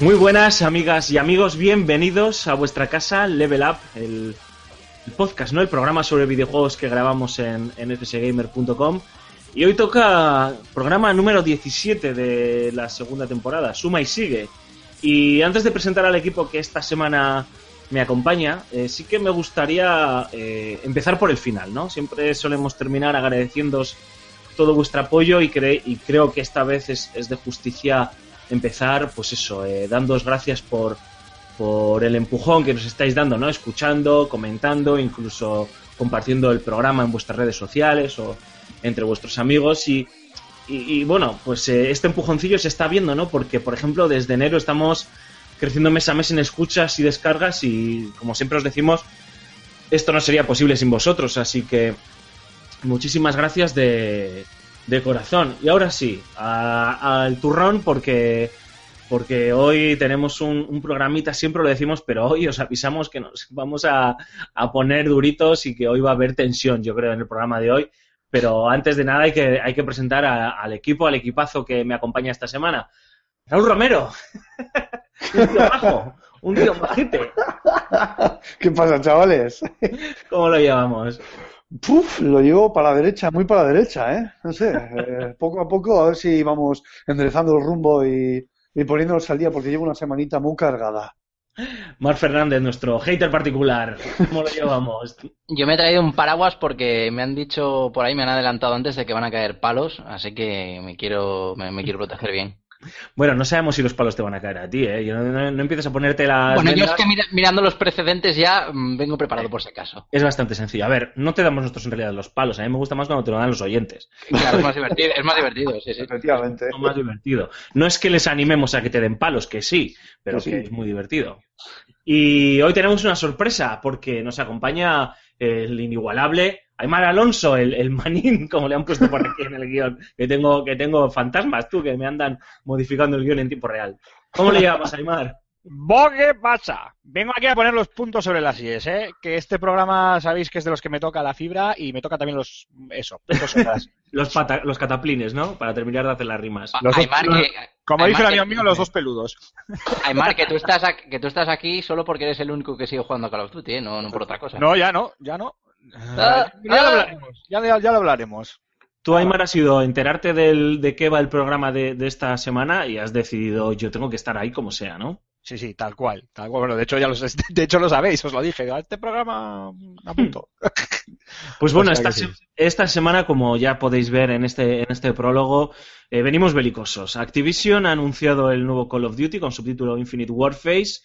Muy buenas amigas y amigos, bienvenidos a vuestra casa Level Up, el, podcast, ¿no? El programa sobre videojuegos que grabamos en, en fsgamer.com. Y hoy toca programa número 17 de la segunda temporada, suma y sigue. Y antes de presentar al equipo que esta semana me acompaña, eh, sí que me gustaría eh, empezar por el final, ¿no? Siempre solemos terminar agradeciéndoos todo vuestro apoyo y, cre- y creo que esta vez es de justicia empezar, pues eso, eh, gracias por, por el empujón que nos estáis dando, ¿no? Escuchando, comentando, incluso compartiendo el programa en vuestras redes sociales o entre vuestros amigos y, y, y, bueno, pues eh, este empujoncillo se está viendo, ¿no? Porque, por ejemplo, desde enero estamos creciendo mes a mes en escuchas y descargas y, como siempre os decimos, esto no sería posible sin vosotros, así que muchísimas gracias de, de corazón. Y ahora sí, al turrón porque porque hoy tenemos un, un programita, siempre lo decimos, pero hoy os avisamos que nos vamos a, a poner duritos y que hoy va a haber tensión, yo creo, en el programa de hoy. Pero antes de nada hay que, hay que presentar a- al equipo, al equipazo que me acompaña esta semana. Raúl Romero, un tío bajo, un tío majete, ¿Qué pasa, chavales? ¿cómo lo llevamos? Puf, lo llevo para la derecha, muy para la derecha, ¿eh? No sé, eh, poco a poco a ver si vamos enderezando el rumbo y, y poniéndonos al día, porque llevo una semanita muy cargada. Mar Fernández, nuestro hater particular, ¿cómo lo llevamos? Yo me he traído un paraguas porque me han dicho por ahí, me han adelantado antes de que van a caer palos, así que me quiero, me, me quiero proteger bien. Bueno, no sabemos si los palos te van a caer a ti, ¿eh? Yo no, no- no empieces a ponerte las Bueno, yo es que mira- mirando los precedentes ya mm, vengo preparado por si acaso. Es bastante sencillo. A ver, no te damos nosotros en realidad los palos. A mí me gusta más cuando te lo dan los oyentes. Claro, es más divertido, es más divertido, sí, sí. Efectivamente. Es más divertido. No es que les animemos a que te den palos, que sí, pero sí. es muy divertido. Y hoy tenemos una sorpresa porque nos acompaña el inigualable Aymar Alonso, el, el manín, como le han puesto por aquí en el guion. Que tengo, que tengo fantasmas, tú, que me andan modificando el guion en tiempo real. ¿Cómo le llamas, Aymar? ¿Vos qué pasa? Vengo aquí a poner los puntos sobre las IES, ¿eh? Que este programa sabéis que es de los que me toca la fibra y me toca también los... Eso, las Los, pata- los cataplines, ¿no? Para terminar de hacer las rimas. Los dos- Aymar, que, Como dice Aymar, el amigo que- mío, los dos peludos. Aymar, que tú estás aquí, que tú estás aquí solo porque eres el único que sigue jugando a Call of Duty, ¿eh? no, no por otra cosa. No, ya no, ya no. Ah, ya lo ah. hablaremos, ya, ya- ya lo hablaremos. Tú, Aymar, has ido a enterarte del, de qué va el programa de, de esta semana y has decidido, yo tengo que estar ahí como sea, ¿no? Sí, sí, tal cual, tal cual. Bueno, de hecho ya los, de hecho lo sabéis, os lo dije. A este programa a punto. Pues bueno, O sea esta, esta semana, como ya podéis ver en este, en este prólogo, eh, venimos belicosos. Activision ha anunciado el nuevo Call of Duty con subtítulo Infinite Warface.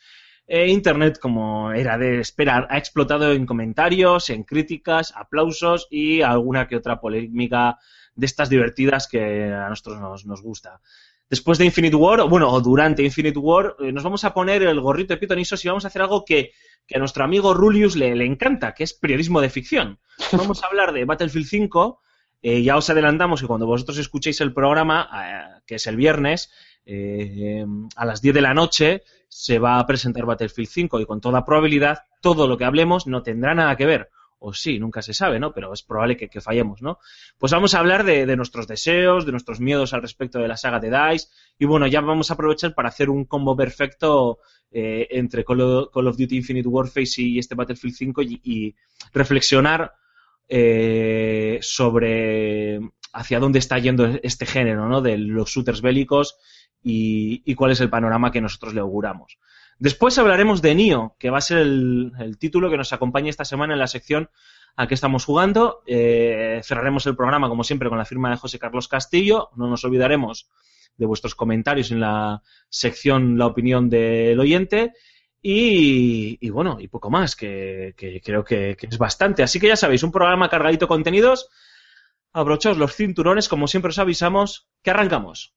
E Internet, como era de esperar, ha explotado en comentarios, en críticas, aplausos y alguna que otra polémica de estas divertidas que a nosotros nos, nos gusta. Después de Infinite War, o bueno, o durante Infinite War, eh, nos vamos a poner el gorrito de pitonisos y vamos a hacer algo que, que a nuestro amigo Rulius le, le encanta, que es periodismo de ficción. Vamos a hablar de Battlefield 5. eh, ya os adelantamos que cuando vosotros escuchéis el programa, eh, que es el viernes, eh, a las 10 de la noche, se va a presentar Battlefield 5 y con toda probabilidad todo lo que hablemos no tendrá nada que ver. O sí, nunca se sabe, ¿no? Pero es probable que, que fallemos, ¿no? Pues vamos a hablar de, de nuestros deseos, de nuestros miedos al respecto de la saga de DICE. Y bueno, ya vamos a aprovechar para hacer un combo perfecto eh, entre Call of, Call of Duty Infinite Warface y este Battlefield 5 y, y reflexionar eh, sobre hacia dónde está yendo este género, ¿no? De los shooters bélicos y, cuál es el panorama que nosotros le auguramos. Después hablaremos de Nio, que va a ser el, título que nos acompaña esta semana en la sección a qué estamos jugando. Eh, cerraremos el programa, como siempre, con la firma de José Carlos Castillo. No nos olvidaremos de vuestros comentarios en la sección La opinión del oyente. Y, bueno, y poco más, que, que creo que, que es bastante. Así que ya sabéis, un programa cargadito de contenidos. Abrochaos los cinturones, como siempre os avisamos, que arrancamos.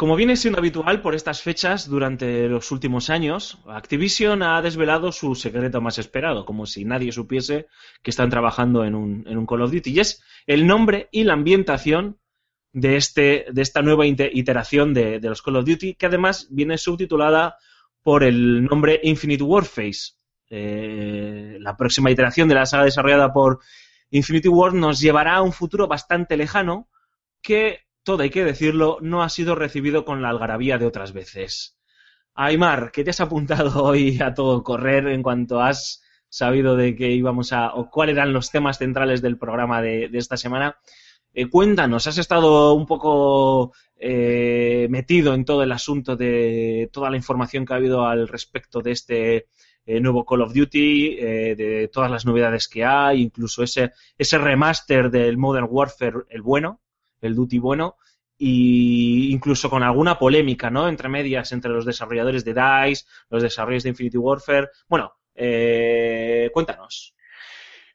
Como viene siendo habitual por estas fechas durante los últimos años, Activision ha desvelado su secreto más esperado, como si nadie supiese que están trabajando en un, Call of Duty, y es el nombre y la ambientación de, este, de esta nueva iteración de, de los Call of Duty, que además viene subtitulada por el nombre Infinite Warface. Eh, la próxima iteración de la saga desarrollada por Infinity War nos llevará a un futuro bastante lejano que, todo hay que decirlo, no ha sido recibido con la algarabía de otras veces. Aymar, ¿qué te has apuntado hoy a todo correr en cuanto has sabido de que íbamos a, o cuáles eran los temas centrales del programa de, esta semana? Eh, cuéntanos, has estado un poco eh, metido en todo el asunto de toda la información que ha habido al respecto de este eh, nuevo Call of Duty, eh, de todas las novedades que hay, incluso ese, ese remaster del Modern Warfare, el bueno, el Duty bueno, y incluso con alguna polémica, ¿no? Entre medias, entre los desarrolladores de DICE, los desarrolladores de Infinity Warfare. Bueno, eh, cuéntanos.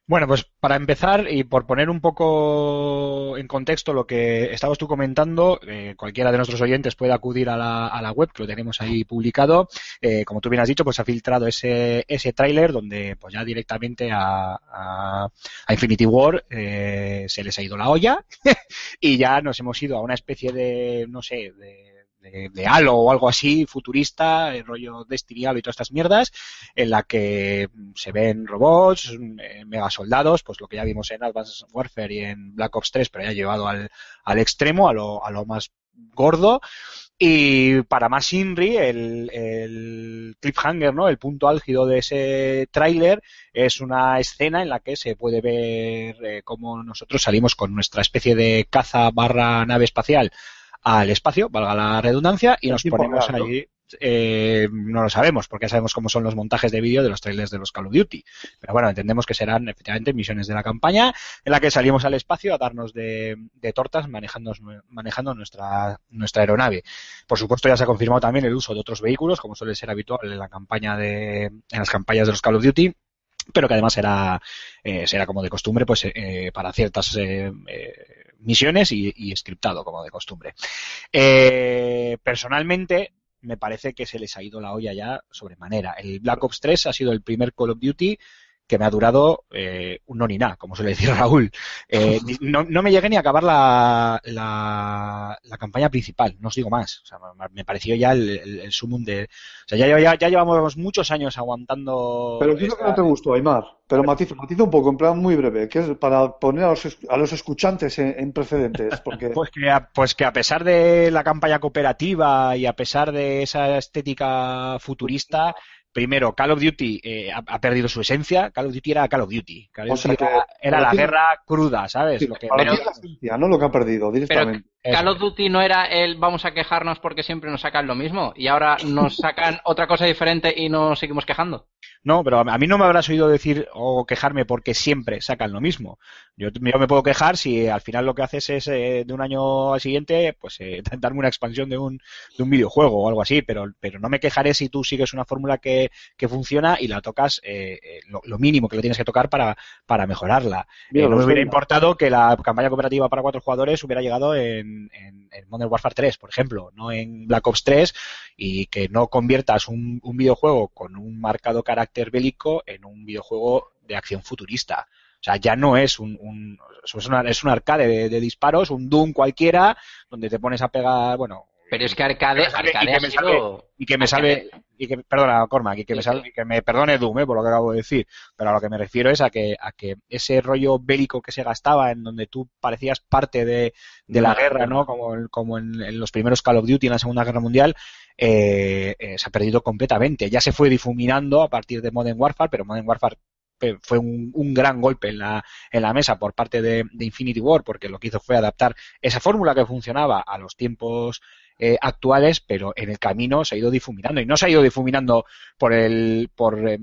Bueno, pues para empezar y por poner un poco en contexto lo que estabas tú comentando, eh, cualquiera de nuestros oyentes puede acudir a la, a la web, que lo tenemos ahí publicado. Eh, como tú bien has dicho, pues ha filtrado ese, ese tráiler donde pues ya directamente a, a, a Infinity War eh, se les ha ido la olla y ya nos hemos ido a una especie de, no sé, de de, Halo o algo así, futurista, el rollo Destiny y todas estas mierdas, en la que se ven robots, eh, mega soldados, pues lo que ya vimos en Advanced Warfare y en Black Ops 3, pero ya llevado al, al extremo, a lo, a lo más gordo. Y para más Inri, el, el cliffhanger, ¿no? El punto álgido de ese tráiler es una escena en la que se puede ver eh, cómo nosotros salimos con nuestra especie de caza barra nave espacial al espacio, valga la redundancia, y nos ponemos allí. eh, no lo sabemos, porque ya sabemos cómo son los montajes de vídeo de los trailers de los Call of Duty. Pero bueno, entendemos que serán efectivamente misiones de la campaña en la que salimos al espacio a darnos de, de tortas manejando, manejando nuestra, nuestra aeronave. Por supuesto, ya se ha confirmado también el uso de otros vehículos, como suele ser habitual en la campaña de, en las campañas de los Call of Duty pero que además será, eh, será como de costumbre pues eh, para ciertas eh, eh, misiones y, y scriptado como de costumbre. Eh, personalmente me parece que se les ha ido la olla ya sobremanera. El Black Ops 3 ha sido el primer Call of Duty que me ha durado eh, un no ni nada, como suele decir Raúl. Eh, no, no me llegué ni a acabar la, la, la campaña principal, no os digo más. O sea, me- pareció ya el, el, el sumum de... O sea, ya, ya, ya llevamos muchos años aguantando... Pero ¿qué es lo que no te gustó, Aymar? Pero matiza, matiza un poco, en plan muy breve, que es para poner a los, a los escuchantes en, en precedentes, porque Pues que, a, pues que a pesar de la campaña cooperativa y a pesar de esa estética futurista, primero, Call of Duty eh, ha, ha perdido su esencia. Call of Duty era Call of Duty. Call que- era, la tiene- guerra cruda, ¿sabes? sí, Lo que, pero- la esencia, no lo que ha perdido directamente. Call of Duty no era el vamos a quejarnos porque siempre nos sacan lo mismo y ahora nos sacan otra cosa diferente y nos seguimos quejando. No, pero a mí no me habrás oído decir o quejarme porque siempre sacan lo mismo. Yo, yo me puedo quejar si al final lo que haces es eh, de un año al siguiente, pues eh, darme una expansión de un, de un videojuego o algo así, pero, pero no me quejaré si tú sigues una fórmula que, que funciona y la tocas eh, eh, lo, lo mínimo que lo tienes que tocar para, para mejorarla. Eh, no me hubiera importado que la campaña cooperativa para cuatro jugadores hubiera llegado en, en, Modern Warfare 3, por ejemplo, no en Black Ops 3, y que no conviertas un, un videojuego con un marcado carácter bélico en un videojuego de acción futurista. O sea, ya no es un, un es un arcade de, de disparos, un Doom cualquiera, donde te pones a pegar, bueno, Pero es que arcade, arcade y que ha sido... y que me salve, y que, perdona, Cormac, y que me, salve- que me perdone Doom, eh, por lo que acabo de decir, pero a lo que me refiero es a que, a que ese rollo bélico que se gastaba en donde tú parecías parte de, de la guerra, ¿no? Como, en- como en, en los primeros Call of Duty en la Segunda Guerra Mundial, eh, eh, se ha perdido completamente. Ya se fue difuminando a partir de Modern Warfare, pero Modern Warfare eh, fue un, un gran golpe en la, en la mesa por parte de, de Infinity War, porque lo que hizo fue adaptar esa fórmula que funcionaba a los tiempos eh, actuales, pero en el camino se ha ido difuminando. Y no se ha ido difuminando por el, por, eh,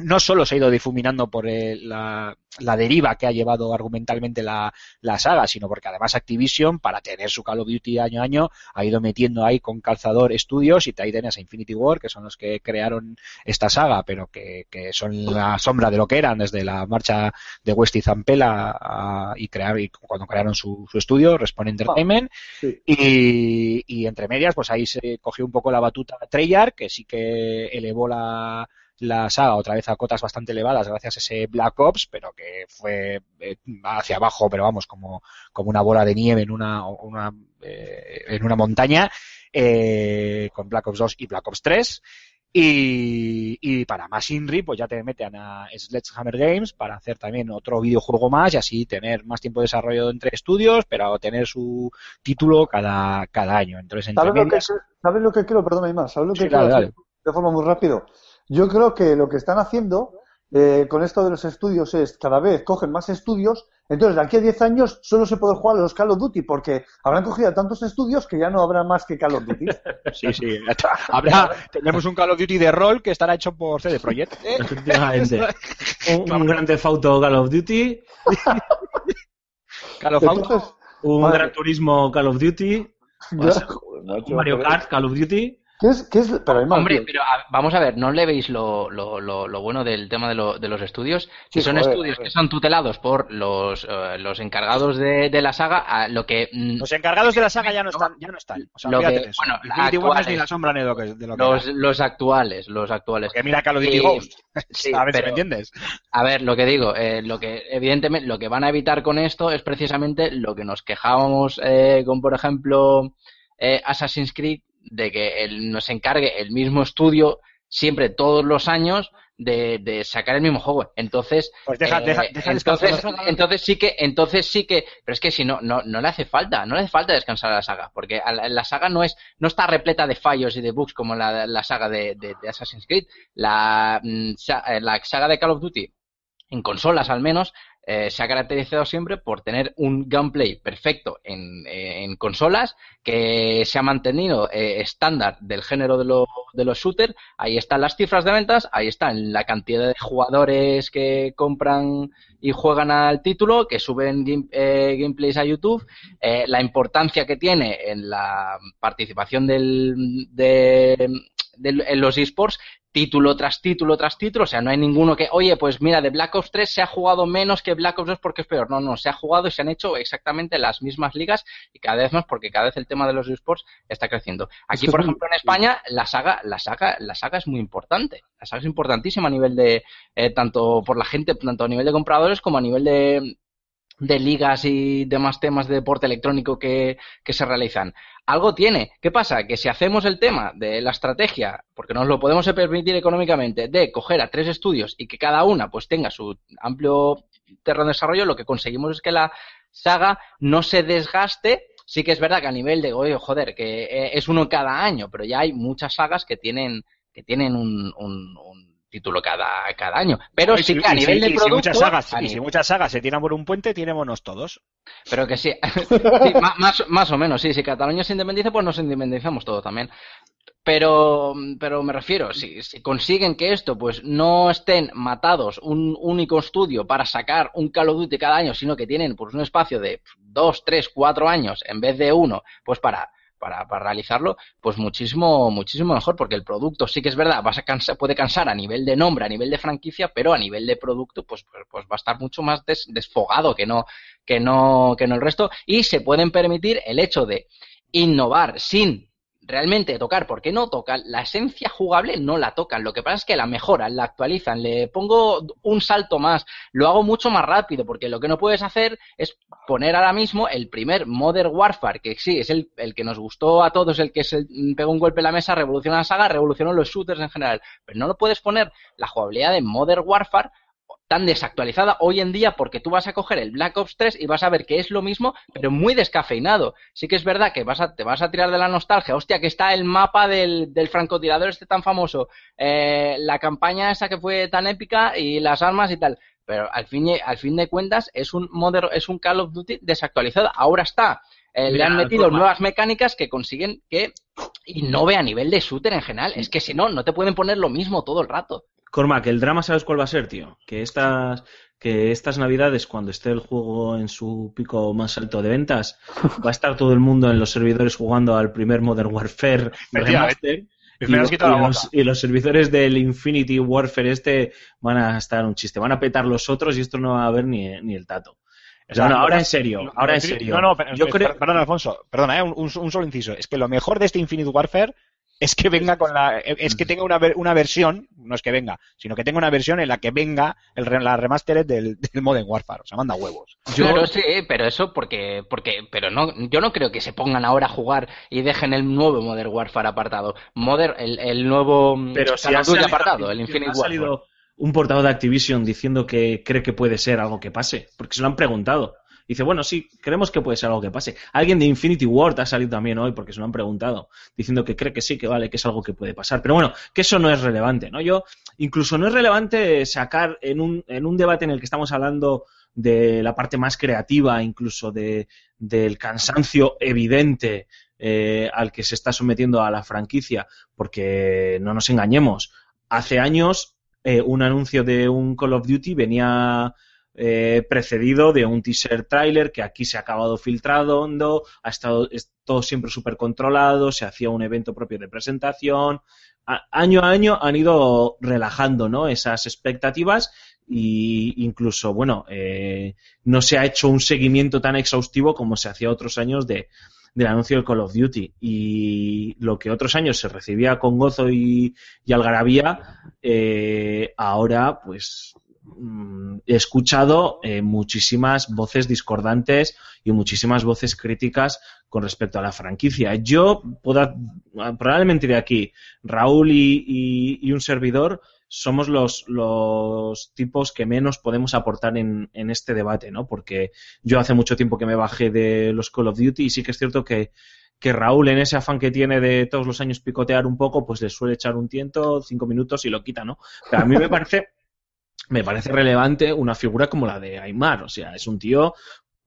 no solo se ha ido difuminando por eh, la, la deriva que ha llevado argumentalmente la, la saga, sino porque además Activision, para tener su Call of Duty año a año, ha ido metiendo ahí con calzador estudios y ahí a Infinity War, que son los que crearon esta saga, pero que, que son la sombra de lo que eran desde la marcha de West y Zampella a- y crear y cuando crearon su, su estudio, Respawn Entertainment, Sí. y, y entre medias, pues ahí se cogió un poco la batuta Treyarch, que sí que elevó la, la saga otra vez a cotas bastante elevadas gracias a ese Black Ops, pero que fue eh, hacia abajo, pero vamos, como, como una bola de nieve en una, una, eh, en una montaña, eh, con Black Ops 2 y Black Ops 3. Y, y para más INRI, pues ya te meten a Sledgehammer Games para hacer también otro videojuego más y así tener más tiempo de desarrollo entre estudios, pero tener su título cada, cada año. Entonces, entre ¿Sabes lo, que, medias, ¿Sabes lo que creo? Perdona, más. ¿Sabes lo que Sí, dale, dale. de forma muy rápido? Yo creo que lo que están haciendo eh, con esto de los estudios es cada vez cogen más estudios, entonces de aquí a 10 años solo se puede jugar a los Call of Duty porque habrán cogido a tantos estudios que ya no habrá más que Call of Duty. sí, sí. Habrá, tenemos un Call of Duty de rol que estará hecho por CD Projekt. ¿eh? Efectivamente. Un, un Grand Theft Auto Call of Duty, Call of Auto. Entonces, un. Gran Turismo Call of Duty, un Mario Kart Call of Duty. ¿Qué es, qué es, pero además, Hombre, tío, pero a- vamos a ver, ¿no le veis lo, lo, lo, lo bueno del tema de, lo- de los estudios? Si Sí, son joder, estudios joder. que son tutelados por los, eh, los encargados de, de la saga, a lo que... mm, Los encargados de la saga ya no están. Ya no están. O sea, Lo fíjate que- en eso. bueno, Infinity War no es ni la sombra ni de lo que, de lo que los, los actuales, los actuales. Porque mira Call of Duty Sí, Ghost. sí, a ver si me entiendes. A ver, lo que digo, eh, lo que evidentemente lo que van a evitar con esto es precisamente lo que nos quejábamos eh, con, por ejemplo, eh, Assassin's Creed, de que el- nos encargue el mismo estudio siempre todos los años de, de sacar el mismo juego. Entonces, Pues deja, eh, deja, deja descansar entonces, entonces sí que, entonces sí que, pero es que si no, no, no le hace falta, no le hace falta descansar a la saga, porque la, la saga no es, no está repleta de fallos y de bugs como la, la saga de, de- de Assassin's Creed. La, mm, eh, la saga de Call of Duty, en consolas al menos, eh, se ha caracterizado siempre por tener un gameplay perfecto en, consolas, que se ha mantenido eh, estándar del género de, lo- de los shooters. Ahí están las cifras de ventas, ahí están la cantidad de jugadores que compran y juegan al título, que suben eh, gameplays a YouTube, eh, la importancia que tiene en la participación del, de, de- en los esports, título tras título tras título, o sea, no hay ninguno que, oye, pues mira, de Black Ops 3 se ha jugado menos que Black Ops 2 porque es peor. No, no, se ha jugado y se han hecho exactamente las mismas ligas y cada vez más porque cada vez el tema de los esports está creciendo. Aquí, por ejemplo, en España, la saga, la saga, la saga es muy importante. La saga es importantísima a nivel de, eh, tanto por la gente, tanto a nivel de compradores como a nivel de, de ligas y demás temas de deporte electrónico que, que se realizan. Algo tiene. ¿Qué pasa? Que si hacemos el tema de la estrategia, porque nos lo podemos permitir económicamente, de coger a tres estudios y que cada una pues tenga su amplio terreno de desarrollo, lo que conseguimos es que la saga no se desgaste. Sí que es verdad que a nivel de, oye, joder, que eh, es uno cada año, pero ya hay muchas sagas que tienen, que tienen un, un- un título cada, cada año. Pero sí si- que a nivel de si muchas sagas, y si muchas sagas se tiran por un puente, tirémonos todos. pero que sí, Sí, más, más o menos, sí, si Cataluña se independiza, pues nos independizamos todo también. Pero, pero me refiero, si, si consiguen que esto pues no estén matados un único estudio para sacar un Call of Duty cada año, sino que tienen pues un espacio de dos, tres, cuatro años en vez de uno, pues para para, para realizarlo, pues muchísimo, muchísimo mejor, porque el producto sí que es verdad, vas a cansar, puede cansar a nivel de nombre, a nivel de franquicia, pero a nivel de producto, pues, pues, pues va a estar mucho más des- desfogado que no, que no, que no el resto, y se pueden permitir el hecho de innovar sin realmente tocar, porque no tocan, la esencia jugable no la tocan, lo que pasa es que la mejoran, la actualizan, le pongo un salto más, lo hago mucho más rápido, porque lo que no puedes hacer es poner ahora mismo el primer Modern Warfare, que sí, es el, el que nos gustó a todos, el que se pegó un golpe en la mesa, revolucionó la saga, revolucionó los shooters en general, pero no lo puedes poner la jugabilidad de Modern Warfare tan desactualizada hoy en día porque tú vas a coger el Black Ops 3 y vas a ver que es lo mismo, pero muy descafeinado. Sí que es verdad que vas a, te vas a tirar de la nostalgia. Hostia, que está el mapa del, del francotirador este tan famoso, eh, la campaña esa que fue tan épica y las armas y tal. Pero al fin, y- al fin de cuentas es un Modern, es un Call of Duty desactualizado. Ahora está. Eh, le han metido nuevas mecánicas que consiguen que innove a nivel de shooter en general. Es que si no, no te pueden poner lo mismo todo el rato. Cormac, el drama, ¿sabes cuál va a ser, tío? Que estas, que estas navidades, cuando esté el juego en su pico más alto de ventas, va a estar todo el mundo en los servidores jugando al primer Modern Warfare Remaster. Y, los- y los, y los servidores del Infinity Warfare este van a estar un chiste. Van a petar los otros y esto no va a haber ni, ni el tato. O sea, No, no, lo ahora en serio, lo- ahora lo en serio. No, no, pero, Yo eh, creo, per- perdona, Alfonso, perdona, eh, un, un- un solo inciso. Es que lo mejor de este Infinite Warfare es que venga con la, eh, es que tenga una, ver- una versión, no es que venga, sino que tenga una versión en la que venga el, re- la remastered del, del Modern Warfare. O sea, manda huevos. Claro, sí, pero eso porque, porque, pero no, yo no creo que se pongan ahora a jugar y dejen el nuevo Modern Warfare apartado. Modern, el, el nuevo mm, pero si ha salido, apartado, el Infinite ha Warfare. salido un portavoz de Activision diciendo que cree que puede ser algo que pase, porque se lo han preguntado. Dice, bueno, sí, creemos que puede ser algo que pase. Alguien de Infinity Ward ha salido también hoy porque se lo han preguntado, diciendo que cree que sí, que vale, que es algo que puede pasar. Pero bueno, que eso no es relevante, ¿no? Yo, incluso no es relevante sacar en un, en un debate en el que estamos hablando de la parte más creativa, incluso de, del cansancio evidente eh, al que se está sometiendo a la franquicia, porque no nos engañemos, hace años eh, un anuncio de un Call of Duty venía eh, precedido de un teaser trailer que aquí se ha acabado filtrando, ha estado es todo siempre súper controlado, se hacía un evento propio de presentación. Año a año han ido relajando ¿no? esas expectativas y incluso, bueno, eh, no se ha hecho un seguimiento tan exhaustivo como se hacía otros años de, del anuncio del Call of Duty. Y lo que otros años se recibía con gozo y, y algarabía, eh, ahora pues mm, he escuchado eh, muchísimas voces discordantes y muchísimas voces críticas con respecto a la franquicia. Yo puedo, probablemente de aquí, Raúl y, y- y un servidor somos los, los tipos que menos podemos aportar en, en este debate, ¿no? Porque yo hace mucho tiempo que me bajé de los Call of Duty y sí que es cierto que, Raúl, en ese afán que tiene de todos los años picotear un poco, pues le suele echar un tiento, cinco minutos y lo quita, ¿no? Pero a mí me parece, me parece relevante una figura como la de Aymar. O sea, es un tío,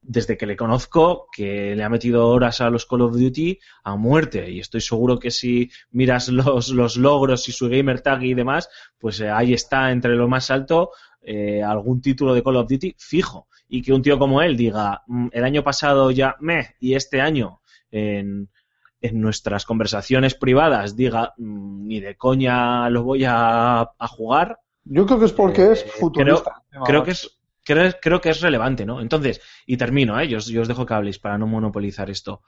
desde que le conozco, que le ha metido horas a los Call of Duty a muerte. Y estoy seguro que si miras los, los logros y su gamer tag y demás, pues eh, ahí está entre lo más alto eh, algún título de Call of Duty fijo. Y que un tío como él diga, "Mm, el año pasado ya me, y este año en, en nuestras conversaciones privadas diga, "Mm, ni de coña lo voy a, a jugar, Yo creo que es porque Eh, es futurista. creo que es creo, creo que es relevante, ¿no? Entonces, y termino, ¿eh? Yo, yo os dejo que habléis para no monopolizar esto.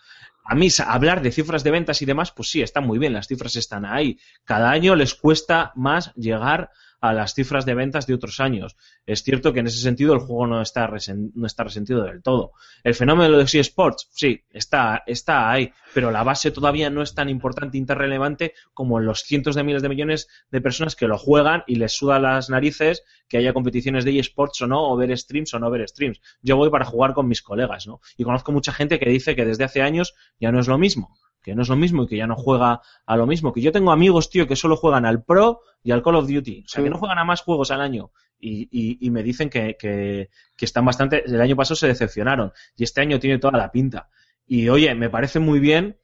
A mí, hablar de cifras de ventas y demás, pues sí, está muy bien, las cifras están ahí. Cada año les cuesta más llegar a las cifras de ventas de otros años. Es cierto que en ese sentido el juego no está, no está resentido del todo. El fenómeno de los eSports, sí, está, está ahí, pero la base todavía no es tan importante y tan relevante como los cientos de miles de millones de personas que lo juegan y les suda las narices que haya competiciones de eSports o no, o ver streams o no ver streams. Yo voy para jugar con mis colegas, ¿no? Y conozco mucha gente que dice que desde hace años ya no es lo mismo, que no es lo mismo y que ya no juega a lo mismo. Que yo tengo amigos, tío, que solo juegan al Pro y al Call of Duty. O sea, Sí. que no juegan a más juegos al año. Y, y- y me dicen que, que- que están bastante. El año pasado se decepcionaron. Y este año tiene toda la pinta. Y oye, me parece muy bien.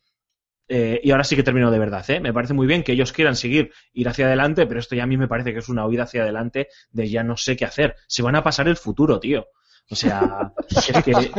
eh, y ahora sí que termino de verdad, ¿eh? Me parece muy bien que ellos quieran seguir, ir hacia adelante, pero esto ya a mí me parece que es una huida hacia adelante de ya no sé qué hacer. Se van a pasar el futuro, tío. O sea, es que,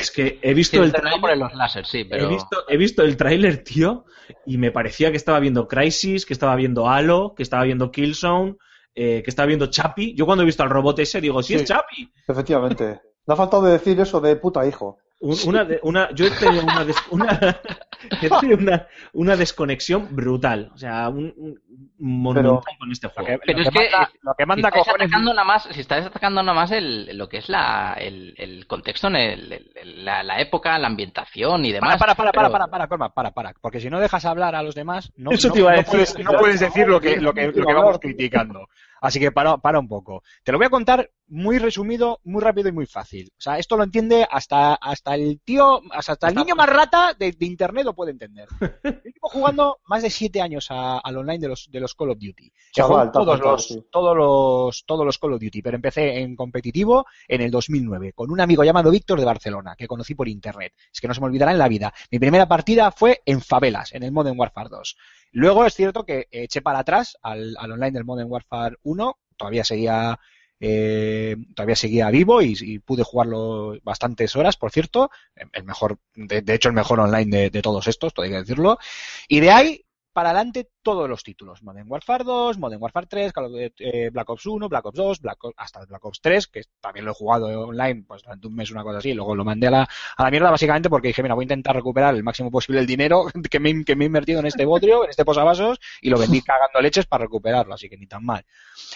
es que he visto Sí, el tráiler, los láser, sí, pero... he visto, he visto el tráiler, tío, y me parecía que estaba viendo Crisis, que estaba viendo Halo, que estaba viendo Killzone, eh, que estaba viendo Chappie. Yo cuando he visto al robot ese digo, sí, Sí. es Chappie. Efectivamente. Me ha faltado de decir eso de puta hijo. Un- Una, de- una, yo he tenido una, des- una, he tenido una, una desconexión brutal. O sea, un, un monumental con este Lo juego. que, Pero lo es que que, manda, lo que manda si cojones. atacando nada más, si estáis atacando nada más el, lo que es la, el, el contexto, en el- el- la, la época, la ambientación y demás. Para, para, para, para, pero- para, para, para, para, porque si no dejas hablar a los demás, no, Eso no- te iba a no decir. puedes, no puedes decir lo que, lo que, lo que vamos criticando. Así que para, para un poco. Te lo voy a contar muy resumido, muy rápido y muy fácil. O sea, esto lo entiende hasta, hasta el tío, hasta el niño más rata de, de internet lo puede entender. Yo llevo jugando más de siete años a- al online de los, de los Call of Duty. Chaval, todos los, sí. todos los, todos los Call of Duty, pero empecé en competitivo en el 2009 con un amigo llamado Víctor de Barcelona que conocí por internet. Es que no se me olvidará en la vida. Mi primera partida fue en Favelas, en el Modern Warfare 2. Luego es cierto que eché para atrás al, online del Modern Warfare 1, todavía seguía eh, todavía seguía vivo y, pude jugarlo bastantes horas, por cierto, el mejor, de, hecho el mejor online de, todos estos, todo hay que decirlo, y de ahí para adelante todos los títulos, Modern Warfare 2, Modern Warfare 3, Call of Duty, eh, Black Ops 1, Black Ops 2, Black Ops- hasta Black Ops 3, que también lo he jugado online pues durante un mes, una cosa así, y luego lo mandé a la, a la mierda básicamente porque dije, mira, voy a intentar recuperar el máximo posible el dinero que me, que me he invertido en este bodrio, en este posavasos, y lo vendí cagando leches para recuperarlo, así que ni tan mal.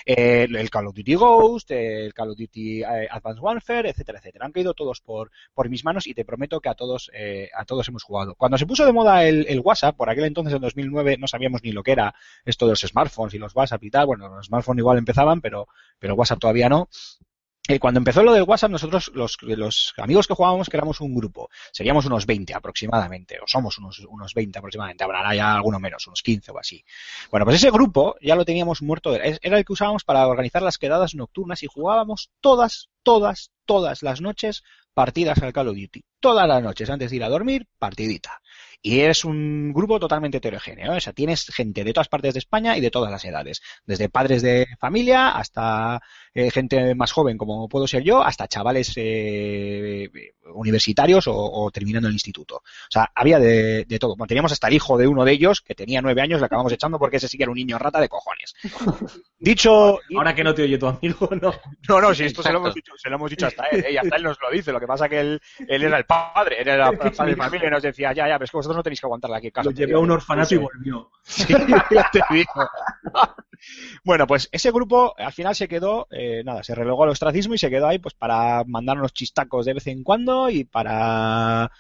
Eh, el Call of Duty Ghost, el Call of Duty eh, Advanced Warfare, etcétera, etcétera. Han caído todos por, por mis manos y te prometo que a todos, eh, a todos hemos jugado. Cuando se puso de moda el, el WhatsApp, por aquel entonces en 2009 no sabíamos ni lo que era esto de los smartphones y los WhatsApp y tal. Bueno, los smartphones igual empezaban, pero, pero WhatsApp todavía no. Cuando empezó lo del WhatsApp, nosotros, los, amigos que jugábamos, éramos un grupo, seríamos unos 20 aproximadamente, o somos unos, unos 20 aproximadamente, habrá ya alguno menos, unos 15 o así. Bueno, pues ese grupo ya lo teníamos muerto, era el que usábamos para organizar las quedadas nocturnas y jugábamos todas, todas, todas las noches partidas al Call of Duty. Todas las noches, antes de ir a dormir, partidita. Y es un grupo totalmente heterogéneo, ¿eh? o sea, tienes gente de todas partes de España y de todas las edades, desde padres de familia hasta eh, gente más joven como puedo ser yo, hasta chavales eh, universitarios o, o terminando el instituto. O sea, había de, de todo. Bueno, teníamos hasta el hijo de uno de ellos, que tenía nueve años, le acabamos echando porque ese sí que era un niño rata de cojones. Dicho... Ahora que no te oye tu amigo, no. No, no, si esto se lo, hemos dicho, se lo hemos dicho hasta él, ¿eh? y hasta él nos lo dice. Lo que pasa que él, él era el padre, él era el padre de familia y nos decía, ya, ya, pero es que vosotros no tenéis que aguantarle aquí en casa. Lo llevé a un orfanato y volvió. Sí, ya te digo. Bueno, pues ese grupo al final se quedó, eh, nada, se relegó al ostracismo y se quedó ahí pues para mandarnos chistacos de vez en cuando y para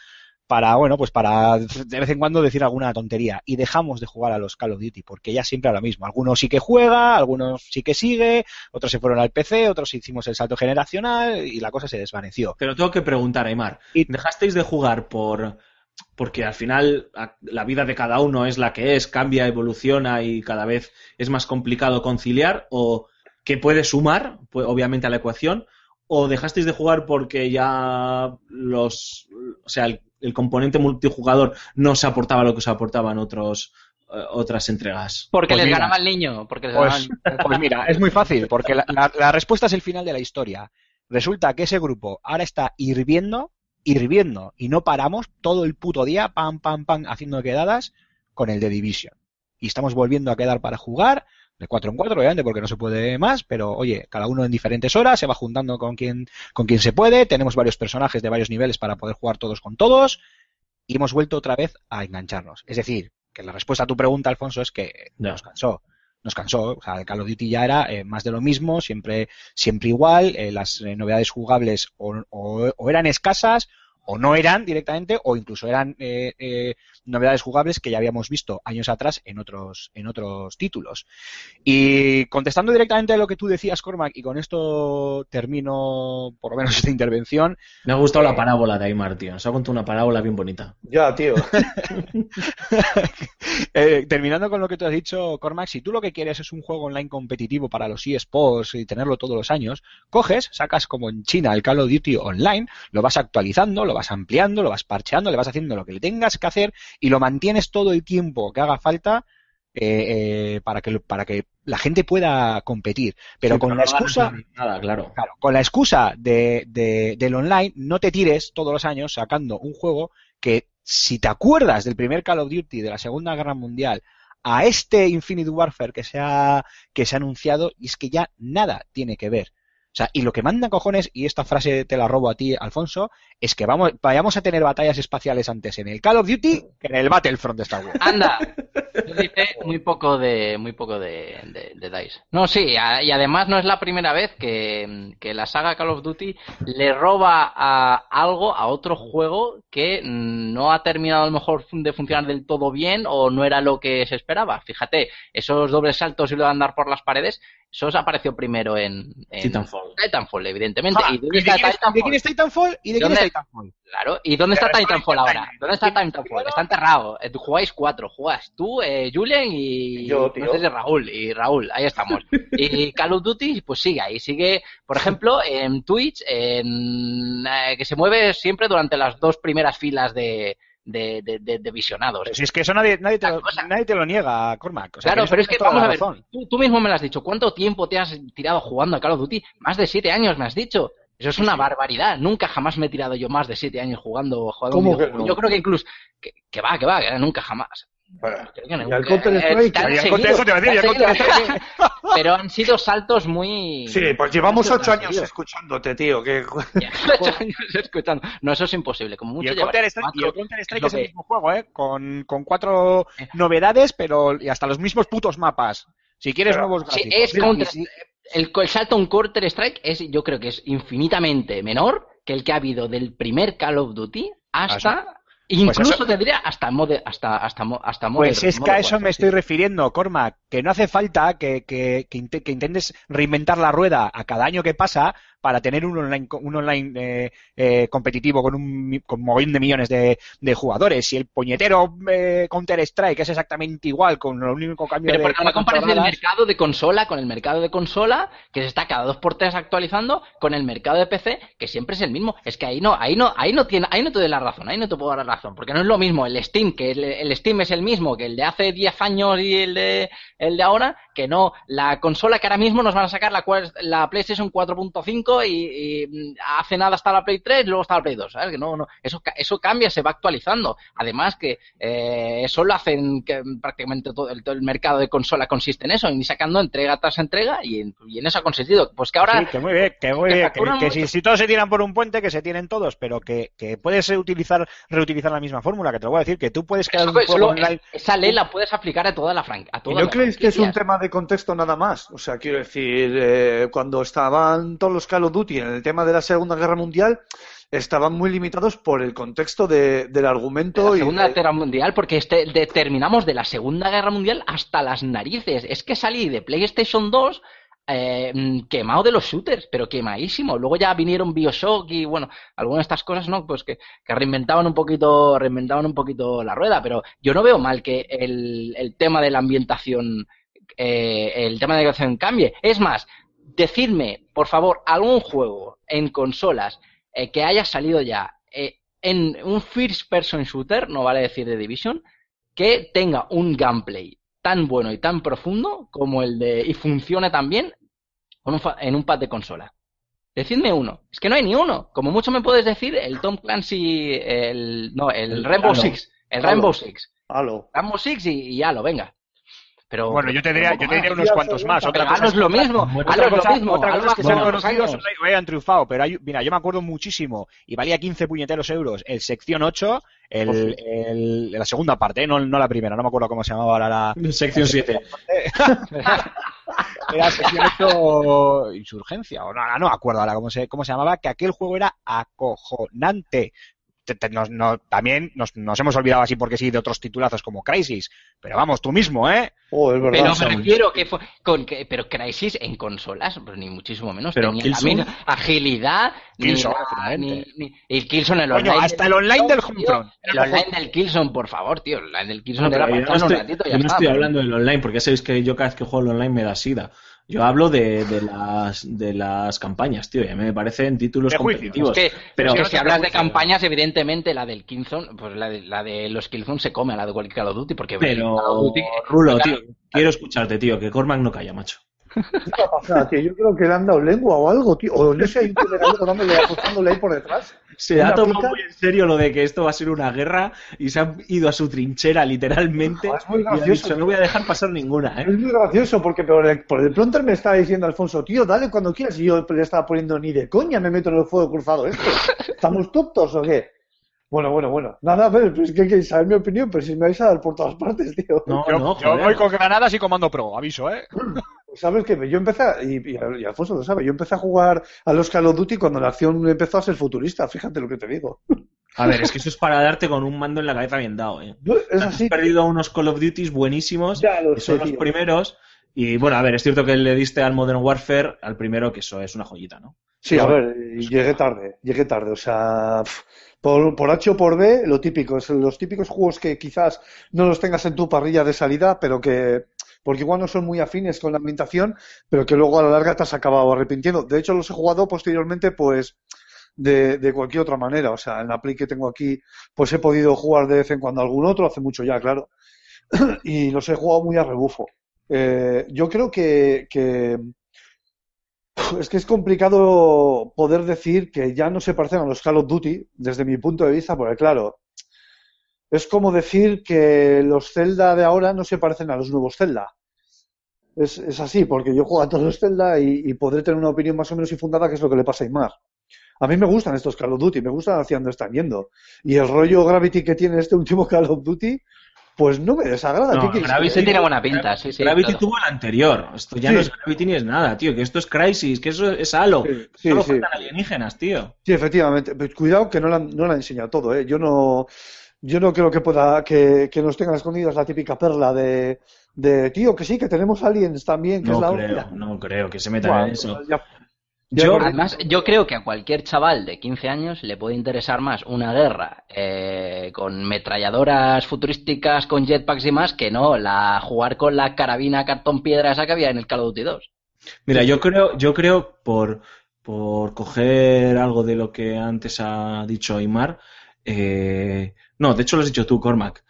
para, bueno, pues para de vez en cuando decir alguna tontería. Y dejamos de jugar a los Call of Duty, porque ya siempre lo mismo. Algunos sí que juega, algunos sí que sigue, otros se fueron al PC, otros hicimos el salto generacional y la cosa se desvaneció. Te lo tengo que preguntar, Aymar. Y- ¿Dejasteis de jugar por porque al final la vida de cada uno es la que es, cambia, evoluciona y cada vez es más complicado conciliar o que puede sumar, pues, obviamente, a la ecuación, o dejasteis de jugar porque ya los, o sea, el, el componente multijugador no se aportaba lo que se aportaban otros eh, otras entregas. Porque Pues les mira. ganaba el niño. Porque les ganaba Pues, el pues mira, es muy fácil, porque la, la- la respuesta es el final de la historia. Resulta que ese grupo ahora está hirviendo, hirviendo, y no paramos todo el puto día, pam, pam, pam, haciendo quedadas con el de Division. Y estamos volviendo a quedar para jugar, de cuatro en cuatro, obviamente, porque no se puede más, pero oye, cada uno en diferentes horas, se va juntando con quien, con quien se puede, tenemos varios personajes de varios niveles para poder jugar todos con todos, y hemos vuelto otra vez a engancharnos. Es decir, que la respuesta a tu pregunta, Alfonso, es que Ya. nos cansó. Nos cansó, o sea, el Call of Duty ya era eh, más de lo mismo, siempre, siempre igual, eh, las eh, novedades jugables o, o- o eran escasas o no eran directamente o incluso eran eh, eh, novedades jugables que ya habíamos visto años atrás en otros en otros títulos y contestando directamente a lo que tú decías Cormac y con esto termino por lo menos esta intervención Me ha gustado la parábola de Aymar, tío. Nos ha contado una parábola bien bonita. Ya, tío. Eh, terminando con lo que tú has dicho, Cormac, si tú lo que quieres es un juego online competitivo para los eSports y tenerlo todos los años, coges, sacas como en China el Call of Duty Online, lo vas actualizando, lo vas ampliando, lo vas parcheando, le vas haciendo lo que le tengas que hacer y lo mantienes todo el tiempo que haga falta eh, eh, para, que, para que la gente pueda competir. Pero Sí, con la excusa, Nada, claro. Claro, con la excusa de, de- del online, no te tires todos los años sacando un juego que, si te acuerdas del primer Call of Duty de la Segunda Guerra Mundial a este Infinite Warfare que se ha, que se ha anunciado, y es que ya nada tiene que ver. Sea, y lo que manda cojones, y esta frase te la robo a ti, Alfonso, es que vamos, vayamos a tener batallas espaciales antes en el Call of Duty que en el Battlefront de Star Wars. Anda, muy poco de muy poco de, de, DICE. No, sí, y además no es la primera vez que, que la saga Call of Duty le roba a algo a otro juego que no ha terminado a lo mejor de funcionar del todo bien o no era lo que se esperaba. Fíjate, esos dobles saltos y lo de andar por las paredes, eso os apareció primero en, en Titanfall. Titanfall, evidentemente. Ah, ¿Y ¿y dónde de, está quién es, de Titanfall? quién es Titanfall y de quién es. Titanfall? Claro, ¿y dónde está Titanfall ahora? ¿Dónde está Titanfall? Está enterrado. Eh, Jugáis cuatro, jugáis tú, eh, Julen y Yo, tío. no sé si Raúl y Raúl, ahí estamos. Y Call of Duty, pues sigue ahí, sigue, por ejemplo, en Twitch, en, eh, que se mueve siempre durante las dos primeras filas de, de, de- de- de visionados. Pero si es que eso nadie, nadie, te, lo, nadie te lo niega, Cormac. O sea, Claro, pero es que vamos a ver, tú, tú mismo me lo has dicho, ¿cuánto tiempo te has tirado jugando a Call of Duty? Más de siete años me has dicho. Eso es una barbaridad. Nunca jamás me he tirado yo más de siete años jugando, jugando un ¿Cómo que videojuego. no? Yo creo que incluso que, que va, que va, que nunca jamás. Y al nunca. Counter Eh, Strike. te han Y al seguido, Counter- eso te iba a decir, te han y al Counter seguido. Pero han sido saltos muy. Sí, pues llevamos ocho años escuchándote, tío. Que... Ocho años escuchando. No, eso es imposible. Como Y mucho el llevaré Counter Strike, y el cuatro. Counter Strike lo es el mismo juego, ¿eh? Con, con cuatro Eh. novedades, pero y hasta los mismos putos mapas. Si quieres Pero- nuevos Sí, gráficos. es Mira, Counter- y si- el, el salto a un Counter Strike es, yo creo que es infinitamente menor que el que ha habido del primer Call of Duty hasta. Incluso Pues eso- te diría hasta mode, hasta hasta hasta Pues Modern- es que a eso me Warfare, estoy sí. refiriendo, Cormac, que no hace falta que, que, que intentes reinventar la rueda a cada año que pasa para tener un online, un online eh, eh, competitivo con un con un mogollón de millones de, de jugadores. Si el puñetero eh, Counter Strike es exactamente igual, con lo único cambio Pero de porque no compares el mercado de consola con el mercado de consola, que se está cada dos por tres actualizando, con el mercado de PC, que siempre es el mismo. Es que ahí no, ahí no, ahí no tiene, ahí no te doy la razón, ahí no te puedo dar la razón, porque no es lo mismo el Steam, que el, el Steam es el mismo que el de hace 10 años y el de, el de ahora, que no, la consola que ahora mismo nos van a sacar la, la PlayStation 4.5 y, y, mm, hace nada está la Play 3 y luego está la Play 2, ¿sabes? Que no, no, eso, eso cambia, se va actualizando. Además que eh, eso lo hacen que prácticamente todo el, todo el mercado de consola consiste en eso, y sacando entrega tras entrega y en, y en eso ha consistido. Pues que ahora Sí, que muy bien, que muy que bien, que, que si, si todos se tiran por un puente, que se tienen todos, pero que, que puedes reutilizar, reutilizar la misma fórmula, que te lo voy a decir, que tú puedes crear eso- un juego online. esa ley la puedes aplicar a toda la franquicia. ¿Y no creéis que es un tema de contexto nada más? O sea, quiero decir, eh, cuando estaban todos los Call of Duty en el tema de la Segunda Guerra Mundial, estaban muy limitados por el contexto de- del argumento la y Segunda de- Guerra Mundial, porque este, de- terminamos de la Segunda Guerra Mundial hasta las narices. Es que salí de PlayStation 2 eh, mm, quemado de los shooters, pero quemadísimo. Luego ya vinieron Bioshock y bueno, algunas de estas cosas, ¿no? Pues que, que reinventaban un poquito, reinventaban un poquito la rueda, pero yo no veo mal que el, el tema de la ambientación, eh, el tema de la ambientación cambie. Es más, decidme, por favor, algún juego en consolas eh, que haya salido ya eh, en un first person shooter, no vale decir de Division, que tenga un gameplay tan bueno y tan profundo como el de y funcione tan bien con un fa- en un pad de consola. Decidme uno. Es que no hay ni uno. Como mucho me puedes decir el Tom Clancy, el no, el, El Rainbow Halo. Six, el Halo. Rainbow Six, Halo. Rainbow Six y, y Halo, venga. Pero Bueno, yo te diría, yo te diría unos cuantos más. Otra cosa es lo mismo. otra cosa, lo mismo. otra Halo cosa es que sean conocidos o hayan triunfado, pero hay, mira, yo me acuerdo muchísimo y valía 15 puñeteros euros el sección 8, el, el- la segunda parte, ¿eh? no, no la primera, no me acuerdo cómo se llamaba ahora la. Sección 7. Era sección 8 Insurgencia, o no, no me acuerdo ahora cómo se, cómo se llamaba, que aquel juego era acojonante. Te- te- nos- no- también nos, nos hemos olvidado así porque sí de otros titulazos como Crisis, pero vamos, tú mismo, ¿eh? Oh, es verdad. Pero me refiero que fue con que, pero Crisis en consolas, pues ni muchísimo menos. Pero tenía Killzone- la misma agilidad, Killzone, ni, la- efectivamente. ni, ni- el Killzone el Coño, online. hasta el online del Homefront. El online del Killzone, por favor, tío. El online del Killzone No, no un estoy, ratito y yo no está. estoy hablando del online, porque ya sabéis que yo cada vez que juego al online me da sida. Yo hablo de, de las de las campañas, tío, y a mí me parecen títulos De juicio. competitivos. Es que, pero es que si hablas de juicio. campañas, evidentemente la del Killzone, pues la de, la de los Killzone se come a la de cualquier Call of Duty, porque pero Call of Duty- Rulo, Claro. tío, quiero escucharte, tío, que Cormac no calla, macho. ¿Qué va a pasar, tío? Yo creo que le han dado lengua o algo, tío. O no sé, hay un gallego dándole, apostándole ahí por detrás. Se ha tomado pica- muy en serio lo de que esto va a ser una guerra y se han ido a su trinchera literalmente Joder, es muy y gracioso. dicho, no voy a dejar pasar ninguna, ¿eh? Es muy gracioso porque por el, por el pronto me estaba diciendo Alfonso, tío, dale cuando quieras. Y yo le estaba poniendo ni de coña me meto en el fuego cruzado esto. ¿Estamos tontos o qué? Bueno, bueno, bueno. Nada, a ver, pues es que queréis saber mi opinión, pero si me vais a dar por todas partes, tío. No, Yo, no, yo voy con granadas y comando pro, aviso, ¿eh? ¿Sabes qué? Yo empecé, a- y, Alfonso lo sabe, yo empecé a jugar a los Call of Duty cuando la acción empezó a ser futurista, fíjate lo que te digo. A ver, es que eso es para darte con un mando en la cabeza bien dado, ¿eh? Es Has así. perdido unos Call of Duty buenísimos, Ya lo que sé, son los tío. primeros. Y bueno, a ver, es cierto que le diste al Modern Warfare, al primero, que eso es una joyita, ¿no? Sí, a ver, llegué tarde, llegué tarde, o sea, por, por H o por B, lo típico, es los típicos juegos que quizás no los tengas en tu parrilla de salida, pero que, porque igual no son muy afines con la ambientación, pero que luego a la larga te has acabado arrepintiendo. De hecho, los he jugado posteriormente, pues, de, cualquier otra manera, o sea, en la Play que tengo aquí, pues he podido jugar de vez en cuando algún otro, hace mucho ya, claro, y los he jugado muy a rebufo. Eh, yo creo que, que es que es complicado poder decir que ya no se parecen a los Call of Duty desde mi punto de vista, porque claro, es como decir que los Zelda de ahora no se parecen a los nuevos Zelda. Es, es así, porque yo juego a todos los Zelda y, y podré tener una opinión más o menos infundada, que es lo que le pasa a Aymar. A mí me gustan estos Call of Duty, me gustan hacia dónde están yendo. Y el rollo Gravity que tiene este último Call of Duty, pues no me desagrada. No, ¿Qué quieres Gravity tiene buena pinta, sí, sí. Gravity claro. tuvo el anterior. Esto ya Sí. no es Gravity ni es nada, tío. Que esto es Crisis, que eso es Halo. Sí, sí, solo sí. faltan alienígenas, tío. Sí, efectivamente. Pero cuidado que no la, no la han enseñado todo, ¿eh? Yo no, yo no creo que pueda, que, que nos tengan escondidas la típica perla de, de, tío, que sí, que tenemos aliens también, que es la No creo, hostia. no creo que se metan en eso. ya- Yo, Además, yo creo que a cualquier chaval de 15 años le puede interesar más una guerra eh, con metralladoras futurísticas, con jetpacks y más, que no la jugar con la carabina cartón piedra esa que había en el Call of Duty 2. mira, yo creo, yo creo por, por coger algo de lo que antes ha dicho Aymar, eh, no, de hecho lo has dicho tú, Cormac.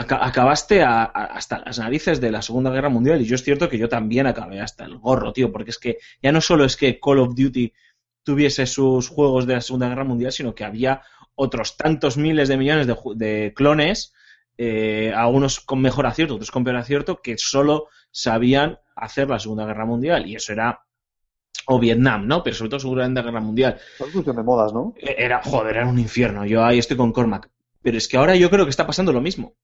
Aca- acabaste a- a- hasta las narices de la Segunda Guerra Mundial y yo es cierto que yo también acabé hasta el gorro, tío, porque es que ya no solo es que Call of Duty tuviese sus juegos de la Segunda Guerra Mundial, sino que había otros tantos miles de millones de, de clones, eh, algunos con mejor acierto, otros con peor acierto, que solo sabían hacer la Segunda Guerra Mundial y eso era o Vietnam, ¿no? Pero sobre todo Segunda Guerra Mundial. Cuestión de modas, ¿no? Era, joder, era un infierno. Yo ahí estoy con Cormac. Pero es que ahora yo creo que está pasando lo mismo.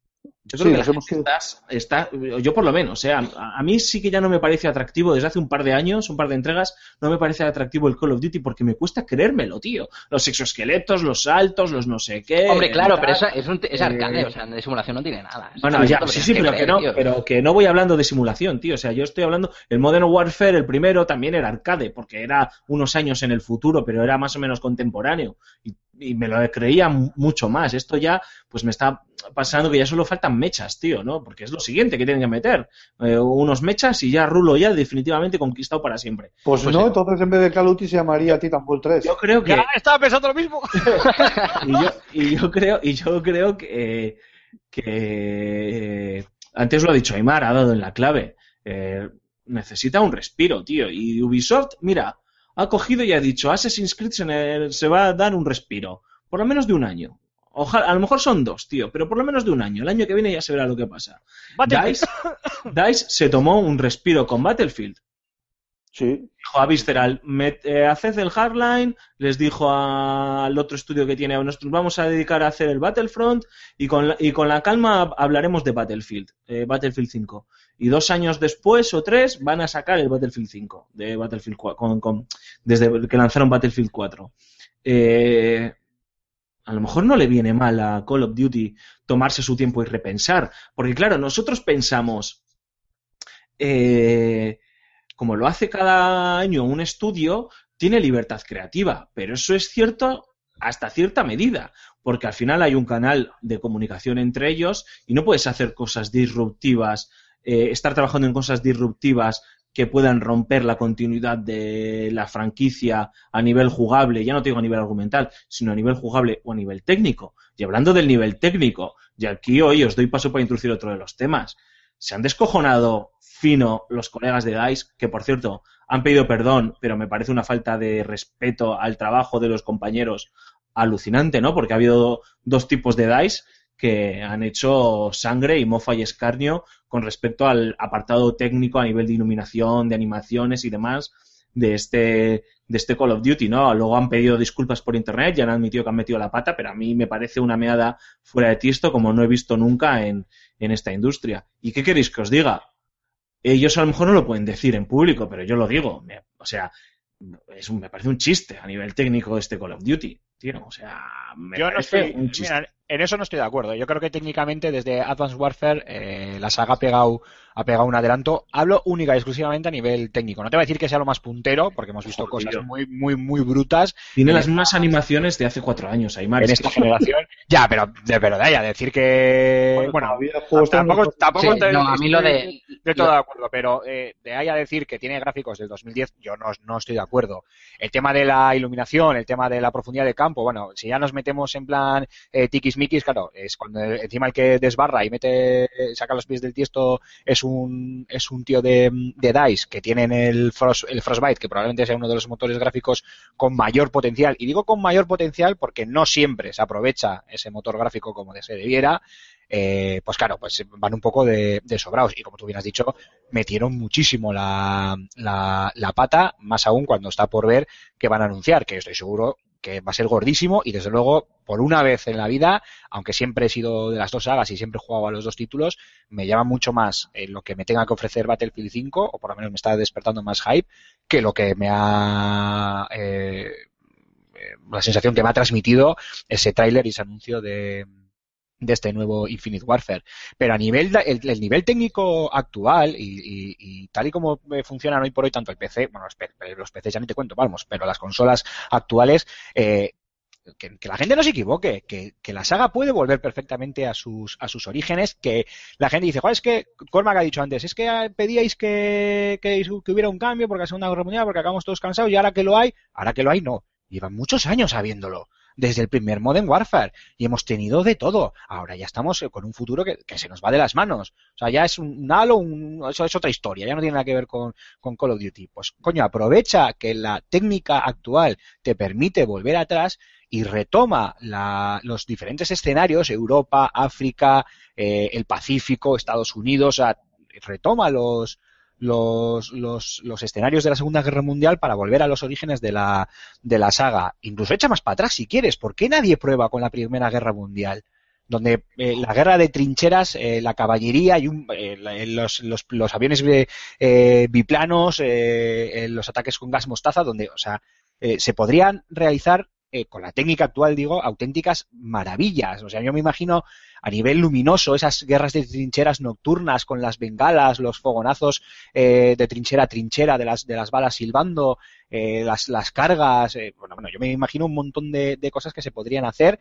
Yo creo Sí, que la gente está, está- yo por lo menos, o sea, a, a mí sí que ya no me parece atractivo desde hace un par de años, un par de entregas, no me parece atractivo el Call of Duty porque me cuesta creérmelo, tío. Los exoesqueletos, los saltos, los no sé qué. Hombre, claro, pero eso es, un, es arcade, eh, o sea, de simulación no tiene nada. Bueno, ya, sí, sí, pero que, creer, no, tío. pero que no voy hablando de simulación, tío. O sea, yo estoy hablando. El Modern Warfare, el primero, también era arcade, porque era unos años en el futuro, pero era más o menos contemporáneo. Y, y me lo creía mu- mucho más. Esto ya, pues me está pasando que ya solo faltan mechas, tío, ¿no? Porque es lo siguiente que tienen que meter. Eh, unos mechas y ya Rulo ya definitivamente conquistado para siempre. Pues, Pues no, entonces en vez de Call of Duty se llamaría Titanfall 3. Yo creo que. Ya estaba pensando lo mismo. y yo, y yo creo, y yo creo que, que eh, antes lo ha dicho Aymar, ha dado en la clave. Eh, necesita un respiro, tío. Y Ubisoft, mira, ha cogido y ha dicho, Assassin's Creed se, ne- se va a dar un respiro. Por lo menos de un año. Ojalá, a lo mejor son dos, tío, pero por lo menos de un año. El año que viene ya se verá lo que pasa. DICE, DICE se tomó un respiro con Battlefield Sí. dijo a Visceral, met- eh, haced el Hardline, les dijo a- al otro estudio que tiene, nos vamos a dedicar a hacer el Battlefront y con la, y con la calma hab- hablaremos de Battlefield, eh, Battlefield 5. Y dos años después o tres van a sacar el Battlefield 5, de Battlefield 4, con- con- desde que lanzaron Battlefield 4. Eh, a lo mejor no le viene mal a Call of Duty tomarse su tiempo y repensar, porque claro, nosotros pensamos, eh, como lo hace cada año un estudio, tiene libertad creativa, pero eso es cierto hasta cierta medida, porque al final hay un canal de comunicación entre ellos y no puedes hacer cosas disruptivas, eh, estar trabajando en cosas disruptivas que puedan romper la continuidad de la franquicia a nivel jugable, ya no te digo a nivel argumental, sino a nivel jugable o a nivel técnico. Y hablando del nivel técnico, y aquí hoy os doy paso para introducir otro de los temas. Se han descojonado fino los colegas de DICE, que por cierto han pedido perdón, pero me parece una falta de respeto al trabajo de los compañeros alucinante, ¿no? Porque ha habido dos tipos de DICE que han hecho sangre y mofa y escarnio con respecto al apartado técnico a nivel de iluminación, de animaciones y demás de este, de este Call of Duty, ¿no? Luego han pedido disculpas por internet, ya han admitido que han metido la pata, pero a mí me parece una meada fuera de tiesto como no he visto nunca en, en esta industria. ¿Y qué queréis que os diga? Ellos a lo mejor no lo pueden decir en público, pero yo lo digo. Me- o sea, es un- me parece un chiste a nivel técnico este Call of Duty, tío. O sea, me Yo no parece estoy, un chiste. mira, en eso no estoy de acuerdo. Yo creo que técnicamente desde Advanced Warfare eh, la saga ha pegado, ha pegado un adelanto. Hablo única y exclusivamente a nivel técnico. No te voy a decir que sea lo más puntero, porque hemos visto Joder, cosas muy, muy, muy brutas Tiene en las esta- mismas animaciones de hace cuatro años, Aymar. en es esta generación. Ya, pero de verdad, ya decir que bueno, todavía juegos tampoco, tampoco Sí, te- no, a mí lo estoy de- de todo de acuerdo, pero eh, de ahí a decir que tiene gráficos del 2010, yo no, no estoy de acuerdo. El tema de la iluminación, el tema de la profundidad de campo, bueno, si ya nos metemos en plan eh, tiquismiquis, claro, es cuando encima el que desbarra y mete, saca los pies del tiesto es un, es un tío de, de DICE que tienen el, Frost, el Frostbite, que probablemente sea uno de los motores gráficos con mayor potencial. Y digo con mayor potencial porque no siempre se aprovecha ese motor gráfico como se debiera. Eh, pues claro, pues van un poco de, de sobrados. Y como tú bien has dicho, metieron muchísimo la, la, la pata, más aún cuando está por ver que van a anunciar, que estoy seguro que va a ser gordísimo y desde luego por una vez en la vida, aunque siempre he sido de las dos sagas y siempre he jugado a los dos títulos, me llama mucho más eh, lo que me tenga que ofrecer Battlefield 5 o por lo menos me está despertando más hype que lo que me ha eh, eh, la sensación que me ha transmitido ese tráiler y ese anuncio de de este nuevo Infinite Warfare. Pero a nivel, el, el nivel técnico actual y, y- y tal y como eh, funcionan hoy por hoy tanto el PC, bueno, los, P- los PCs ya ni te cuento, vamos, pero las consolas actuales, eh, que, la gente no se equivoque, que, la saga puede volver perfectamente a sus, a sus orígenes, que la gente dice, es que, Cormac ha dicho antes, es que pedíais que, que, que hubiera un cambio porque la Segunda Guerra Mundial, porque acabamos todos cansados y ahora que lo hay, ahora que lo hay, no. Llevan muchos años sabiéndolo desde el primer Modern Warfare y hemos tenido de todo. Ahora ya estamos eh, con un futuro que, se nos va de las manos. O sea, ya es un, halo, un- eso es otra historia, ya no tiene nada que ver con, Call of Duty. Pues coño, aprovecha que la técnica actual te permite volver atrás y retoma la- los diferentes escenarios, Europa, África, eh, el Pacífico, Estados Unidos, o retoma los, los, los, los escenarios de la Segunda Guerra Mundial para volver a los orígenes de la, de la saga. Incluso echa más para atrás si quieres. ¿Por qué nadie prueba con la Primera Guerra Mundial? Donde eh, la guerra de trincheras, eh, la caballería y un- eh, los, los, los aviones biplanos, los ataques con gas mostaza, donde, o sea, se podrían realizar eh, con la técnica actual, digo, auténticas maravillas. O sea, yo me imagino a nivel luminoso esas guerras de trincheras nocturnas con las bengalas, los fogonazos eh, de trinchera a trinchera de las, de las balas silbando, eh, las, las cargas. bueno, bueno, yo me imagino un montón de, de cosas que se podrían hacer,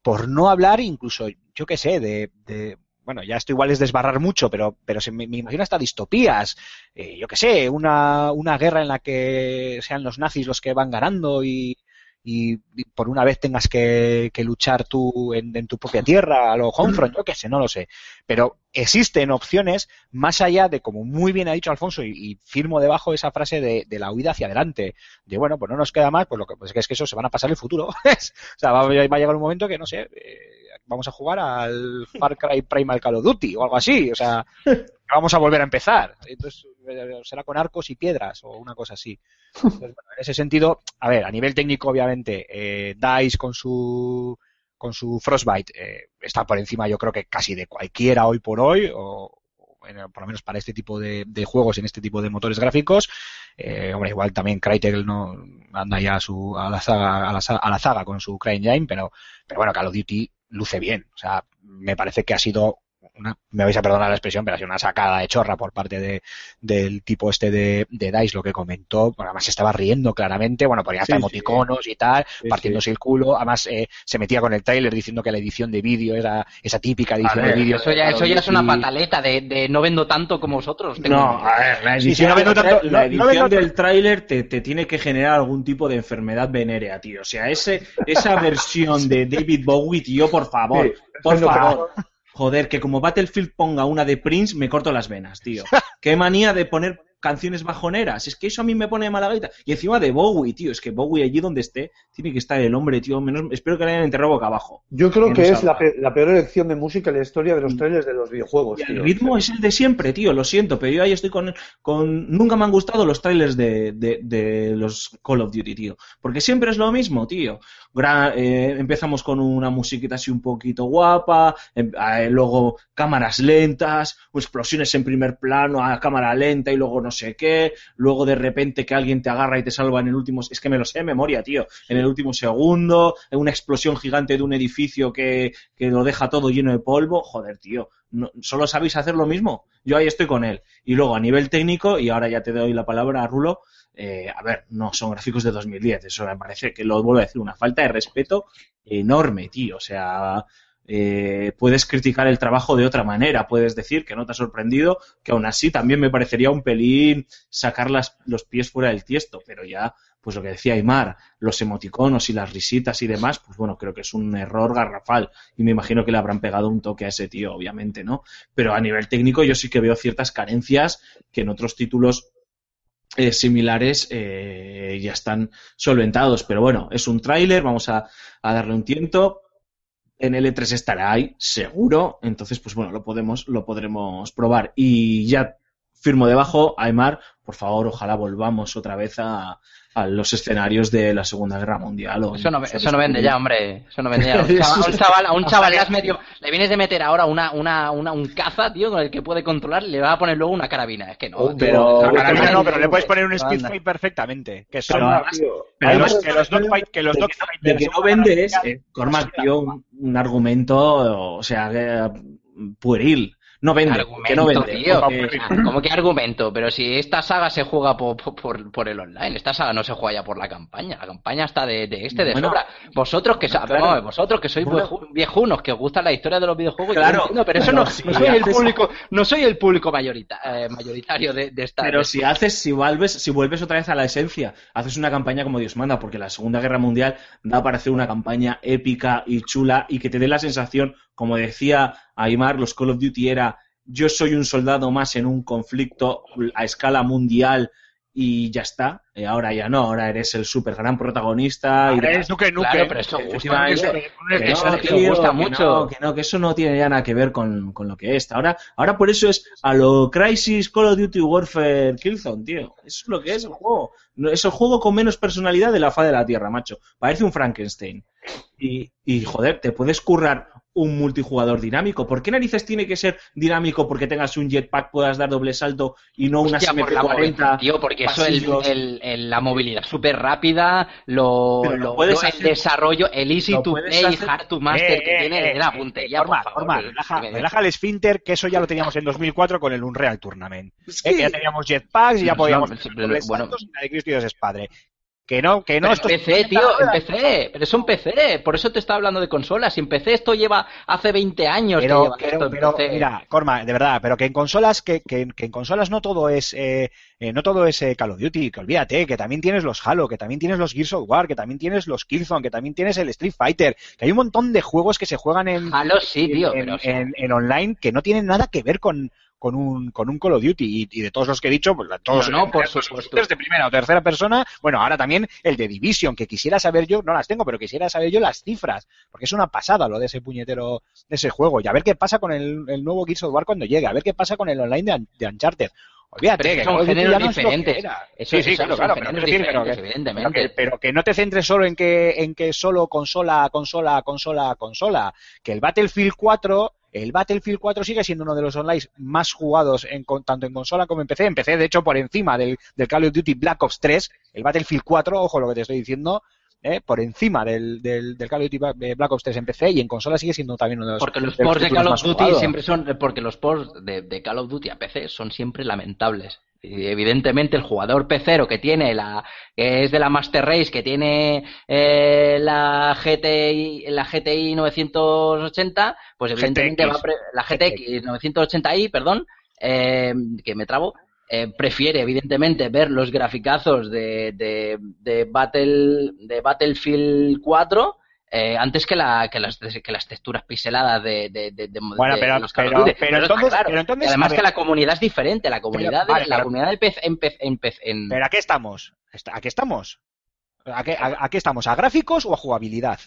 por no hablar incluso, yo qué sé, de, de bueno, ya esto igual es desbarrar mucho, pero, pero se me, imagino hasta distopías. Yo qué sé, una, una guerra en la que sean los nazis los que van ganando y, y, por una vez tengas que, que luchar tú en, en tu propia tierra, a lo Homefront, yo qué sé, no lo sé. Pero existen opciones más allá de, como muy bien ha dicho Alfonso, y, firmo debajo esa frase de, de la huida hacia adelante. De bueno, pues no nos queda más, pues lo que pues es que eso se van a pasar el futuro. o sea, va, va a llegar un momento que, no sé, eh, vamos a jugar al Far Cry Primal Call of Duty o algo así. O sea, vamos a volver a empezar. Entonces, eh, será con arcos y piedras o una cosa así. Entonces, bueno, en ese sentido, a ver, a nivel técnico, obviamente, eh, DICE con su con su Frostbite eh, está por encima, yo creo que casi de cualquiera hoy por hoy, o, por lo menos para este tipo de, de juegos en este tipo de motores gráficos. Eh, hombre, igual también Crytek no anda ya a, su, a, la saga, a, la, a la saga con su CryEngine, pero, pero bueno, Call of Duty luce bien. O sea, me parece que ha sido una, me vais a perdonar la expresión, pero ha sido una sacada de chorra por parte de, del tipo este de, de DICE, lo que comentó, bueno, además se estaba riendo claramente, bueno, ponía hasta Sí, sí. emoticonos y tal, Sí, partiéndose el culo, además eh, se metía con el trailer diciendo que la edición de vídeo era esa típica edición ver, de vídeo. Eso ya, eso ya es una pataleta de, de no vendo tanto como vosotros. Tengo- No, a ver, la edición, sí, no vendo tanto- la no- no edición vendo del tráiler te, te tiene que generar algún tipo de enfermedad venérea, tío. O sea, ese, esa versión de David Bowie, tío, por favor, Sí, por favor. Joder, que como Battlefield ponga una de Prince, me corto las venas, tío. Qué manía de poner canciones bajoneras. Es que eso a mí me pone de mala gaita. Y encima de Bowie, tío. Es que Bowie allí donde esté, tiene que estar el hombre, tío. Menos, espero que le hayan enterrado boca abajo. Yo creo Que es la, pe- la peor elección de música en la historia de los trailers de los videojuegos. Y el tío. ritmo es el de siempre, tío, lo siento, pero yo ahí estoy con, con... Nunca me han gustado los trailers de, de, de los Call of Duty, tío, porque siempre es lo mismo, tío. Gra- eh, empezamos con una musiquita así un poquito guapa, em- eh, luego cámaras lentas, explosiones en primer plano a cámara lenta y luego no sé qué, luego de repente que alguien te agarra y te salva en el último... Es que me lo sé de memoria, tío, en el último segundo, una explosión gigante de un edificio que, que lo deja todo lleno de polvo, joder, tío, no- solo sabéis hacer lo mismo. Yo ahí estoy con él. Y luego a nivel técnico, y ahora ya te doy la palabra a Rulo, eh, a ver, no son gráficos de 2010, eso me parece que lo vuelvo a decir, una falta de respeto enorme, tío. O sea, eh, puedes criticar el trabajo de otra manera, puedes decir que no te ha sorprendido, que aún así también me parecería un pelín sacar los pies fuera del tiesto, pero ya, pues lo que decía Aymar, los emoticonos y las risitas y demás, pues bueno, creo que es un error garrafal y me imagino que le habrán pegado un toque a ese tío, obviamente, ¿no? Pero a nivel técnico yo sí que veo ciertas carencias que en otros títulos eh, similares eh, ya están solventados. Pero bueno, es un tráiler, vamos a, darle un tiento. En L3 estará ahí, seguro. Entonces, pues bueno, lo podemos, lo podremos probar. Y ya firmo debajo, Aymar, por favor, ojalá volvamos otra vez a, a los escenarios de la Segunda Guerra Mundial. o Eso no, eso no vende ya, hombre. Eso no vende ya. A un chaval, a un chaval, a un chaval le has metido, le vienes de meter ahora una, una, una, un caza, tío, con el que puede controlar, le va a poner luego una carabina. Es que no. Oh, pero- No, Pero- no, no, pero le puedes poner un. Speedfight perfectamente. Que son, Pero además- Tío, pero que los dogfight, que los dogfight de la que no vendes, eh, Cormac dio un, un argumento, o sea, que, pueril. No vende, que no vende. tío. porque- Ah, ¿Cómo que argumento? Pero si esta saga se juega por, por, por el online, esta saga no se juega ya por la campaña. La campaña está de, de este, de Bueno, sobra. Vosotros que bueno, claro. vosotros que sois Bueno. vieju- viejunos, que os gusta la historia de los videojuegos, Claro, entiendo, pero eso no, pero si no soy el público, no soy el público mayorita, eh, mayoritario de, de esta. Pero de- si haces, si vuelves, si vuelves otra vez a la esencia, haces una campaña como Dios manda, porque la Segunda Guerra Mundial da para hacer una campaña épica y chula y que te dé la sensación, como decía Aymar, los Call of Duty era yo soy un soldado más en un conflicto a escala mundial y ya está. Eh, ahora ya no, ahora eres el super gran protagonista. y Ahora eres Nuke Nuke. Claro, pero eso gusta, Efectivamente. eso- Que eso no, eso tío, gusta que mucho. no, que no, que eso no tiene ya nada que ver con, con lo que es. Ahora, ahora por eso es a lo Crisis Call of Duty Warfare Killzone, tío. Eso es lo que es el juego. Es el juego con menos personalidad de la faz de la Tierra, macho. Parece un Frankenstein. Y, y joder, te puedes currar un multijugador dinámico. ¿Por qué narices tiene que ser dinámico porque tengas un jetpack, puedas dar doble salto y no una Hostia, por la SMP40? movilidad, tío, porque eso, el, el- el- la movilidad súper rápida, lo, lo lo- puedes lo- el hacer- desarrollo, el easy to play, hacer- hard to master Eh, que eh, tiene eh, la eh, puntería, Norma, por favor. Relaja, relaja el esfínter, que eso ya lo teníamos en 2004 con el Unreal Tournament. Es Eh, que que- ya teníamos jetpacks y ya podíamos no, hacer bueno. saltos y la de Cristo Dios es padre. Que no, que no, Pero en PC, tío, en PC, pero es un PC, por eso te está hablando de consolas. Si en PC esto lleva hace 20 años que Pero, lleva pero, esto en pero, PC. mira, Corma, de verdad, pero que en consolas, que, que, que en consolas no todo es, eh, eh, no todo es eh, Call of Duty, que olvídate, que también tienes los Halo, que también tienes los Gears of War, que también tienes los Killzone, que también tienes el Street Fighter, que hay un montón de juegos que se juegan en, Halo sí, tío, en, pero... en- en online que no tienen nada que ver con, con un, con un Call of Duty y, y de todos los que he dicho, pues todos No, no, por supuesto. de primera o tercera persona, bueno, ahora también el de Division, que quisiera saber yo, no las tengo, pero quisiera saber yo las cifras, porque es una pasada lo de ese puñetero, de ese juego, y a ver qué pasa con el, el nuevo Gears of War cuando llegue, a ver qué pasa con el online de, de Uncharted. Olvídate, que son géneros diferentes. sí, sí, claro, claro, pero, decir, pero que, pero que no te centres solo en que, en que solo consola, consola, consola, consola. Que el Battlefield 4, el Battlefield 4 sigue siendo uno de los online más jugados en, tanto en consola como en PC. En PC, de hecho, por encima del, del Call of Duty Black Ops 3, el Battlefield 4, ojo lo que te estoy diciendo, ¿eh? por encima del, del, del Call of Duty eh, Black Ops 3 en PC y en consola sigue siendo también uno de los Porque los de los ports de Call of Duty siempre son. Porque los ports de, de Call of Duty a PC son siempre lamentables. Y evidentemente el jugador pecero que tiene la que es de la Master Race que tiene eh, la GTI la GTI 980 pues evidentemente GTX. va a pre- la GTX 980i perdón eh, que me trabo eh, prefiere evidentemente ver los graficazos de, de, de Battle de Battlefield 4 eh, antes que, la, que, las, que las texturas pixeladas de, de, de, de- Bueno, de pero- los pero- pero está entonces- claro. pero entonces, además ver. que la comunidad es diferente la comunidad de, vale, la pero- comunidad de PC en, en, en- ¿Pero a qué estamos? ¿A qué estamos? ¿A qué, a- a qué estamos? ¿A gráficos o a jugabilidad?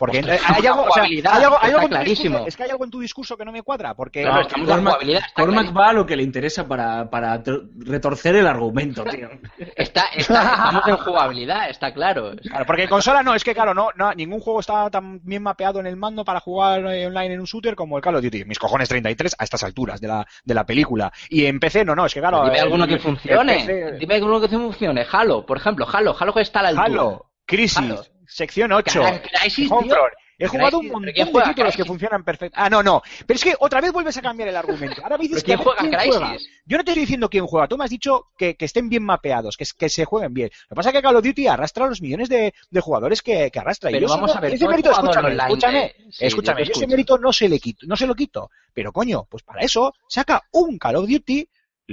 Porque Ostras, hay algo, o sea, jugabilidad, hay algo- hay algo en tu clarísimo. discurso- es que hay algo en tu discurso que no me cuadra, porque Claro, No, estamos en Cormac, Cormac va a lo que le interesa para, para retorcer el argumento, tío. está, está- estamos en jugabilidad está claro Claro, porque en consola no, es que claro, no, no, ningún juego está tan bien mapeado en el mando para jugar eh, online en un shooter como el Call of Duty. Mis cojones 33 a estas alturas de la, de la película. Y en PC no, no, es que claro. dime el- alguno que funcione PC dime alguno que funcione Halo por ejemplo Halo Halo que está a la altura Halo, Crisis, Halo. Sección 8, Cry- Crisis, tío. Homefront. He jugado un montón ¿pero de títulos que funcionan perfecto. Ah, no, no. Pero es que otra vez vuelves a cambiar el argumento. Ahora me dices ¿Pero quién que juega. Yo no te estoy diciendo quién juega. Tú me has dicho que, que estén bien mapeados, que, que se jueguen bien. Lo que pasa es que Call of Duty arrastra los millones de, de jugadores que, arrastra. Y Pero yo vamos a ver, ese mérito, escúchame, online, escúchame, eh, sí, escúchame. yo ese mérito no se le quito, no se lo quito. Pero coño, pues para eso saca un Call of Duty y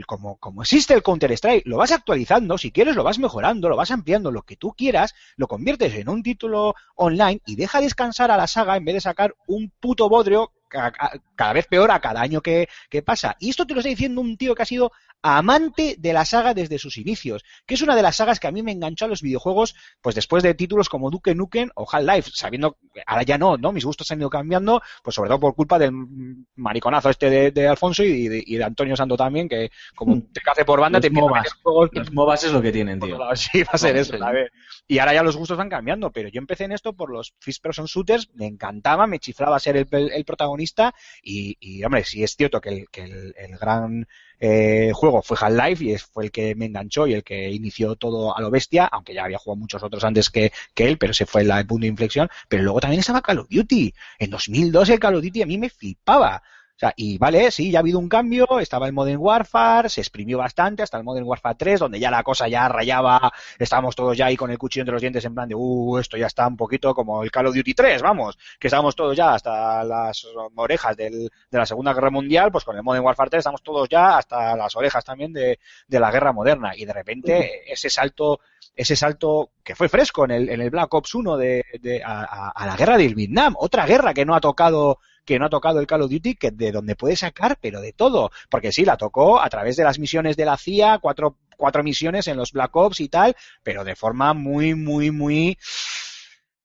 como, como existe el Counter-Strike, lo vas actualizando, si quieres lo vas mejorando, lo vas ampliando, lo que tú quieras, lo conviertes en un título online y deja descansar a la saga en vez de sacar un puto bodrio ca- ca- cada vez peor a cada año que, que pasa. Y esto te lo está diciendo un tío que ha sido amante de la saga desde sus inicios, que es una de las sagas que a mí me enganchó a los videojuegos, pues después de títulos como Duke Nukem o Half-Life, sabiendo, que ahora ya no, ¿no? Mis gustos han ido cambiando, pues sobre todo por culpa del mariconazo este de, de Alfonso y de, y de Antonio Santo también, que como te cace por banda, Los te MOBAs. juegos Los MOBAs es lo que tienen, tío. Sí, va a ser eso, a ver. Y ahora ya los gustos van cambiando, pero yo empecé en esto por los First Person Shooters, me encantaba, me chiflaba ser el, el protagonista y, y, hombre, sí es cierto que el, que el, el gran eh, juego fue Half-Life y fue el que me enganchó y el que inició todo a lo bestia, aunque ya había jugado muchos otros antes que, que él, pero ese fue la- punto de inflexión. Pero luego también estaba Call of Duty. En 2002 el Call of Duty a mí me flipaba. O sea, y vale, sí, ya ha habido un cambio, estaba el Modern Warfare, se exprimió bastante hasta el Modern Warfare 3, donde ya la cosa ya rayaba, estábamos todos ya ahí con el cuchillo entre los dientes en plan de, uh, esto ya está un poquito como el Call of Duty 3, vamos, que estábamos todos ya hasta las orejas del- de la Segunda Guerra Mundial, pues con el Modern Warfare 3 estamos todos ya hasta las orejas también de, de la guerra moderna, y de repente ese salto, ese salto que fue fresco en el, en el Black Ops 1 de, de- a, a- a la guerra del Vietnam, otra guerra que no ha tocado que no ha tocado el Call of Duty, que de donde puede sacar, pero de todo. Porque sí, la tocó a través de las misiones de la CIA, cuatro, cuatro misiones en los Black Ops y tal, pero de forma muy, muy, muy,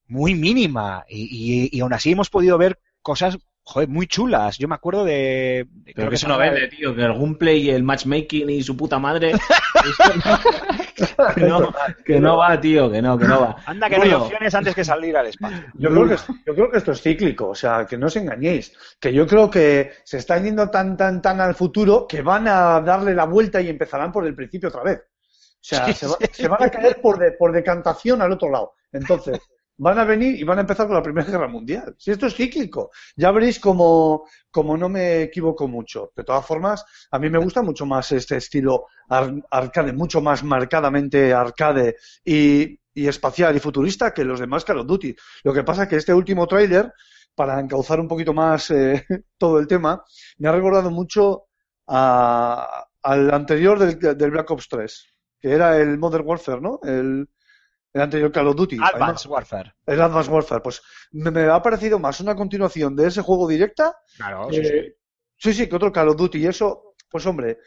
muy mínima. Y, y, y aún así hemos podido ver cosas, joder, muy chulas. Yo me acuerdo de... de- Pero que eso no vende, tío. Que el gameplay y el matchmaking y su puta madre. que, no, que no va, tío. Que no, que no va. Anda que no hay Bueno, opciones antes que salir al espacio. Yo creo, que, yo creo que esto es cíclico, o sea, que no os engañéis. Que yo creo que se están yendo tan, tan, tan al futuro que van a darle la vuelta y empezarán por el principio otra vez. O sea, Sí, se, va- sí. se van a caer por, de- por decantación al otro lado. Entonces, van a venir y van a empezar con la Primera Guerra Mundial. Si esto es cíclico, ya veréis como, no me equivoco mucho. De todas formas, a mí me gusta mucho más este estilo ar- arcade, mucho más marcadamente arcade y, espacial y futurista que los demás Call of Duty. Lo que pasa es que este último tráiler, para encauzar un poquito más eh, todo el tema, me ha recordado mucho al anterior del, del Black Ops 3, que era el Modern Warfare, ¿no? El, el anterior Call of Duty. Advanced Warfare. El Advanced Warfare. Pues me, me ha parecido más una continuación de ese juego directa Claro, eh, sí, sí. sí, sí, que otro Call of Duty. Y eso, pues hombre,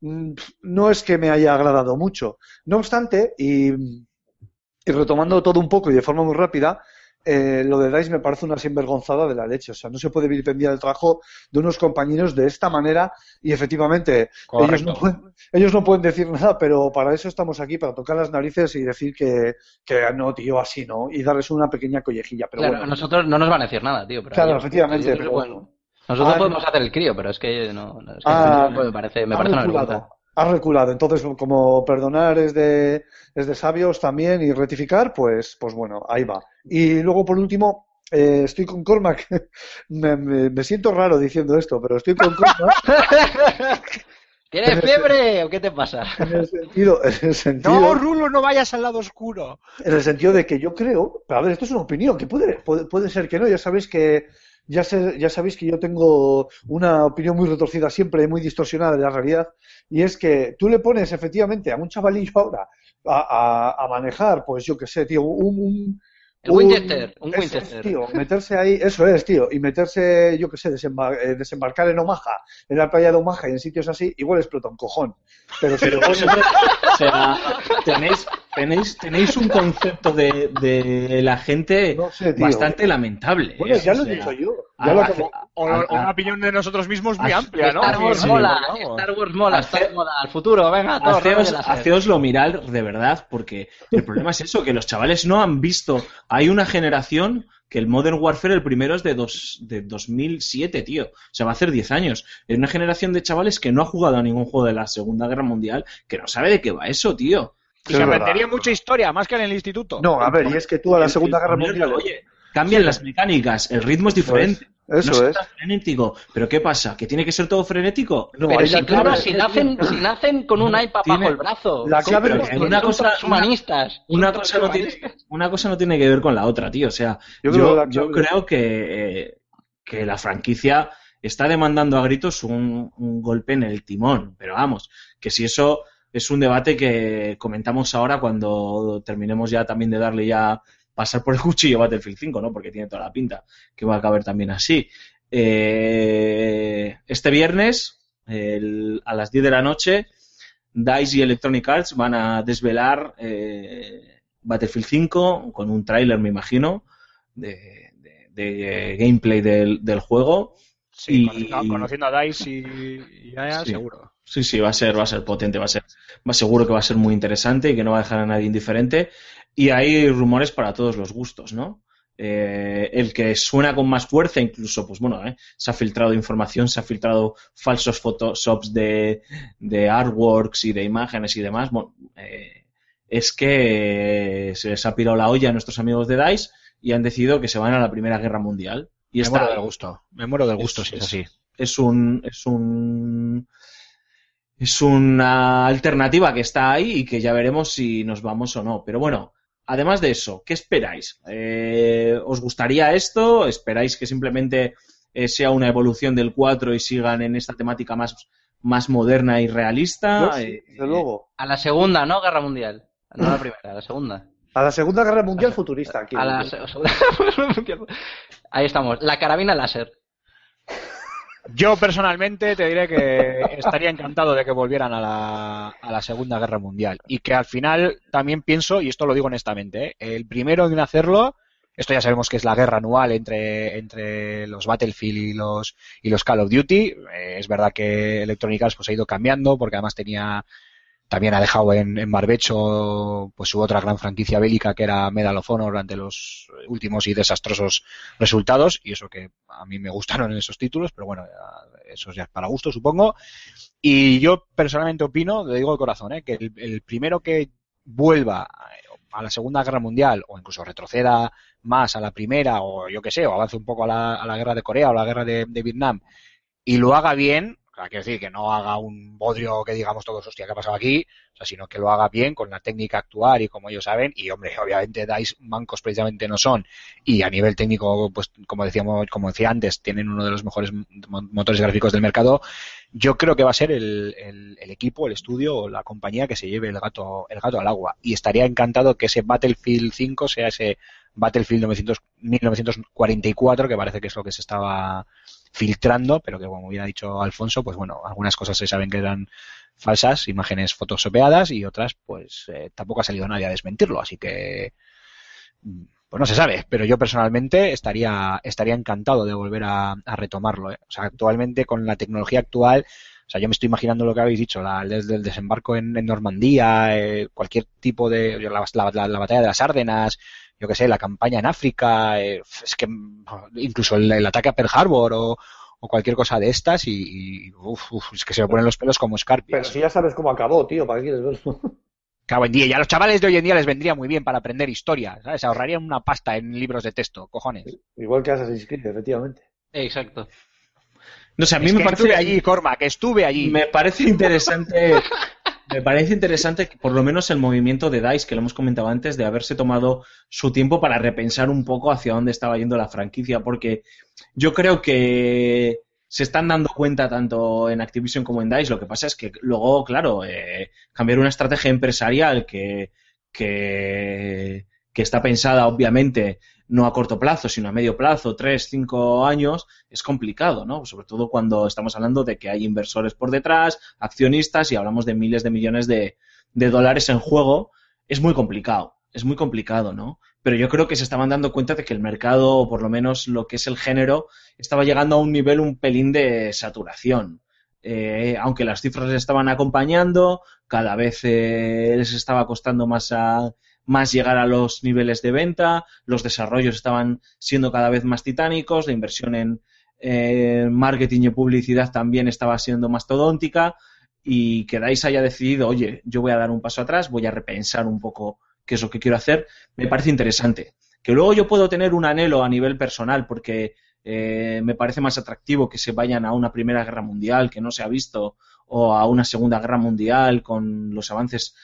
mm, no es que me haya agradado mucho. No obstante, y, y retomando todo un poco y de forma muy rápida, eh, lo de DICE me parece una sinvergonzada de la leche. O sea, no se puede vilipendiar el trabajo de unos compañeros de esta manera y efectivamente ellos no, pueden, ellos no pueden decir nada, pero para eso estamos aquí, para tocar las narices y decir que, que no, tío, así no, y darles una pequeña collejilla. Pero Claro, bueno, a nosotros no nos van a decir nada, tío. Pero Claro, ellos- efectivamente, ellos pero bueno. Nosotros Ah, podemos hacer el crío, pero es que no. es que Ah, me parece, me parece una vergüenza. Ha reculado. Entonces, como perdonar es de, es de sabios también y rectificar, pues, pues bueno, ahí va. Y luego, por último, eh, estoy con Cormac. me, me- me siento raro diciendo esto, pero estoy con Cormac ¿Tienes fiebre o qué te pasa? en el sentido, en el sentido, No, Rulo, no vayas al lado oscuro. en el sentido de que yo creo, pero a ver, esto es una opinión, que puede, puede, puede ser que no, ya sabéis que ya, sé- ya sabéis que yo tengo una opinión muy retorcida siempre, muy distorsionada de la realidad, y es que tú le pones efectivamente a un chavalillo ahora a, a- a manejar, pues yo qué sé, tío, un, un- El Winchester, un es, Winchester. tío, meterse ahí, eso es, tío, y meterse, yo qué sé, desembar- eh, desembarcar en Omaha, en la playa de Omaha y en sitios así, igual explota un cojón. Pero si le pones- o sea, tenéis, tenéis, tenéis un concepto de, de la gente No sé, tío. bastante lamentable. Bueno, ¿eh? ya O lo he dicho yo. a- lo a- O, a- o una opinión de nosotros mismos muy amplia, ¿no? Star Wars Sí, mola. Star Wars mola, Hace- Star Wars mola. Al futuro, venga, Haceos, haceoslo mirar de verdad, porque el problema es eso, que los chavales no han visto. Hay una generación que el Modern Warfare, el primero es de, dos, de 2007, tío. O sea, va a hacer 10 años. Es una generación de chavales que no ha jugado a ningún juego de la Segunda Guerra Mundial, que no sabe de qué va eso, tío. Y se verdad. aprendería mucha historia, más que en el instituto. No, a ver, y es que tú a la Segunda Guerra Mundial. Oye, cambian las mecánicas, el ritmo es diferente. Eso no es. tan frenético. ¿Pero qué pasa? ¿Que tiene que ser todo frenético? No, Pero si, la claro, clave- si nacen, si nacen con un iPad tiene- bajo el brazo. La Sí, clave pero que una son cosa- transhumanistas. Una cosa, no tiene, una cosa no tiene que ver con la otra, tío. O sea, Yo yo, creo que la yo clave- creo que, eh, que la franquicia está demandando a gritos un, un golpe en el timón. Pero vamos, que si eso es un debate que comentamos ahora cuando terminemos ya también de darle ya pasar por el cuchillo Battlefield 5, ¿no? Porque tiene toda la pinta que va a caber también así. Eh, este viernes, el- a las 10 de la noche, DICE y Electronic Arts van a desvelar eh, Battlefield 5 con un tráiler, me imagino, de, de- de gameplay del, del juego. Sí, Y- conociendo, conociendo a DICE y, y Aya, Sí. seguro. Sí, sí, va a ser, va a ser potente, va a ser, va seguro que va a ser muy interesante y que no va a dejar a nadie indiferente. Y hay rumores para todos los gustos, ¿no? Eh, el que suena con más fuerza, incluso, pues bueno, eh, se ha filtrado información, se ha filtrado falsos photoshops de, de artworks y de imágenes y demás. Bueno, eh, es que se les ha pirado la olla a nuestros amigos de DICE y han decidido que se van a la Primera Guerra Mundial. Y Me está muero del gusto. Me muero del gusto Es- si es es- así. es un es un es una alternativa que está ahí y que ya veremos si nos vamos o no. Pero bueno, además de eso, ¿qué esperáis? Eh, ¿Os gustaría esto? ¿Esperáis que simplemente eh, sea una evolución del 4 y sigan en esta temática más, más moderna y realista? Sí, Eh, desde luego. A la segunda, ¿no? Guerra mundial. No a la primera, a la segunda. A la Segunda Guerra Mundial futurista. Aquí. A la. Ahí estamos. La carabina láser. Yo personalmente te diré que estaría encantado de que volvieran a la, a la Segunda Guerra Mundial y que al final también pienso, y esto lo digo honestamente, ¿eh? el primero en hacerlo, esto ya sabemos que es la guerra anual entre, entre los Battlefield y los, y los Call of Duty, eh, es verdad que Electronic Arts pues, ha ido cambiando porque además tenía también ha dejado en, en barbecho pues su otra gran franquicia bélica que era Medal of Honor ante los últimos y desastrosos resultados y eso que a mí me gustaron esos títulos pero bueno eso ya es para gusto supongo y yo personalmente opino lo digo de corazón ¿eh? que el, el primero que vuelva a la Segunda Guerra Mundial o incluso retroceda más a la primera o yo que sé o avance un poco a la, a la guerra de Corea o la guerra de, de Vietnam y lo haga bien o sea, quiero decir que no haga un bodrio que digamos todos, hostia, ¿qué ha pasado aquí? O sea, sino que lo haga bien con la técnica actual y como ellos saben. Y, hombre, obviamente DICE mancos precisamente no son. Y a nivel técnico, pues como decíamos, como decía antes, tienen uno de los mejores mo- motores gráficos del mercado. Yo creo que va a ser el, el- el equipo, el estudio o la compañía que se lleve el gato, el gato al agua. Y estaría encantado que ese Battlefield 5 sea ese Battlefield 900 1944, que parece que es lo que se estaba filtrando, pero que como bien ha dicho Alfonso, pues bueno, algunas cosas se saben que eran falsas, imágenes photoshopeadas y otras pues eh, tampoco ha salido nadie a desmentirlo, así que mm, pues no se sabe, pero yo personalmente estaría estaría encantado de volver a, retomarlo. ¿eh? O sea, actualmente con la tecnología actual, o sea, yo me estoy imaginando lo que habéis dicho, la, desde el desembarco en, Normandía, eh, cualquier tipo de la- la batalla de las Árdenas, yo que sé, la campaña en África, eh, es que incluso el, el ataque a Pearl Harbor o, o cualquier cosa de estas y, y uf, uf, es que se me ponen los pelos como escarpias. Pero si ya sabes cómo acabó, tío, ¿para qué quieres verlo? Cabo en día. Y a los chavales de hoy en día les vendría muy bien para aprender historia, ¿sabes? Ahorrarían una pasta en libros de texto, cojones. Igual que Assassin's Creed, efectivamente. Exacto. No sé, a mí Es me que parece estuve allí, Cormac, que estuve allí. Me parece interesante. Me parece interesante por lo menos el movimiento de DICE, que lo hemos comentado antes, de haberse tomado su tiempo para repensar un poco hacia dónde estaba yendo la franquicia, porque yo creo que se están dando cuenta tanto en Activision como en DICE. Lo que pasa es que luego, claro, eh, cambiar una estrategia empresarial que, que está pensada, obviamente, no a corto plazo, sino a medio plazo, tres, cinco años, es complicado, ¿no? Sobre todo cuando estamos hablando de que hay inversores por detrás, accionistas y hablamos de miles de millones de, de dólares en juego, es muy complicado, es muy complicado, ¿no? Pero yo creo que se estaban dando cuenta de que el mercado, o por lo menos lo que es el género, estaba llegando a un nivel un pelín de saturación. Eh, aunque las cifras estaban acompañando, cada vez eh, les estaba costando más a, más llegar a los niveles de venta, los desarrollos estaban siendo cada vez más titánicos, la inversión en eh, marketing y publicidad también estaba siendo mastodóntica y que DICE haya decidido, oye, yo voy a dar un paso atrás, voy a repensar un poco qué es lo que quiero hacer, me parece interesante. Que luego yo puedo tener un anhelo a nivel personal porque eh, me parece más atractivo que se vayan a una Primera Guerra Mundial que no se ha visto o a una Segunda Guerra Mundial con los avances,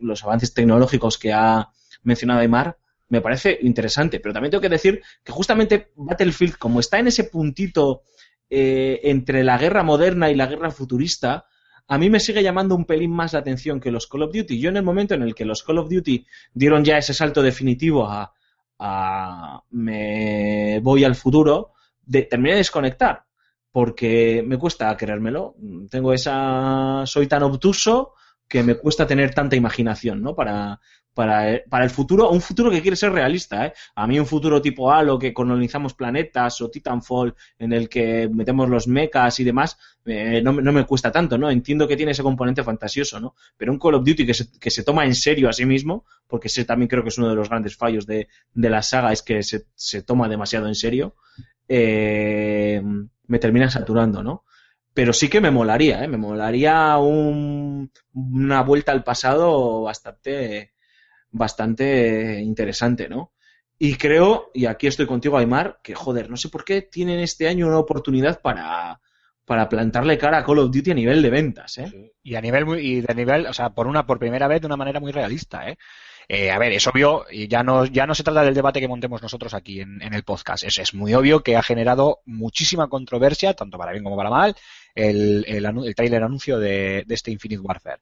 los avances tecnológicos que ha mencionado Aymar, me parece interesante. Pero también tengo que decir que justamente Battlefield, como está en ese puntito eh, entre la guerra moderna y la guerra futurista, a mí me sigue llamando un pelín más la atención que los Call of Duty. Yo en el momento en el que los Call of Duty dieron ya ese salto definitivo a, a me voy al futuro, de, terminé de desconectar porque me cuesta creérmelo. Tengo esa. Soy tan obtuso que me cuesta tener tanta imaginación, ¿no? Para, para, para el futuro, un futuro que quiere ser realista, ¿eh? A mí un futuro tipo Halo, que colonizamos planetas, o Titanfall, en el que metemos los mechas y demás, eh, no, no me cuesta tanto, ¿no? Entiendo que tiene ese componente fantasioso, ¿no? Pero un Call of Duty que se, que se toma en serio a sí mismo, porque ese también creo que es uno de los grandes fallos de, de la saga, es que se, se toma demasiado en serio, eh, me termina saturando, ¿no? Pero sí que me molaría, ¿eh? Me molaría un- una vuelta al pasado bastante, bastante interesante, ¿no? Y creo, y aquí estoy contigo, Aymar, que joder, no sé por qué tienen este año una oportunidad para, para plantarle cara a Call of Duty a nivel de ventas, ¿eh? Y a nivel muy, y de nivel, o sea, por una, por primera vez de una manera muy realista, ¿eh? Eh, a ver, es obvio, y ya no, ya no se trata del debate que montemos nosotros aquí en, el podcast. Es, muy obvio que ha generado muchísima controversia, tanto para bien como para mal, el, el trailer anuncio de, de este Infinite Warfare.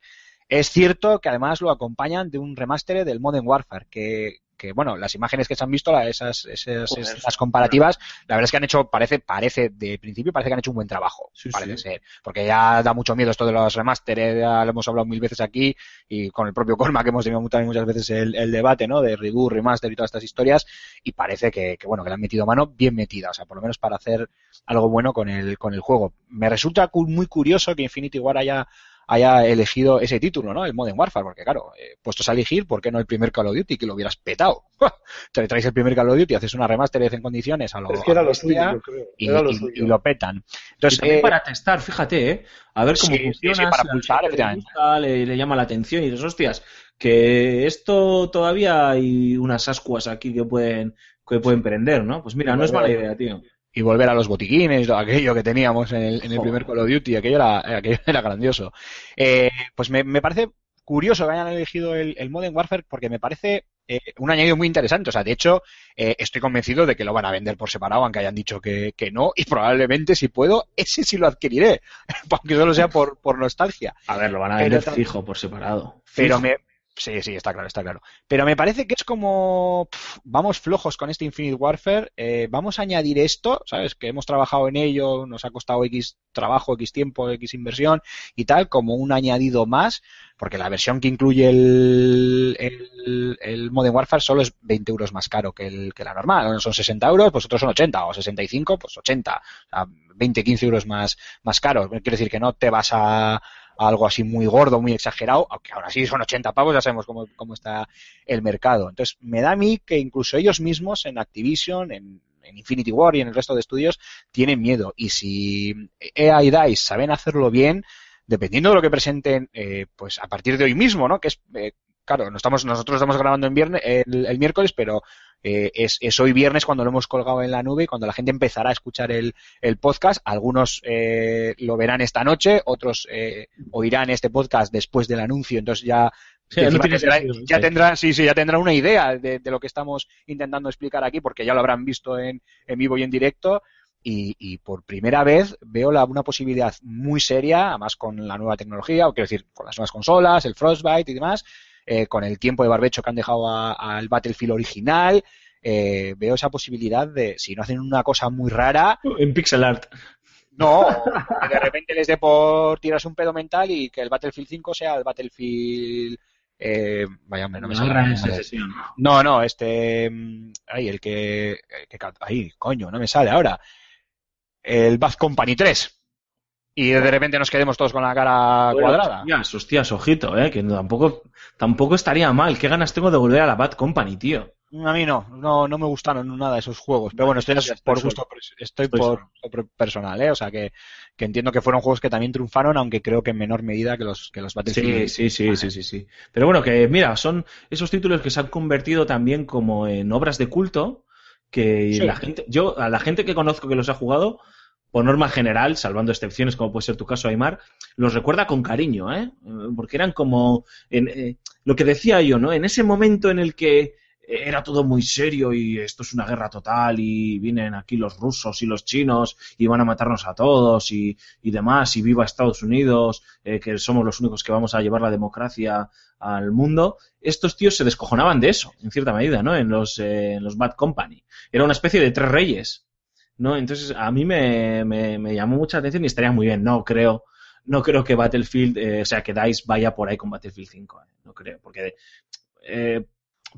Es cierto que además lo acompañan de un remaster del Modern Warfare, que, que bueno, las imágenes que se han visto, la- esas, esas, Joder. esas comparativas, la verdad es que han hecho, parece, parece, de principio parece que han hecho un buen trabajo, Sí, parece sí. ser. Porque ya da mucho miedo esto de los remaster, eh, ya lo hemos hablado mil veces aquí, y con el propio Colma que hemos tenido también muchas veces el, el debate, ¿no? De reboot, remaster y todas estas historias, y parece que, que, bueno, que le han metido mano bien metida, o sea, por lo menos para hacer algo bueno con el, con el juego. Me resulta muy curioso que Infinity War haya, haya elegido ese título, ¿no? El Modern Warfare, porque claro, eh, puestos a elegir, ¿por qué no el primer Call of Duty que lo hubieras petado? Te traes el primer Call of Duty, haces una remaster en condiciones a lo, Es que era a lo suyo, yo creo. y, Era lo y- suyo. y lo petan. Y también eh, para testar, fíjate, ¿eh? A ver cómo Sí, funciona, sí, para pulsar, le efectivamente. gusta, le, le llama la atención y dices, hostias, que esto todavía hay unas ascuas aquí que pueden, que pueden prender, ¿no? Pues mira, no es mala idea, tío. Y volver a los botiquines, todo aquello que teníamos en el, en el primer Call of Duty, aquello era, aquello era grandioso. Eh, pues me, me parece curioso que hayan elegido el, el Modern Warfare porque me parece eh, un añadido muy interesante. O sea, de hecho, eh, estoy convencido de que lo van a vender por separado, aunque hayan dicho que, que no, y probablemente, si puedo, ese sí lo adquiriré, aunque solo sea por, por nostalgia. A ver, lo van a vender fijo por separado. Pero Fijo. me. Sí, sí, está claro, está claro. Pero me parece que es como. vamos flojos con este Infinite Warfare. eh, vamos a añadir esto, ¿sabes? Que hemos trabajado en ello, nos ha costado X trabajo, X tiempo, X inversión y tal, como un añadido más. Porque la versión que incluye el, el, el Modern Warfare solo es 20 euros más caro que, el, que la normal. Son 60 euros, pues otros son 80, o 65, pues 80. O sea, 20, 15 euros más, más caros. Quiere decir que no te vas a, algo así muy gordo, muy exagerado, aunque ahora sí son 80 pavos, ya sabemos cómo, cómo está el mercado. Entonces, me da a mí que incluso ellos mismos en Activision, en en Infinity War y en el resto de estudios tienen miedo. Y si EA y DICE saben hacerlo bien, dependiendo de lo que presenten, eh, pues a partir de hoy mismo, ¿no? Que es, eh, claro, no estamos, nosotros estamos grabando en viernes, el, el miércoles, pero eh, es, es hoy viernes cuando lo hemos colgado en la nube y cuando la gente empezará a escuchar el, el podcast. Algunos eh, lo verán esta noche, otros eh, oirán este podcast después del anuncio, entonces ya Sí, no tendrá- sentido, ya sí. tendrán, sí, sí, ya tendrán una idea de, de lo que estamos intentando explicar aquí, porque ya lo habrán visto en, en vivo y en directo. Y, y por primera vez veo la, una posibilidad muy seria, además con la nueva tecnología, o quiero decir, con las nuevas consolas, el Frostbite y demás, eh, con el tiempo de barbecho que han dejado al Battlefield original, eh, veo esa posibilidad de, si no hacen una cosa muy rara, En pixel art. no, que de repente les dé por tirarse un pedo mental y que el Battlefield 5 sea el Battlefield. Eh, vaya, hombre, no me sale. No. No, no, este. mm, Ay, el que. que ca- Ay, coño, no me sale ahora. El Bad Company 3. Y de repente nos quedemos todos con la cara cuadrada. Hostias, hostias, ojito, eh, que tampoco, tampoco estaría mal. ¿Qué ganas tengo de volver a la Bad Company, tío? A mí no, no, no me gustaron nada esos juegos. Pero bueno, estoy por solo. gusto, estoy Estoy por, personal, ¿eh? O sea que, que entiendo que fueron juegos que también triunfaron, aunque creo que en menor medida que los, que los Battlefield. Sí, sí, sí, sí, sí, sí. Pero bueno, que mira, son esos títulos que se han convertido también como en obras de culto, que Sí. la gente, yo, a la gente que conozco que los ha jugado, por norma general, salvando excepciones como puede ser tu caso, Aymar, los recuerda con cariño, ¿eh? Porque eran como, en, eh, lo que decía yo, ¿no? En ese momento en el que era todo muy serio y esto es una guerra total y vienen aquí los rusos y los chinos y van a matarnos a todos y, y demás y viva Estados Unidos, eh, que somos los únicos que vamos a llevar la democracia al mundo, estos tíos se descojonaban de eso, en cierta medida, ¿no? En los, eh, en los Bad Company. Era una especie de tres reyes, ¿no? Entonces a mí me, me, me llamó mucha atención y estaría muy bien, no creo. No creo que Battlefield, eh, o sea, que DICE vaya por ahí con Battlefield 5, eh, no creo, porque eh,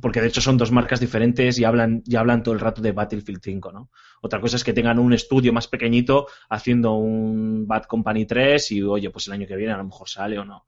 porque de hecho son dos marcas diferentes y hablan, y hablan todo el rato de Battlefield 5, ¿no? Otra cosa es que tengan un estudio más pequeñito haciendo un Bad Company 3 y, oye, pues el año que viene a lo mejor sale o no.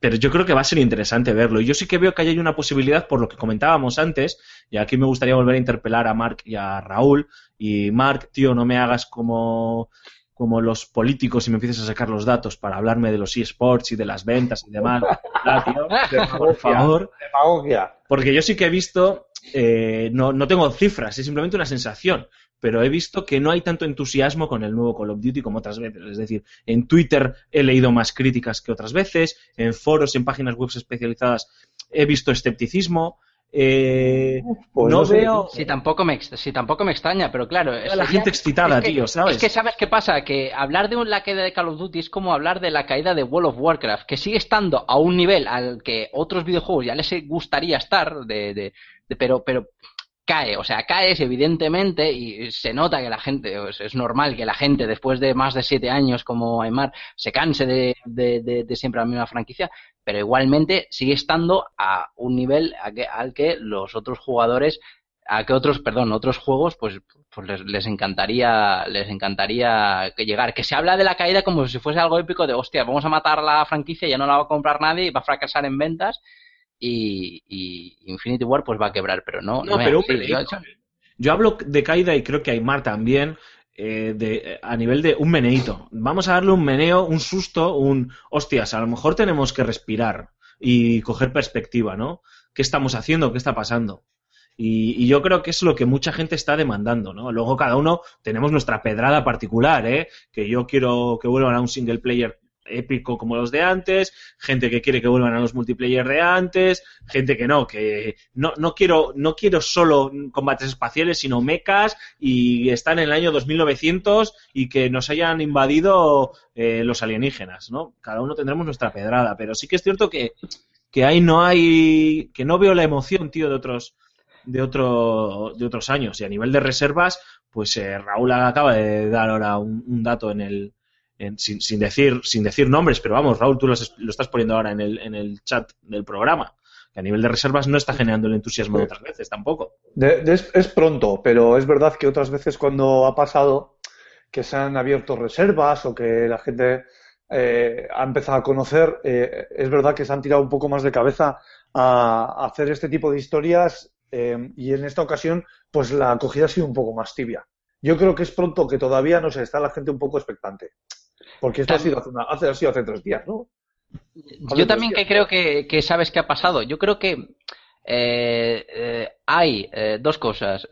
Pero yo creo que va a ser interesante verlo. Y yo sí que veo que hay una posibilidad, por lo que comentábamos antes, y aquí me gustaría volver a interpelar a Mark y a Raúl. Y Mark, tío, no me hagas como, como los políticos y me empieces a sacar los datos para hablarme de los eSports y de las ventas y demás. Tío, por favor. Demagogia. Porque yo sí que he visto, eh, no, no tengo cifras, es simplemente una sensación, pero he visto que no hay tanto entusiasmo con el nuevo Call of Duty como otras veces. Es decir, en Twitter he leído más críticas que otras veces, en foros, en páginas web especializadas he visto escepticismo. eh, Pues no no sé. veo Sí, tampoco me, sí, tampoco me extraña, pero claro. a la sería- gente excitada, es que- tío, ¿sabes? Es que, ¿sabes qué pasa? Que hablar de un- la caída de Call of Duty es como hablar de la caída de World of Warcraft, que sigue estando a un nivel al que otros videojuegos ya les gustaría estar, de, de- de- pero, pero cae, o sea, caes evidentemente y se nota que la gente, es normal que la gente después de más de siete años como Aymar se canse de, de- de- de siempre la misma franquicia, pero igualmente sigue estando a un nivel a que- al que los otros jugadores a que otros, perdón, otros juegos, pues, pues les, les encantaría, les encantaría llegar. Que se habla de la caída como si fuese algo épico de, hostia, vamos a matar la franquicia, ya no la va a comprar nadie, y va a fracasar en ventas y, y Infinity War pues va a quebrar, pero no. No, es pero así. Yo- hablo de caída y creo que Aymar también, eh, de, a nivel de un meneíto. Vamos a darle un meneo, un susto, un hostias, a lo mejor tenemos que respirar y coger perspectiva, ¿no? ¿Qué estamos haciendo? ¿Qué está pasando? Y, y yo creo que es lo que mucha gente está demandando, ¿no? Luego cada uno tenemos nuestra pedrada particular, ¿eh? Que yo quiero que vuelvan a un single player épico como los de antes, gente que quiere que vuelvan a los multiplayer de antes, gente que no, que no, no quiero, no quiero solo combates espaciales, sino mechas y están en el año 2900 y que nos hayan invadido eh, los alienígenas, ¿no? Cada uno tendremos nuestra pedrada, pero sí que es cierto que, que ahí no hay, que no veo la emoción, tío, de otros, de otro, de otros años. Y a nivel de reservas, pues eh, Raúl acaba de dar ahora un dato en el, en- sin, sin decir, sin decir nombres, pero vamos, Raúl, tú lo, estás poniendo ahora en el, en el chat del programa. Que a nivel de reservas no está generando el entusiasmo de otras veces tampoco. De- de- es, es pronto, pero es verdad que otras veces cuando ha pasado que se han abierto reservas o que la gente eh, ha empezado a conocer, eh, es verdad que se han tirado un poco más de cabeza a, a hacer este tipo de historias eh, y en esta ocasión, pues la acogida ha sido un poco más tibia. Yo creo que es pronto que todavía, no sé, está la gente un poco expectante. Porque esto ha sido hace, una- hace- ha sido hace tres días, ¿no? Yo también que creo que, que sabes qué ha pasado. Yo creo que eh, eh, hay eh, dos cosas.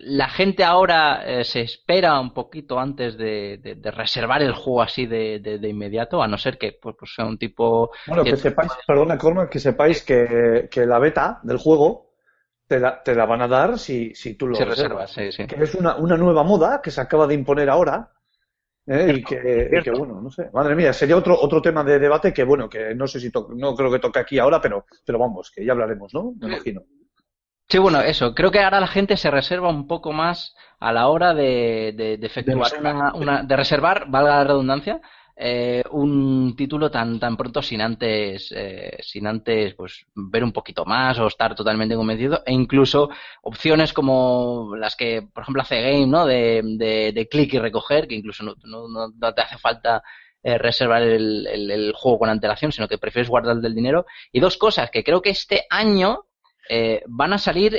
La gente ahora se espera un poquito antes de, de- de reservar el juego así de, de- inmediato, a no ser que pues, pues sea un tipo... Bueno, que que- sepáis, perdona, Cormac, que sepáis que, que la beta del juego te la, te la van a dar si, si tú lo si reservas. reservas, sí, sí. Que es una, una nueva moda que se acaba de imponer ahora. ¿Eh? Y, que, y que, bueno, no sé. Madre mía, sería otro, otro tema de debate que, bueno, que no sé si to- no creo que toque aquí ahora, pero, pero vamos, que ya hablaremos, ¿no? Me imagino. Sí, bueno, eso. Creo que ahora la gente se reserva un poco más a la hora de, de- de efectuar una, una- de reservar, valga la redundancia, eh, un título tan tan pronto sin antes eh, sin antes pues ver un poquito más o estar totalmente convencido e incluso opciones como las que por ejemplo hace Game, ¿no? De, de, clic y recoger, que incluso no, no, no- te hace falta eh, reservar el, el- el juego con antelación, sino que prefieres guardar del dinero. Y dos cosas que creo que este año eh, van a salir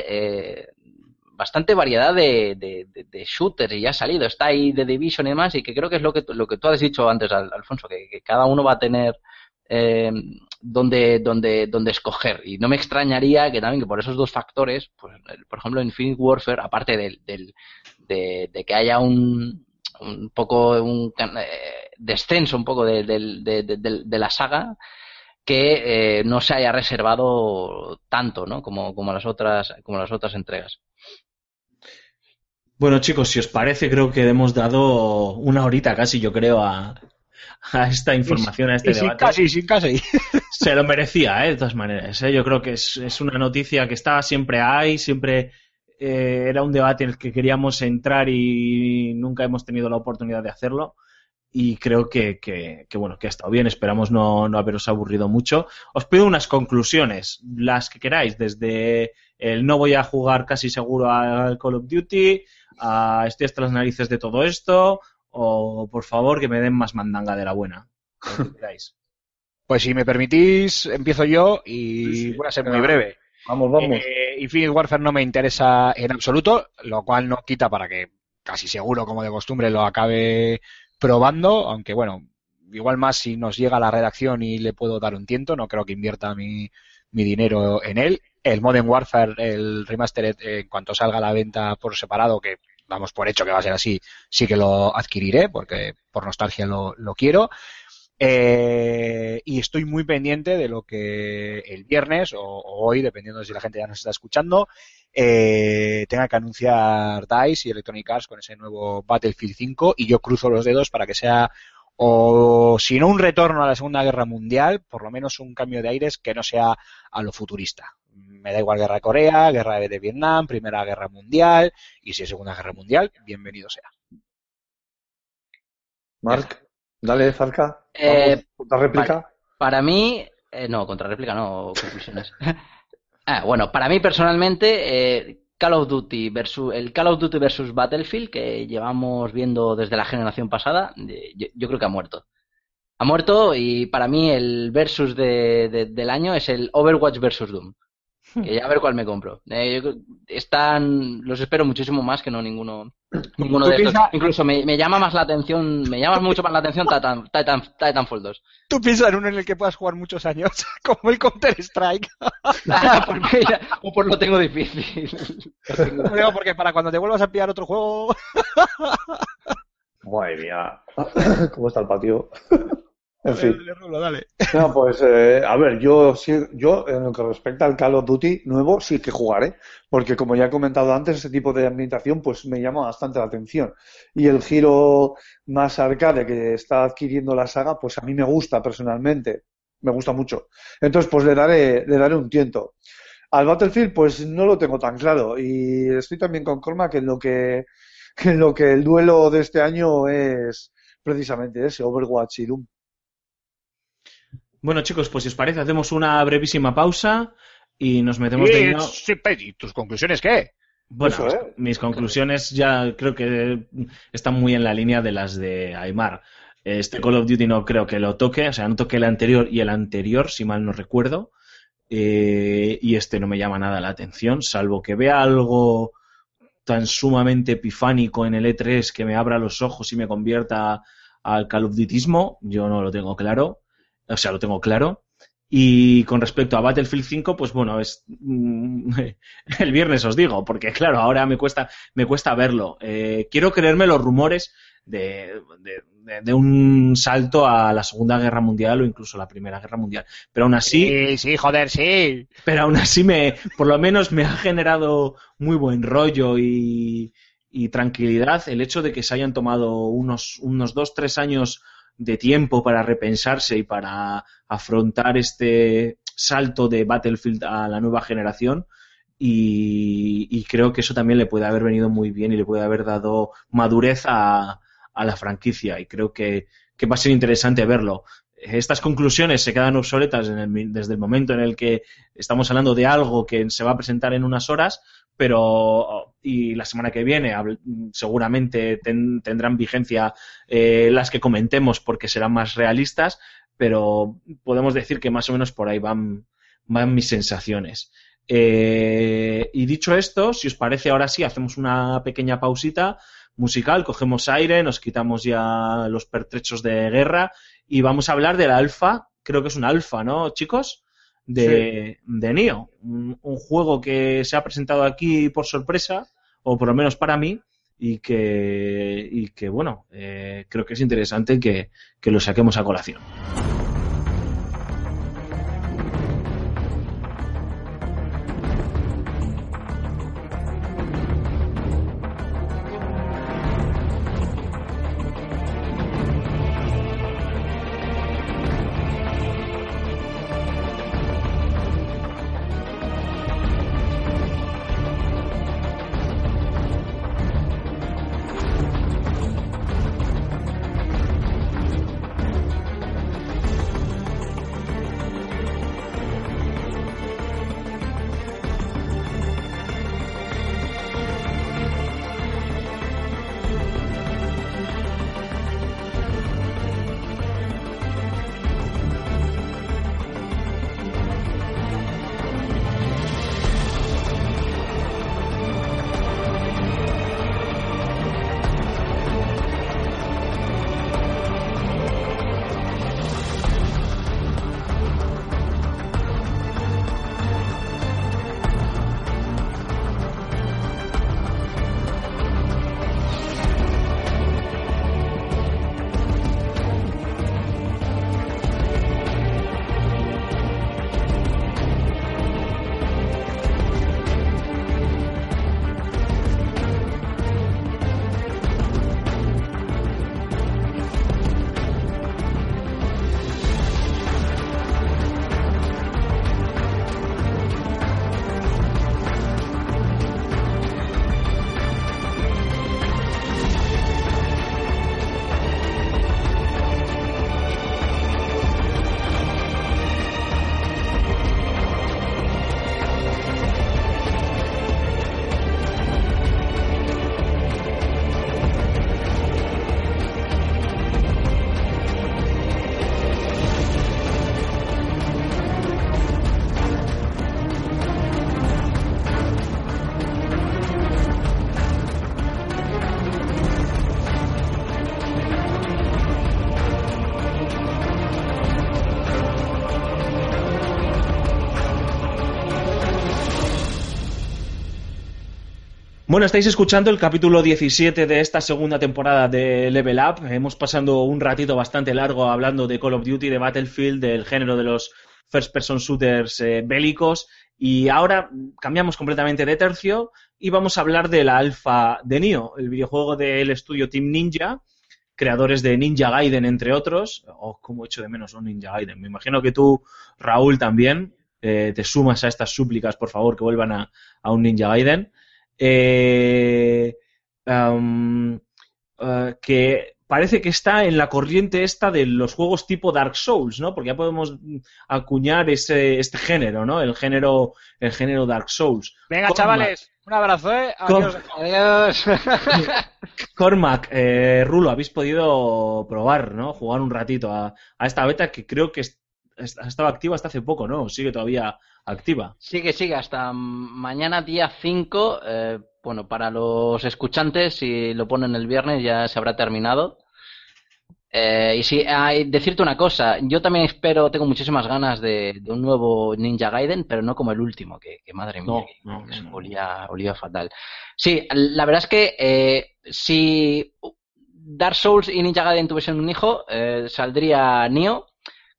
bastante variedad de, shooters y ya ha salido. Está ahí The Division y demás, y que creo que es lo que, lo que tú has dicho antes, Al- Alfonso, que, cada uno va a tener eh, donde, donde, donde escoger. Y no me extrañaría que también que por esos dos factores, pues, por ejemplo, Infinite Warfare, aparte del, del- de, que haya un, poco un eh, descenso un poco de- de- de- de la saga, que eh, no se haya reservado tanto, ¿no? Como, como las otras, como las otras entregas. Bueno, chicos, si os parece, creo que hemos dado una horita casi, yo creo, a, a esta información, a este Y debate. casi, sin casi. Se lo merecía, ¿eh? de todas maneras. ¿eh? Yo creo que es, es una noticia que está, siempre hay, siempre eh, era un debate en el que queríamos entrar y nunca hemos tenido la oportunidad de hacerlo. Y creo que, que, que, bueno, que ha estado bien. Esperamos no, no haberos aburrido mucho. Os pido unas conclusiones, las que queráis, desde el no voy a jugar casi seguro al Call of Duty, a estoy hasta las narices de todo esto, o por favor que me den más mandanga de la buena. Lo que queráis. Pues si me permitís, empiezo yo y Sí, sí. voy a ser muy breve. Vamos, vamos. Eh, Infinite Warfare no me interesa en absoluto, lo cual no quita para que casi seguro, como de costumbre, lo acabe probando, aunque bueno, igual más si nos llega a la redacción y le puedo dar un tiento, no creo que invierta mi, mi dinero en él. El Modern Warfare, el Remastered, eh, en cuanto salga a la venta por separado, que damos por hecho que va a ser así, sí que lo adquiriré, porque por nostalgia lo, lo quiero. Eh, y estoy muy pendiente de lo que el viernes o, o hoy, dependiendo de si la gente ya nos está escuchando, eh, tenga que anunciar DICE y Electronic Arts con ese nuevo Battlefield 5 y yo cruzo los dedos para que sea o si no un retorno a la Segunda Guerra Mundial, por lo menos un cambio de aires que no sea a lo futurista. Me da igual Guerra de Corea, Guerra de Vietnam, Primera Guerra Mundial y si es Segunda Guerra Mundial, bienvenido sea. Marc, dale, Zarca. Eh. Para mí, eh, no, réplica no, conclusiones. ah, bueno, para mí personalmente, eh, Call of Duty versus el Call of Duty versus Battlefield que llevamos viendo desde la generación pasada, eh, yo, yo creo que ha muerto. Ha muerto y para mí el versus de- de- del año es el Overwatch versus Doom. Que ya a ver cuál me compro. Eh, están, los espero muchísimo más que no ninguno, ninguno de estos. piensa- Incluso me, me llama más la atención, me llama mucho más la atención Titan, Titan, Titanfall 2. Tú piensas en uno en el que puedas jugar muchos años, como el Counter Strike. Ah, mira, o pues lo tengo difícil. Digo, porque para cuando te vuelvas a pillar otro juego. Madre mía. ¿Cómo está el patio? En fin. Dale, Rulo, dale. No, pues, eh, a ver, yo, sí, yo en lo que respecta al Call of Duty nuevo sí que jugaré, porque como ya he comentado antes, ese tipo de ambientación pues me llama bastante la atención. Y el giro más arcade que está adquiriendo la saga, pues a mí me gusta personalmente, me gusta mucho. Entonces, pues le daré, le daré un tiento. Al Battlefield, pues no lo tengo tan claro, y estoy también con Cormac en lo que, en lo que el duelo de este año es precisamente ese, Overwatch y Doom. Bueno, chicos, pues si os parece, hacemos una brevísima pausa y nos metemos de Y, lleno. sí, pe- ¿y tus conclusiones qué? Bueno, Eso, ¿eh? mis conclusiones ya creo que están muy en la línea de las de Aymar. Este Call of Duty no creo que lo toque, o sea, no toque el anterior y el anterior, si mal no recuerdo. eh, y este no me llama nada la atención, salvo que vea algo tan sumamente epifánico en el E3 que me abra los ojos y me convierta al Call of Dutyismo, yo no lo tengo claro, o sea, lo tengo claro. Y con respecto a Battlefield 5, pues bueno, es mm, el viernes os digo, porque claro, ahora me cuesta, me cuesta verlo. Eh, quiero creerme los rumores de, de- de- un salto a la Segunda Guerra Mundial o incluso la Primera Guerra Mundial. Pero aún así, Sí, sí, joder, sí. pero aún así me, por lo menos me ha generado muy buen rollo y, y tranquilidad el hecho de que se hayan tomado unos, unos dos, tres años de tiempo para repensarse y para afrontar este salto de Battlefield a la nueva generación. Y, creo que eso también le puede haber venido muy bien y le puede haber dado madurez a, a la franquicia. Y creo que, que va a ser interesante verlo. Estas conclusiones se quedan obsoletas en el desde el momento en el que estamos hablando de algo que se va a presentar en unas horas, pero y la semana que viene seguramente ten- tendrán vigencia eh, las que comentemos porque serán más realistas, pero podemos decir que más o menos por ahí van, van mis sensaciones. Eh, y dicho esto, si os parece, ahora sí, hacemos una pequeña pausita musical, cogemos aire, nos quitamos ya los pertrechos de guerra y vamos a hablar de la alfa, creo que es una alfa, ¿no, chicos? De, de Nio, un, un juego que se ha presentado aquí por sorpresa, o por lo menos para mí, y que, y que bueno, eh, creo que es interesante que, que lo saquemos a colación. Bueno, estáis escuchando el capítulo 17 de esta segunda temporada de Level Up. Hemos pasado un ratito bastante largo hablando de Call of Duty, de Battlefield, del género de los first person shooters eh, bélicos y ahora cambiamos completamente de tercio y vamos a hablar de la alfa de Nioh, el videojuego del estudio Team Ninja, creadores de Ninja Gaiden entre otros. Oh, cómo echo de menos un Ninja Gaiden. Me imagino que tú, Raúl, también eh, te sumas a estas súplicas, por favor, que vuelvan a un Ninja Gaiden. Eh, um, eh, que parece que está en la corriente esta de los juegos tipo Dark Souls, ¿no? Porque ya podemos acuñar ese, este género, ¿no? El género, el género Dark Souls. Venga, Cormac. chavales, un abrazo, ¿eh? Adiós. Adiós. Cormac, eh, Rulo, habéis podido probar, ¿no? Jugar un ratito a, a esta beta que creo que es- est- estaba activa hasta hace poco, ¿no? Sigue todavía activa. Sigue, sigue, hasta mañana día 5. eh, bueno, para los escuchantes, si lo ponen el viernes ya se habrá terminado. Eh, y sí, hay- decirte una cosa, yo también espero, tengo muchísimas ganas de, de un nuevo Ninja Gaiden, pero no como el último, que, que madre mía, No, que- no, que no. olía, olía fatal. Sí, la verdad es que eh, si Dark Souls y Ninja Gaiden tuviesen un hijo, eh, saldría Nioh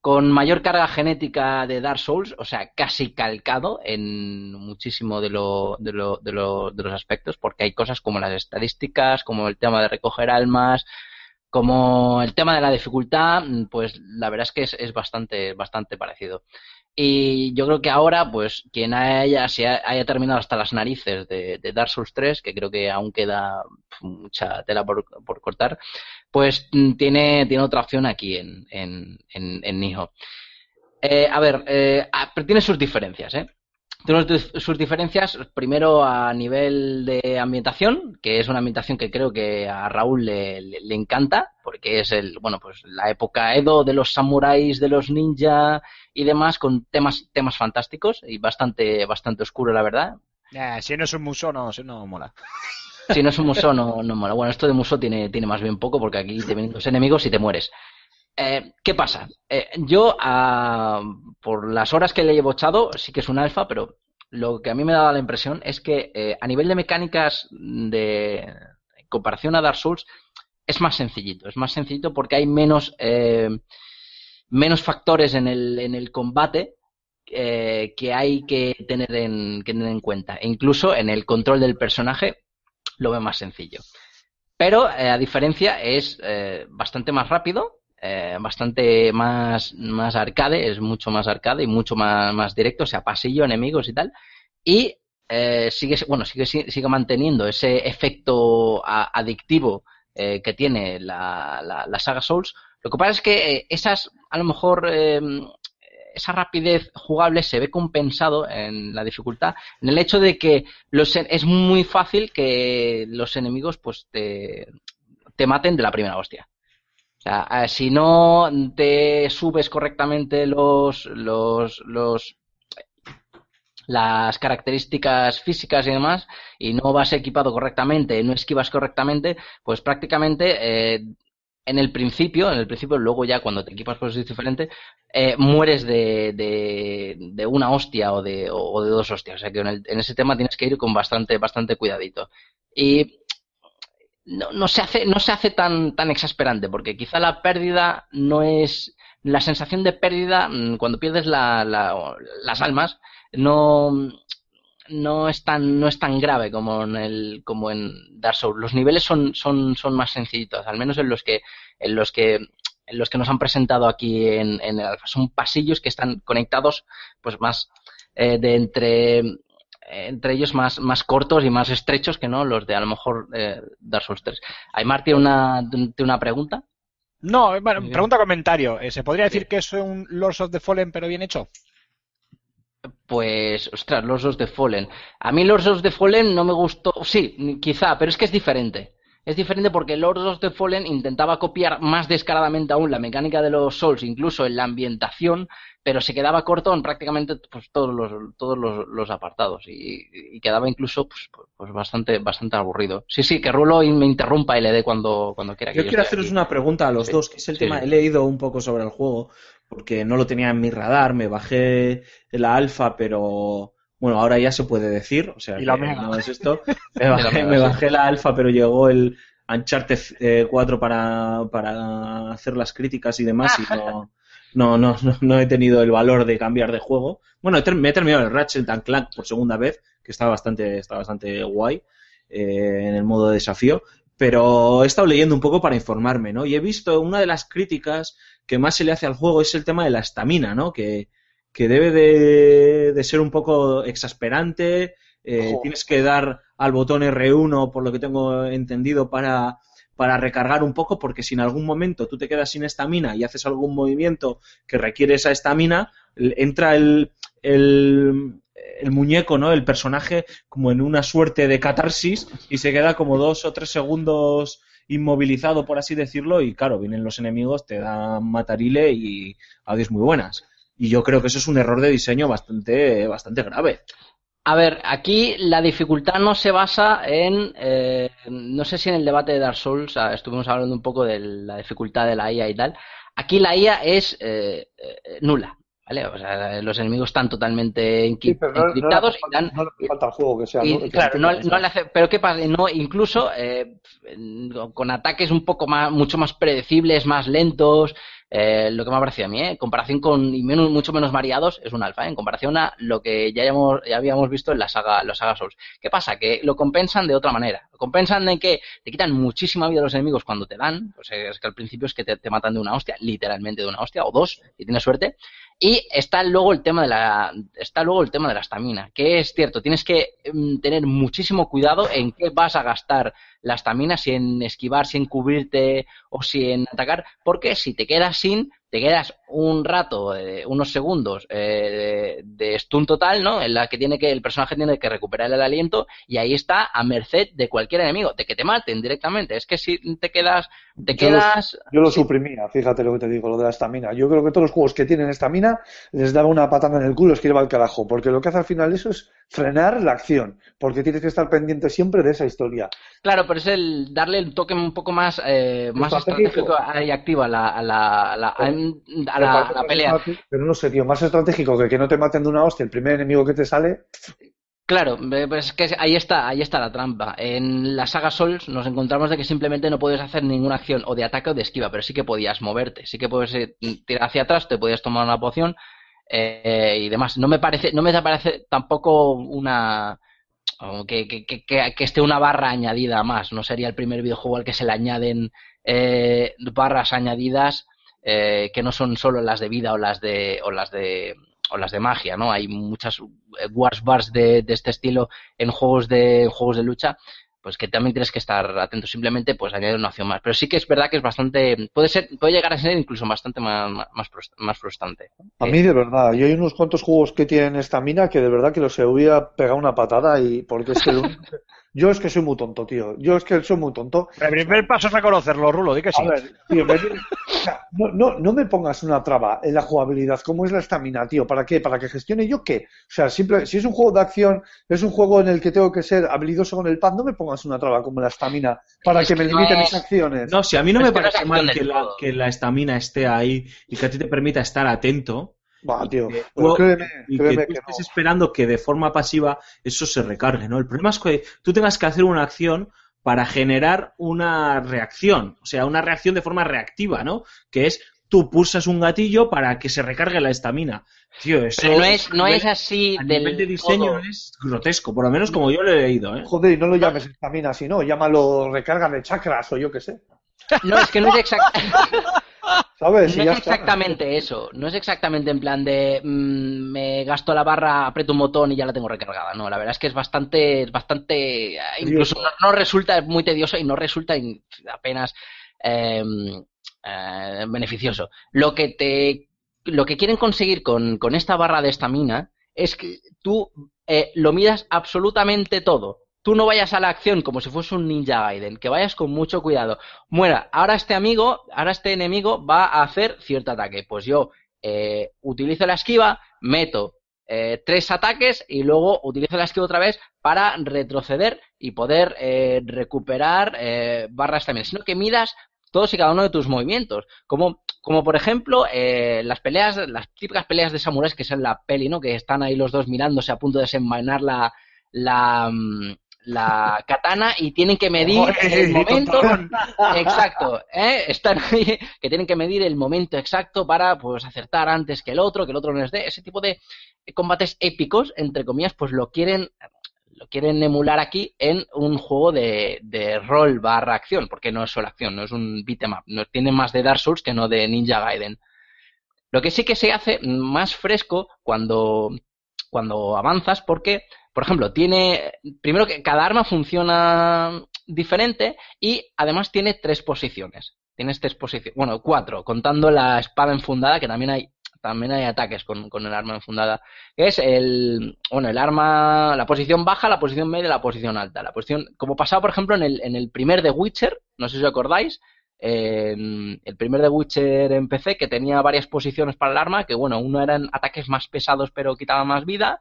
con mayor carga genética de Dark Souls, o sea, casi calcado en muchísimo de, lo, de, lo, de, lo- de los aspectos, porque hay cosas como las estadísticas, como el tema de recoger almas, como el tema de la dificultad, pues la verdad es que es, es bastante, bastante parecido. Y yo creo que ahora, pues, quien haya, se ha- haya terminado hasta las narices de, de Dark Souls 3, que creo que aún queda mucha tela por, por cortar, pues mm, tiene, tiene otra opción aquí en, en, en, en Nioh. Eh, a ver, eh, tiene sus diferencias, ¿eh? Tiene sus- diferencias, primero a nivel de ambientación, que es una ambientación que creo que a Raúl le, le- encanta, porque es el, bueno, pues la época Edo de los samuráis, de los ninja y demás, con temas, temas fantásticos y bastante, bastante oscuro, la verdad. Eh, si no es un museo, no, si no mola. Si no es un museo, no, mola. Bueno, esto de museo tiene, tiene más bien poco, porque aquí te vienen los enemigos y te mueres. Eh, ¿Qué pasa? Eh, yo, ah, por las horas que le he echado, sí que es un alfa, pero lo que a mí me daba la impresión es que eh, a nivel de mecánicas de en comparación a Dark Souls es más sencillito. Es más sencillito porque hay menos, menos factores en el, en el combate que hay que tener, en, que tener en cuenta. E incluso en el control del personaje lo veo más sencillo. Pero, eh, a diferencia, es eh, bastante más rápido, eh, bastante más, más arcade, es mucho más arcade y mucho más, más directo, o sea, pasillo, enemigos y tal. Y eh, sigue, bueno, sigue, sigue manteniendo ese efecto adictivo eh, que tiene la, la, la saga Souls. Lo que pasa es que esas, a lo mejor, esa rapidez jugable se ve compensado en la dificultad, en el hecho de que es muy fácil que los enemigos pues te, te maten de la primera hostia. O sea, si no te subes correctamente los, los, los, las características físicas y demás, y no vas equipado correctamente, no esquivas correctamente, pues prácticamente eh, en el principio, en el principio, luego ya cuando te equipas pues es diferente, eh, mueres de, de, una hostia o de, o de dos hostias. O sea que en, el- en ese tema tienes que ir con bastante, bastante cuidadito. Y no, no se hace, no se hace tan, tan exasperante, porque quizá la pérdida no es. La sensación de pérdida, mm, cuando pierdes la, la- las almas, no, no es tan, no es tan grave como en el, como en Dark Souls. Los niveles son, son, son más sencillitos, al menos en los que, en los que, en los que nos han presentado aquí en, en el alfa. Son pasillos que están conectados, pues más eh, de entre entre ellos más, más cortos y más estrechos que no los de a lo mejor eh, Dark Souls 3. Aymar tiene una, tiene una pregunta. No, eh, bueno, pregunta comentario. Eh, ¿Se podría decir Sí. que es un Lords of the Fallen pero bien hecho? Pues, ostras, Lords of the Fallen. A mí Lords of the Fallen no me gustó. Sí, quizá, pero es que es diferente. Es diferente porque Lords of the Fallen intentaba copiar más descaradamente aún la mecánica de los Souls, incluso en la ambientación, pero se quedaba corto en prácticamente pues, todos los, todos los, los apartados y, y quedaba incluso pues, pues bastante, bastante aburrido. Sí, sí, que Rulo y me interrumpa y le dé cuando, cuando quiera. que Yo quiero haceros aquí. una pregunta a los Sí, dos, que es el sí, tema. sí. He leído un poco sobre el juego, porque no lo tenía en mi radar, me bajé la alfa, pero bueno, ahora ya se puede decir, o sea, Y la no es esto. Me bajé, me bajé la alfa, pero llegó el Uncharted eh, 4 para, para hacer las críticas y demás, y no, no, no, no, no he tenido el valor de cambiar de juego. Bueno, me he terminado el Ratchet and Clank por segunda vez, que está bastante, está bastante guay eh, en el modo de desafío, pero he estado leyendo un poco para informarme, ¿no? Y he visto una de las críticas que más se le hace al juego es el tema de la estamina, ¿no? Que, que debe de, de ser un poco exasperante, eh, tienes que dar al botón R1, por lo que tengo entendido, para, para recargar un poco, porque si en algún momento tú te quedas sin estamina y haces algún movimiento que requiere esa estamina, entra el, el, el muñeco, ¿no? El personaje como en una suerte de catarsis y se queda como dos o tres segundos inmovilizado, por así decirlo, y claro, vienen los enemigos, te dan matarile y adiós muy buenas. y yo creo que eso es un error de diseño bastante, bastante grave. A ver, aquí la dificultad no se basa en, eh, no sé si en el debate de Dark Souls ah, estuvimos hablando un poco de la dificultad de la IA y tal. Aquí la IA es eh, eh, nula, ¿vale? O sea, los enemigos están totalmente Sí, pero no, no encriptados y dan, no le falta al juego que sea. y, ¿no? Que claro, no, no le hace, pero qué pasa, no, incluso eh, con ataques un poco más, mucho más predecibles, más lentos, eh, lo que me ha parecido a mí, ¿eh? en comparación con, y menos, mucho menos variados, es un alfa, ¿eh? en comparación a lo que ya, hayamos- ya habíamos visto en la saga, los saga Souls. ¿Qué pasa? Que lo compensan de otra manera. Lo compensan en que te quitan muchísima vida a los enemigos cuando te dan, pues es que al principio es que te, te matan de una hostia, literalmente de una hostia, o dos, si tienes suerte, y está luego el tema de la está luego el tema de la estamina, que es cierto, tienes que mm, tener muchísimo cuidado en qué vas a gastar la estamina, si en esquivar, si en cubrirte o si en atacar, porque si te quedas sin, te quedas un rato, eh, unos segundos eh, de, stun total, ¿no? En la que tiene que el personaje tiene que recuperar el aliento y ahí está a merced de cualquier enemigo, de que te maten directamente. Es que si te quedas te Yo lo- quedas Yo lo sí, suprimía, fíjate lo que te digo, lo de la estamina. Yo creo que todos los juegos que tienen estamina les daba una patada en el culo, es que lleva al carajo, porque lo que hace al final eso es frenar la acción, porque tienes que estar pendiente siempre de esa historia. Claro, pero es el darle el toque un poco más, eh, más Estratégico. y activo a la, a la, a la, a la- a la pelea. Pero no sé, tío, más estratégico que que no te maten de una hostia el primer enemigo que te sale. Claro, pues es que ahí está, ahí está la trampa. En la saga Souls nos encontramos de que simplemente no puedes hacer ninguna acción o de ataque o de esquiva, pero sí que podías moverte, sí que puedes eh, tirar hacia atrás, te podías tomar una poción eh, y demás. No me parece, no me parece tampoco una que esté una barra añadida más. No sería el primer videojuego al que se le añaden eh, barras añadidas eh, que no son solo las de vida o las de o las de o las de magia, ¿no? Hay muchas eh, wars bars de, de este estilo en juegos de en juegos de lucha, pues que también tienes que estar atento. Simplemente, pues añadir una opción más. Pero sí que es verdad que es bastante, puede ser, puede llegar a ser incluso bastante más más, frust- más frustrante. A mí de verdad, yo hay unos cuantos juegos que tienen estamina que de verdad que los se hubiera pegado una patada y porque es que lo- yo es que soy muy tonto, tío. Yo es que soy muy tonto. El primer paso es reconocerlo, Rulo, di que sí. A ver, tío, me- o sea, no, no, no me pongas una traba en la jugabilidad. ¿Cómo es la estamina, tío? ¿Para qué? ¿Para que gestione yo qué? O sea, simple, si es un juego de acción, es un juego en el que tengo que ser habilidoso con el pad, no me pongas una traba como la estamina para Es que me no es- mis acciones. No, si a mí no Es me parece mal la, que la estamina esté ahí y que a ti te permita estar atento. Va, tío. que créeme, y créeme que que tú estés no. esperando que de forma pasiva eso se recargue, ¿no? El problema es que tú tengas que hacer una acción para generar una reacción, o sea, una reacción de forma reactiva, ¿no? Que es tú pulsas un gatillo para que se recargue la estamina. Tío, eso Pero no es, no es así a del nivel de diseño todo. es grotesco, por lo menos como yo lo he leído, ¿eh? Joder, y no lo llames estamina, si no, llámalo recarga de chakras o yo qué sé. No, es que no es exacto. ¿Sabes? No Y es está. exactamente eso, no es exactamente en plan de mm, me gasto la barra, aprieto un botón y ya la tengo recargada. No, la verdad es que es bastante, es bastante, eh, incluso no, no resulta es muy tedioso y no resulta in- apenas eh, eh, beneficioso. Lo que te, lo que quieren conseguir con, con esta barra de estamina es que tú eh, lo miras absolutamente todo. Tú no vayas a la acción como si fuese un Ninja Gaiden, que vayas con mucho cuidado. Muera, ahora este amigo, ahora este enemigo va a hacer cierto ataque. Pues yo eh, utilizo la esquiva, meto eh, tres ataques y luego utilizo la esquiva otra vez para retroceder y poder eh, recuperar eh, barras también. Sino que midas todos y cada uno de tus movimientos. Como, como por ejemplo, eh, las peleas, las típicas peleas de samuráis que es en la peli, ¿no? Que están ahí los dos mirándose a punto de desenvainar la, la, mm, la katana y tienen que medir el momento exacto ¿eh? están ahí que tienen que medir el momento exacto para pues acertar antes que el otro que el otro no les dé. Ese tipo de combates épicos entre comillas pues lo quieren lo quieren emular aquí en un juego de, de rol barra acción porque no es solo acción no es un beat'em up no tiene más de Dark Souls que no de Ninja Gaiden. Lo que sí que se hace más fresco cuando cuando avanzas porque por ejemplo, tiene. Primero que cada arma funciona diferente y además tiene tres posiciones. Tienes tres posiciones. Bueno, cuatro, contando la espada enfundada, que también hay. También hay ataques con, con el arma enfundada. Es el. Bueno, el arma. La posición baja, la posición media y la posición alta. La posición. Como pasaba, por ejemplo, en el, en el primer The Witcher, no sé si os acordáis. en el primer The Witcher en PC, que tenía varias posiciones para el arma, que bueno, uno eran ataques más pesados pero quitaban más vida,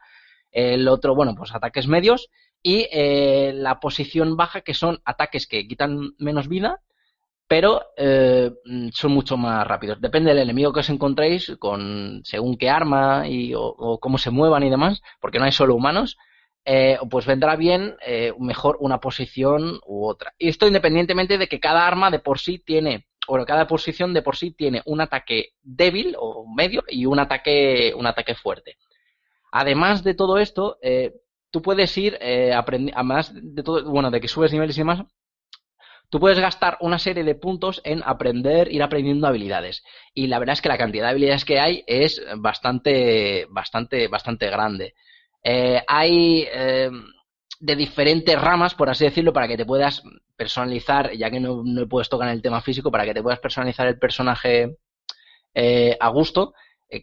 el otro, bueno, pues ataques medios, y eh, la posición baja, que son ataques que quitan menos vida, pero eh, son mucho más rápidos. Depende del enemigo que os encontréis, con según qué arma y, o, o cómo se muevan y demás, porque no hay solo humanos, eh, pues vendrá bien eh, mejor una posición u otra. Y esto independientemente de que cada arma de por sí tiene, o cada posición de por sí tiene un ataque débil o medio y un ataque, un ataque fuerte. Además de todo esto, eh, tú puedes ir, eh, aprendi- además de todo, bueno, de que subes niveles y demás, tú puedes gastar una serie de puntos en aprender, ir aprendiendo habilidades. Y la verdad es que la cantidad de habilidades que hay es bastante, bastante, bastante grande. Eh, hay de diferentes ramas, por así decirlo, para que te puedas personalizar, ya que no, no puedes tocar en el tema físico, para que te puedas personalizar el personaje a gusto,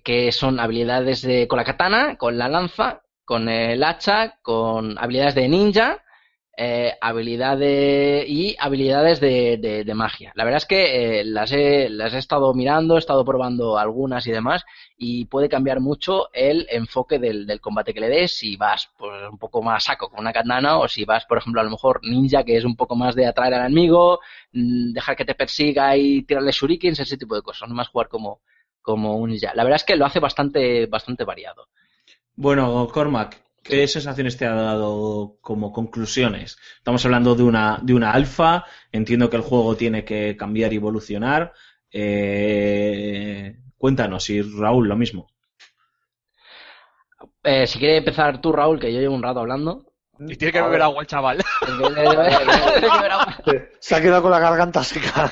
que son habilidades de, con la katana, con la lanza, con el hacha, con habilidades de ninja, eh, habilidades y habilidades de, de- de magia. La verdad es que eh, las, he, las he estado mirando, he estado probando algunas y demás, y puede cambiar mucho el enfoque del, del combate que le des, si vas pues, un poco más saco con una katana, o si vas, por ejemplo, a lo mejor ninja, que es un poco más de atraer al enemigo, mm, dejar que te persiga y tirarle shurikens, ese tipo de cosas, no más jugar como, como un ninja. La verdad es que lo hace bastante, bastante variado. Bueno, Cormac, ¿qué sensaciones te ha dado como conclusiones? Estamos hablando de una, de una alfa, entiendo que el juego tiene que cambiar y evolucionar. Eh, cuéntanos, y Raúl, lo mismo. Eh, si quieres empezar tú, Raúl, que yo llevo un rato hablando. Y tiene que beber agua el chaval. Se ha quedado con la garganta seca.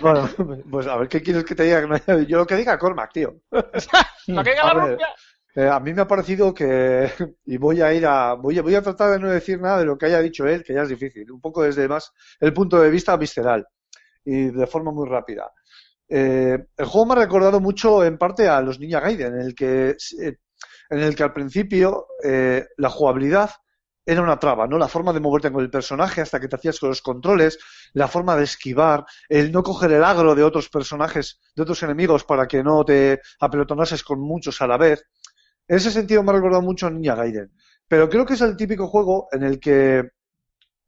Bueno, pues a ver, ¿qué quieres que te diga? Que Yo lo que diga Cormac, tío. ¿Para qué A la ver, eh, a mí me ha parecido que, y voy a ir a, voy a, voy a tratar de no decir nada de lo que haya dicho él, que ya es difícil, un poco desde más el punto de vista visceral y de forma muy rápida. Eh, el juego me ha recordado mucho en parte a los Ninja Gaiden, en el que, eh, en el que al principio eh, la jugabilidad era una traba, ¿no? La forma de moverte con el personaje hasta que te hacías con los controles, la forma de esquivar, el no coger el agro de otros personajes, de otros enemigos para que no te apelotonases con muchos a la vez. En ese sentido me ha recordado mucho a Gaiden. Pero creo que es el típico juego en el que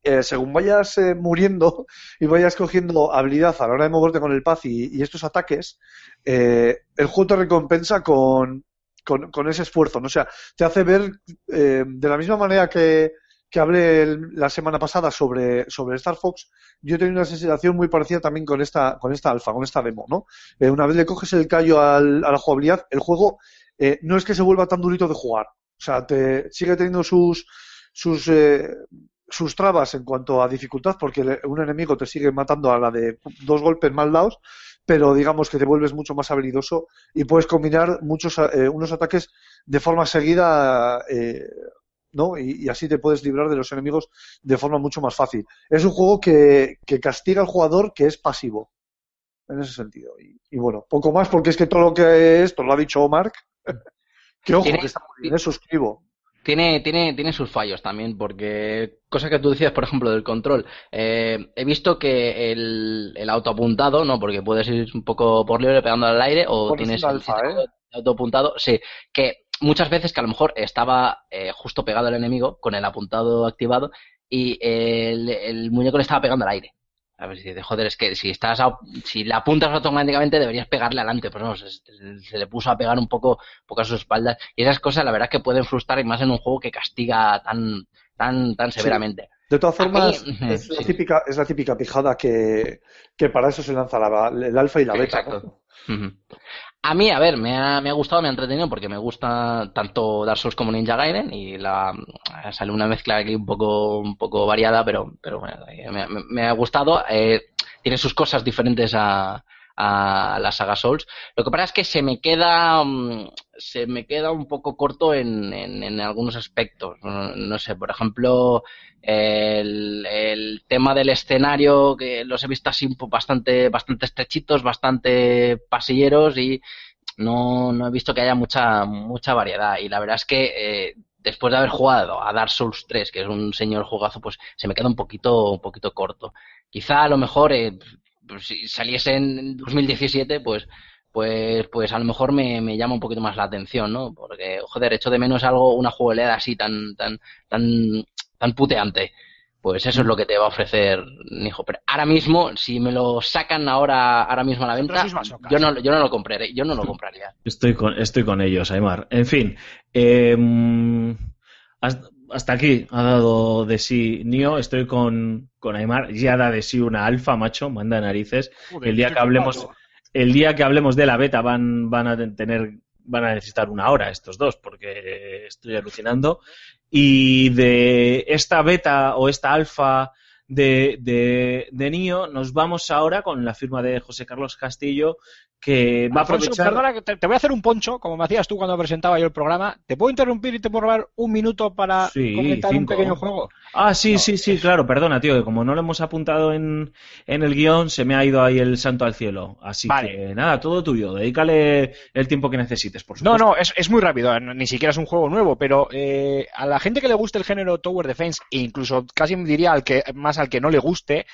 eh, según vayas eh, muriendo y vayas cogiendo habilidad a la hora de moverte con el paz y, y estos ataques, eh, el juego te recompensa con, con, con ese esfuerzo, ¿no? O sea, te hace ver eh, de la misma manera que, que hablé la semana pasada sobre, sobre Star Fox, yo tenido una sensación muy parecida también con esta, con esta alfa, con esta demo, ¿no? Eh, una vez le coges el callo al- a la jugabilidad, el juego eh, no es que se vuelva tan durito de jugar. O sea, te sigue teniendo sus, sus, eh, sus trabas en cuanto a dificultad, porque un enemigo te sigue matando a la de dos golpes mal dados, pero digamos que te vuelves mucho más habilidoso y puedes combinar muchos eh, unos ataques de forma seguida, eh, ¿no? Y, y así te puedes librar de los enemigos de forma mucho más fácil. Es un juego que, que castiga al jugador que es pasivo, en ese sentido. Y, y bueno, poco más, porque es que todo lo que esto lo ha dicho Mark. que ojo, que está muy bien, eh, suscribo. Tiene, tiene, tiene sus fallos también, porque cosa que tú decías, por ejemplo, del control. eh, he visto que el, el autoapuntado, ¿no? Porque puedes ir un poco por libre pegando al aire o tienes el alfa, ¿eh? autoapuntado. Sí, que muchas veces que a lo mejor estaba eh, justo pegado al enemigo con el apuntado activado y el, el muñeco le estaba pegando al aire. A ver si dices, joder, es que si estás a- si le apuntas automáticamente deberías pegarle adelante, pues no, se, se le puso a pegar un poco, un poco a sus espaldas. Y esas cosas la verdad es que pueden frustrar y más en un juego que castiga tan, tan, tan Sí. severamente. De todas mí- formas, es la típica, es la típica pijada que, que para eso se lanza la- el alfa y la beta. exacto. A mí, a ver, me ha, me ha gustado, me ha entretenido porque me gusta tanto Dark Souls como Ninja Gaiden y la sale una mezcla aquí un poco un poco variada, pero pero bueno, me, me- me ha gustado. Eh, tiene sus cosas diferentes a, a la saga Souls. Lo que pasa es que se me queda mm, se me queda un poco corto en, en, algunos aspectos. No, sé, por ejemplo, el, el tema del escenario que los he visto así bastante bastante estrechitos, bastante pasilleros y no, no he visto que haya mucha mucha variedad y la verdad es que eh, después de haber jugado a Dark Souls 3, que es un señor jugazo, pues se me queda un poquito, un poquito corto. Quizá a lo mejor eh, pues, si saliese en 2017, pues pues, pues a lo mejor me, me, llama un poquito más la atención, ¿no? Porque, joder, echo de menos algo, una jugabilidad así tan, tan, tan, tan puteante. Pues eso es lo que te va a ofrecer Nijo. Pero ahora mismo, si me lo sacan ahora, ahora mismo a la venta, yo no, yo no lo compraré, yo no lo compraría. Estoy con, estoy con ellos, Aymar. En fin, eh, hasta aquí ha dado de sí Nio, estoy con, con Aymar, ya da de sí una alfa, macho, manda narices. Joder, el día que hablemos, el día que hablemos de la beta van, van a tener van a necesitar una hora estos dos porque estoy alucinando. Y de esta beta o esta alfa de, de, de NIO nos vamos ahora con la firma de José Carlos Castillo que va a aprovechar... Perdona, te, te, voy a hacer un poncho, como me hacías tú cuando presentaba yo el programa. ¿Te puedo interrumpir y te puedo robar un minuto para sí, comentar cinco. un pequeño juego? Ah, sí, No. sí, sí, claro, perdona, tío, que como no lo hemos apuntado en, en el guion, se me ha ido ahí el santo al cielo. Así Vale. que nada, todo tuyo, dedícale el tiempo que necesites, por No, supuesto. no, es, es muy rápido, no- ni siquiera es un juego nuevo, pero eh, a la gente que le guste el género Tower Defense, e incluso casi diría al que, más al que no le guste,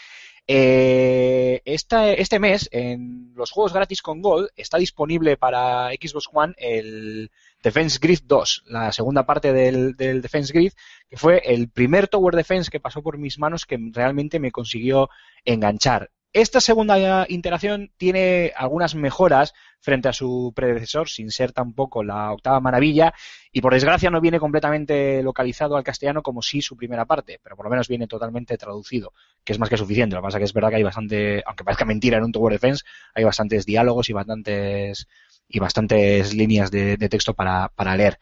eh, este mes en los juegos gratis con Gold está disponible para Xbox One el Defense Grid 2, la segunda parte del, del Defense Grid, que fue el primer Tower Defense que pasó por mis manos que realmente me consiguió enganchar. Esta segunda iteración tiene algunas mejoras frente a su predecesor, sin ser tampoco la octava maravilla, y por desgracia no viene completamente localizado al castellano como sí su primera parte, pero por lo menos viene totalmente traducido, que es más que suficiente. Lo que pasa que es verdad que hay bastante, aunque parezca mentira en un Tower Defense, hay bastantes diálogos y bastantes y bastantes líneas de, texto para leer.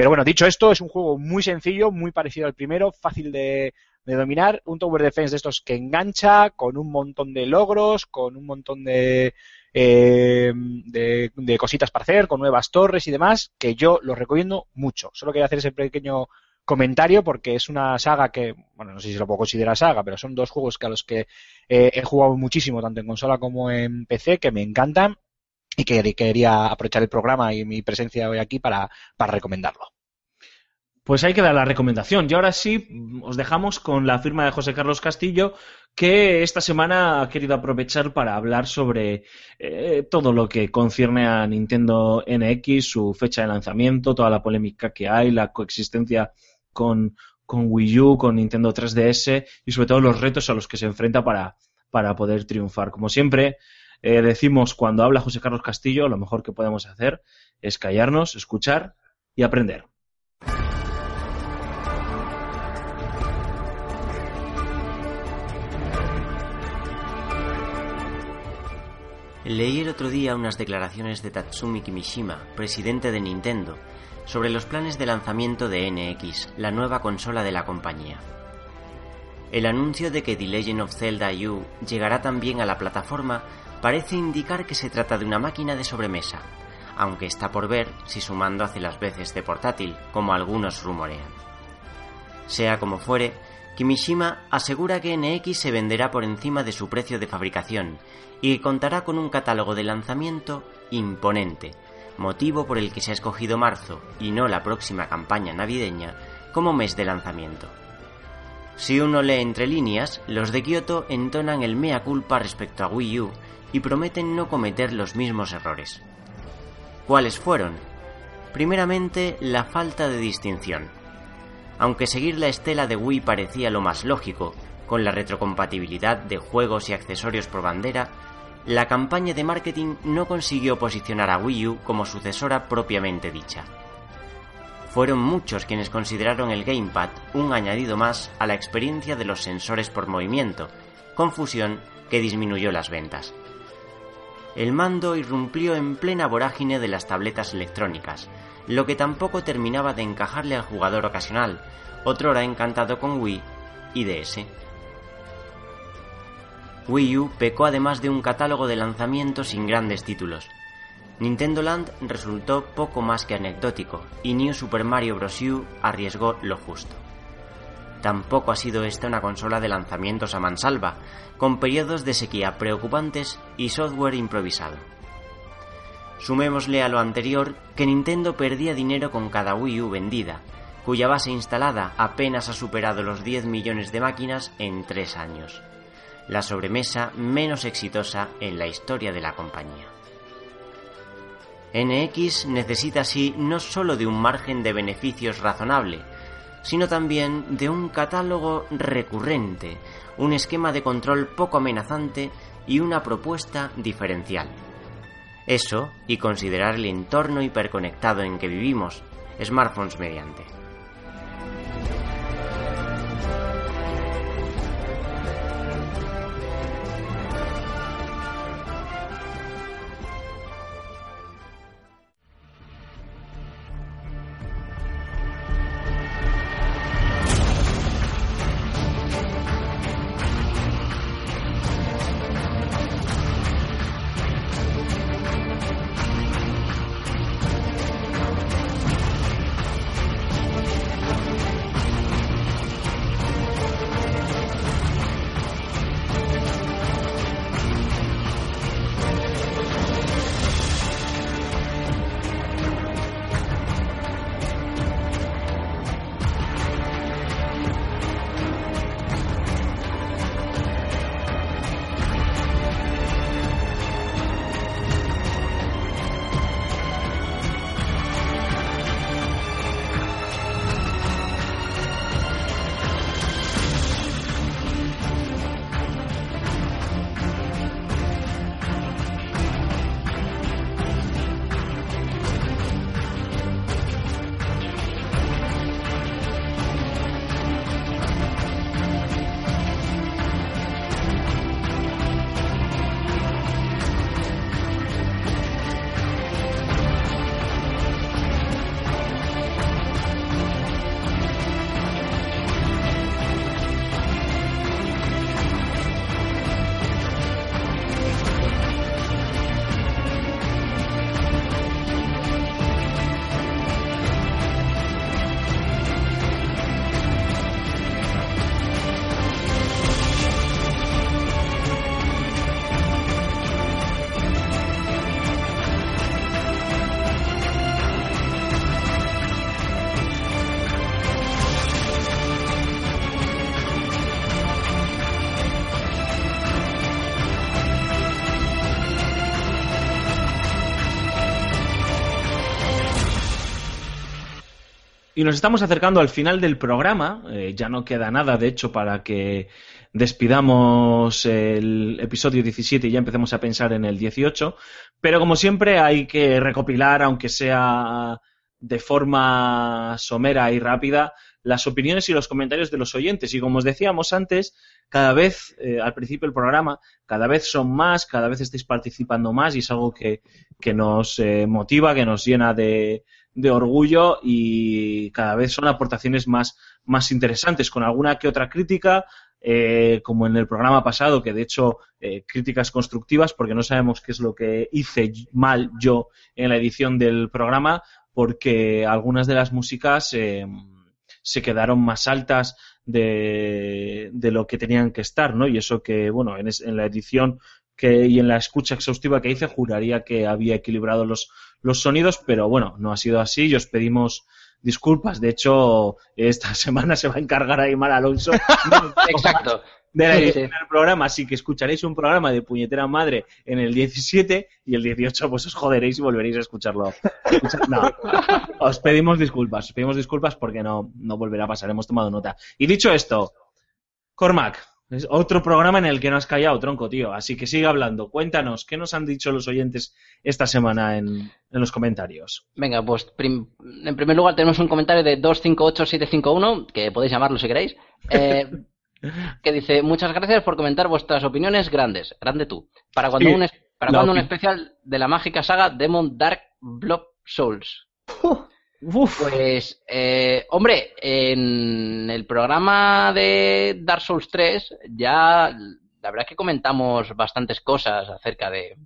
Pero bueno, dicho esto, es un juego muy sencillo, muy parecido al primero, fácil de, de dominar, un Tower Defense de estos que engancha, con un montón de logros, con un montón de, eh, de, cositas para hacer, con nuevas torres y demás, que yo lo recomiendo mucho. Solo quería hacer ese pequeño comentario porque es una saga que, bueno, no sé si lo puedo considerar saga, pero son dos juegos que a los que eh, he jugado muchísimo, tanto en consola como en PC, que me encantan y que quería aprovechar el programa y mi presencia hoy aquí para, para recomendarlo. Pues hay que dar la recomendación. Y ahora sí, os dejamos con la firma de José Carlos Castillo, que esta semana ha querido aprovechar para hablar sobre eh, todo lo que concierne a Nintendo NX, su fecha de lanzamiento, toda la polémica que hay, la coexistencia con, con Wii U, con Nintendo 3DS y sobre todo los retos a los que se enfrenta para, para poder triunfar. Como siempre, eh, decimos cuando habla José Carlos Castillo, lo mejor que podemos hacer es callarnos, escuchar y aprender. Leí el otro día unas declaraciones de Tatsumi Kimishima, presidente de Nintendo, sobre los planes de lanzamiento de NX, la nueva consola de la compañía. El anuncio de que The Legend of Zelda U llegará también a la plataforma parece indicar que se trata de una máquina de sobremesa, aunque está por ver si su mando hace las veces de portátil, como algunos rumorean. Sea como fuere, Kimishima asegura que NX se venderá por encima de su precio de fabricación y contará con un catálogo de lanzamiento imponente, motivo por el que se ha escogido marzo y no la próxima campaña navideña como mes de lanzamiento. Si uno lee entre líneas, los de Kyoto entonan el mea culpa respecto a Wii U y prometen no cometer los mismos errores. ¿Cuáles fueron? Primeramente, la falta de distinción. Aunque seguir la estela de Wii parecía lo más lógico, con la retrocompatibilidad de juegos y accesorios por bandera, la campaña de marketing no consiguió posicionar a Wii U como sucesora propiamente dicha. Fueron muchos quienes consideraron el Gamepad un añadido más a la experiencia de los sensores por movimiento, confusión que disminuyó las ventas. El mando irrumpió en plena vorágine de las tabletas electrónicas, lo que tampoco terminaba de encajarle al jugador ocasional, otrora encantado con Wii y DS. Wii U pecó además de un catálogo de lanzamientos sin grandes títulos. Nintendo Land resultó poco más que anecdótico y New Super Mario Bros. U arriesgó lo justo. Tampoco ha sido esta una consola de lanzamientos a mansalva, con periodos de sequía preocupantes y software improvisado. Sumémosle a lo anterior que Nintendo perdía dinero con cada Wii U vendida, cuya base instalada apenas ha superado los 10 millones de máquinas en tres años. La sobremesa menos exitosa en la historia de la compañía. NX necesita así no solo de un margen de beneficios razonable, sino también de un catálogo recurrente, un esquema de control poco amenazante y una propuesta diferencial. Eso y considerar el entorno hiperconectado en que vivimos, smartphones mediante. Y nos estamos acercando al final del programa. eh, ya no queda nada, de hecho, para que despidamos el episodio 17 y ya empecemos a pensar en el 18. Pero como siempre hay que recopilar, aunque sea de forma somera y rápida, las opiniones y los comentarios de los oyentes. Y como os decíamos antes, cada vez, eh, al principio del programa, cada vez son más, cada vez estáis participando más y es algo que, que nos eh, motiva, que nos llena de, de orgullo y cada vez son aportaciones más, más interesantes, con alguna que otra crítica, eh, como en el programa pasado, que de hecho eh, críticas constructivas, porque no sabemos qué es lo que hice mal yo en la edición del programa, porque algunas de las músicas eh, se quedaron más altas de, de lo que tenían que estar, ¿no? Y eso que, bueno, en, en la edición que, y en la escucha exhaustiva que hice, juraría que había equilibrado los, los sonidos, pero bueno, no ha sido así y os pedimos disculpas. De hecho, esta semana se va a encargar Aymar Alonso Exacto. de la edición sí. del programa, así que escucharéis un programa de puñetera madre en el 17 y el 18 pues os joderéis y volveréis a escucharlo. Escucha- No, os pedimos disculpas, os pedimos disculpas porque no, no volverá a pasar, hemos tomado nota. Y dicho esto, Cormac, es otro programa en el que no has callado, tronco, tío, así que sigue hablando. Cuéntanos, ¿qué nos han dicho los oyentes esta semana en, en los comentarios? Venga, pues prim- en primer lugar tenemos un comentario de 258751, que podéis llamarlo si queréis, eh, que dice, muchas gracias por comentar vuestras opiniones grandes, grande tú, para cuando, Sí, un, es- para cuando un especial de la mágica saga Demon Dark Blood Souls. Uf, Pues, eh, hombre, en el programa de Dark Souls 3 ya la verdad es que comentamos bastantes cosas acerca de,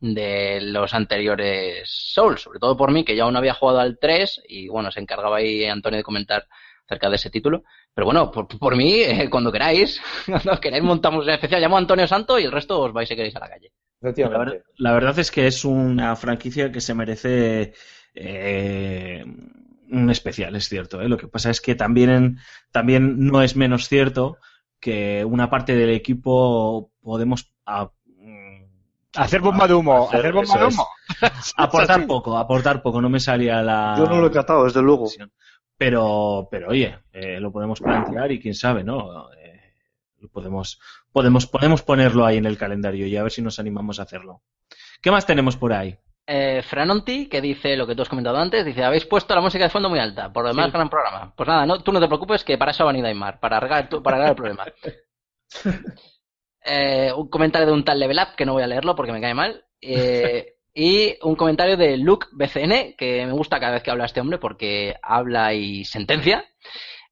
de los anteriores Souls, sobre todo por mí, que ya aún no había jugado al 3 y bueno, se encargaba ahí Antonio de comentar acerca de ese título. Pero bueno, por, por mí, eh, cuando queráis, cuando queráis montamos un especial, llamo a Antonio Santo y el resto os vais si queréis a la calle. La, Efectivamente. ver- la verdad es que es una franquicia que se merece eh, un especial, es cierto. ¿eh? Lo que pasa es que también, también no es menos cierto que una parte del equipo podemos a- mm, Hacer bomba de humo, Hacer- hacer bomba eso de es. humo. aportar poco, aportar poco. No me salía la. Yo no lo he catado, desde luego. Pero, pero oye, eh, lo podemos plantear y quién sabe, ¿no? Eh, podemos, podemos, podemos ponerlo ahí en el calendario y a ver si nos animamos a hacerlo. ¿Qué más tenemos por ahí? Eh, Franonti, que dice lo que tú has comentado antes, dice, habéis puesto la música de fondo muy alta, por lo demás, Sí. gran programa. Pues nada, no, tú no te preocupes, que para eso ha venido Aymar, para arreglar, para arreglar el problema. Eh, un comentario de un tal Level Up, que no voy a leerlo porque me cae mal. Eh, y un comentario de Luke BCN, que me gusta cada vez que habla este hombre porque habla y sentencia.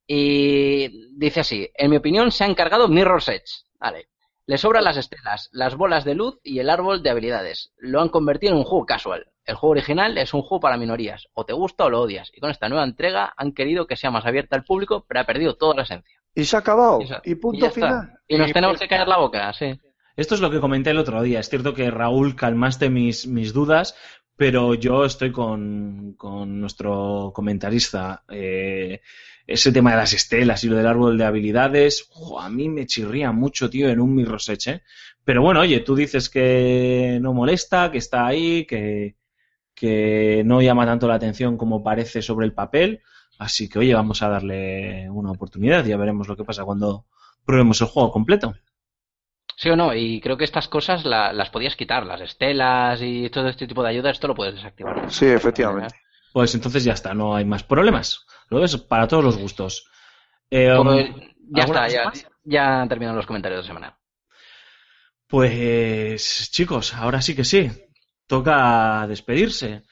Y dice así, en mi opinión se ha encargado Mirror's Edge. Vale. Le sobran las estelas, las bolas de luz y el árbol de habilidades. Lo han convertido en un juego casual. El juego original es un juego para minorías. O te gusta o lo odias. Y con esta nueva entrega han querido que sea más abierta al público, pero ha perdido toda la esencia. Y se ha acabado. Y eso- Y Y punto está. final. Y nos Y tenemos pues que callar la boca, sí. Esto es lo que comenté el otro día. Es cierto que Raúl calmaste mis, mis dudas, pero yo estoy con, con nuestro comentarista. Eh, ese tema de las estelas y lo del árbol de habilidades, a mí me chirría mucho, tío, en un Mirror's ¿eh? Pero bueno, oye, tú dices que no molesta, que está ahí, que, que no llama tanto la atención como parece sobre el papel. Así que, oye, vamos a darle una oportunidad. Ya veremos lo que pasa cuando probemos el juego completo. Sí o no, y creo que estas cosas la- las podías quitar, las estelas y todo este tipo de ayudas, esto lo puedes desactivar. Sí, efectivamente. Pues entonces ya está, no hay más problemas. Lo ves para todos los gustos. Eh, Pues, ya ¿alguna está, ya, ya han terminado los comentarios de semana. Pues chicos, ahora sí que sí. Toca despedirse.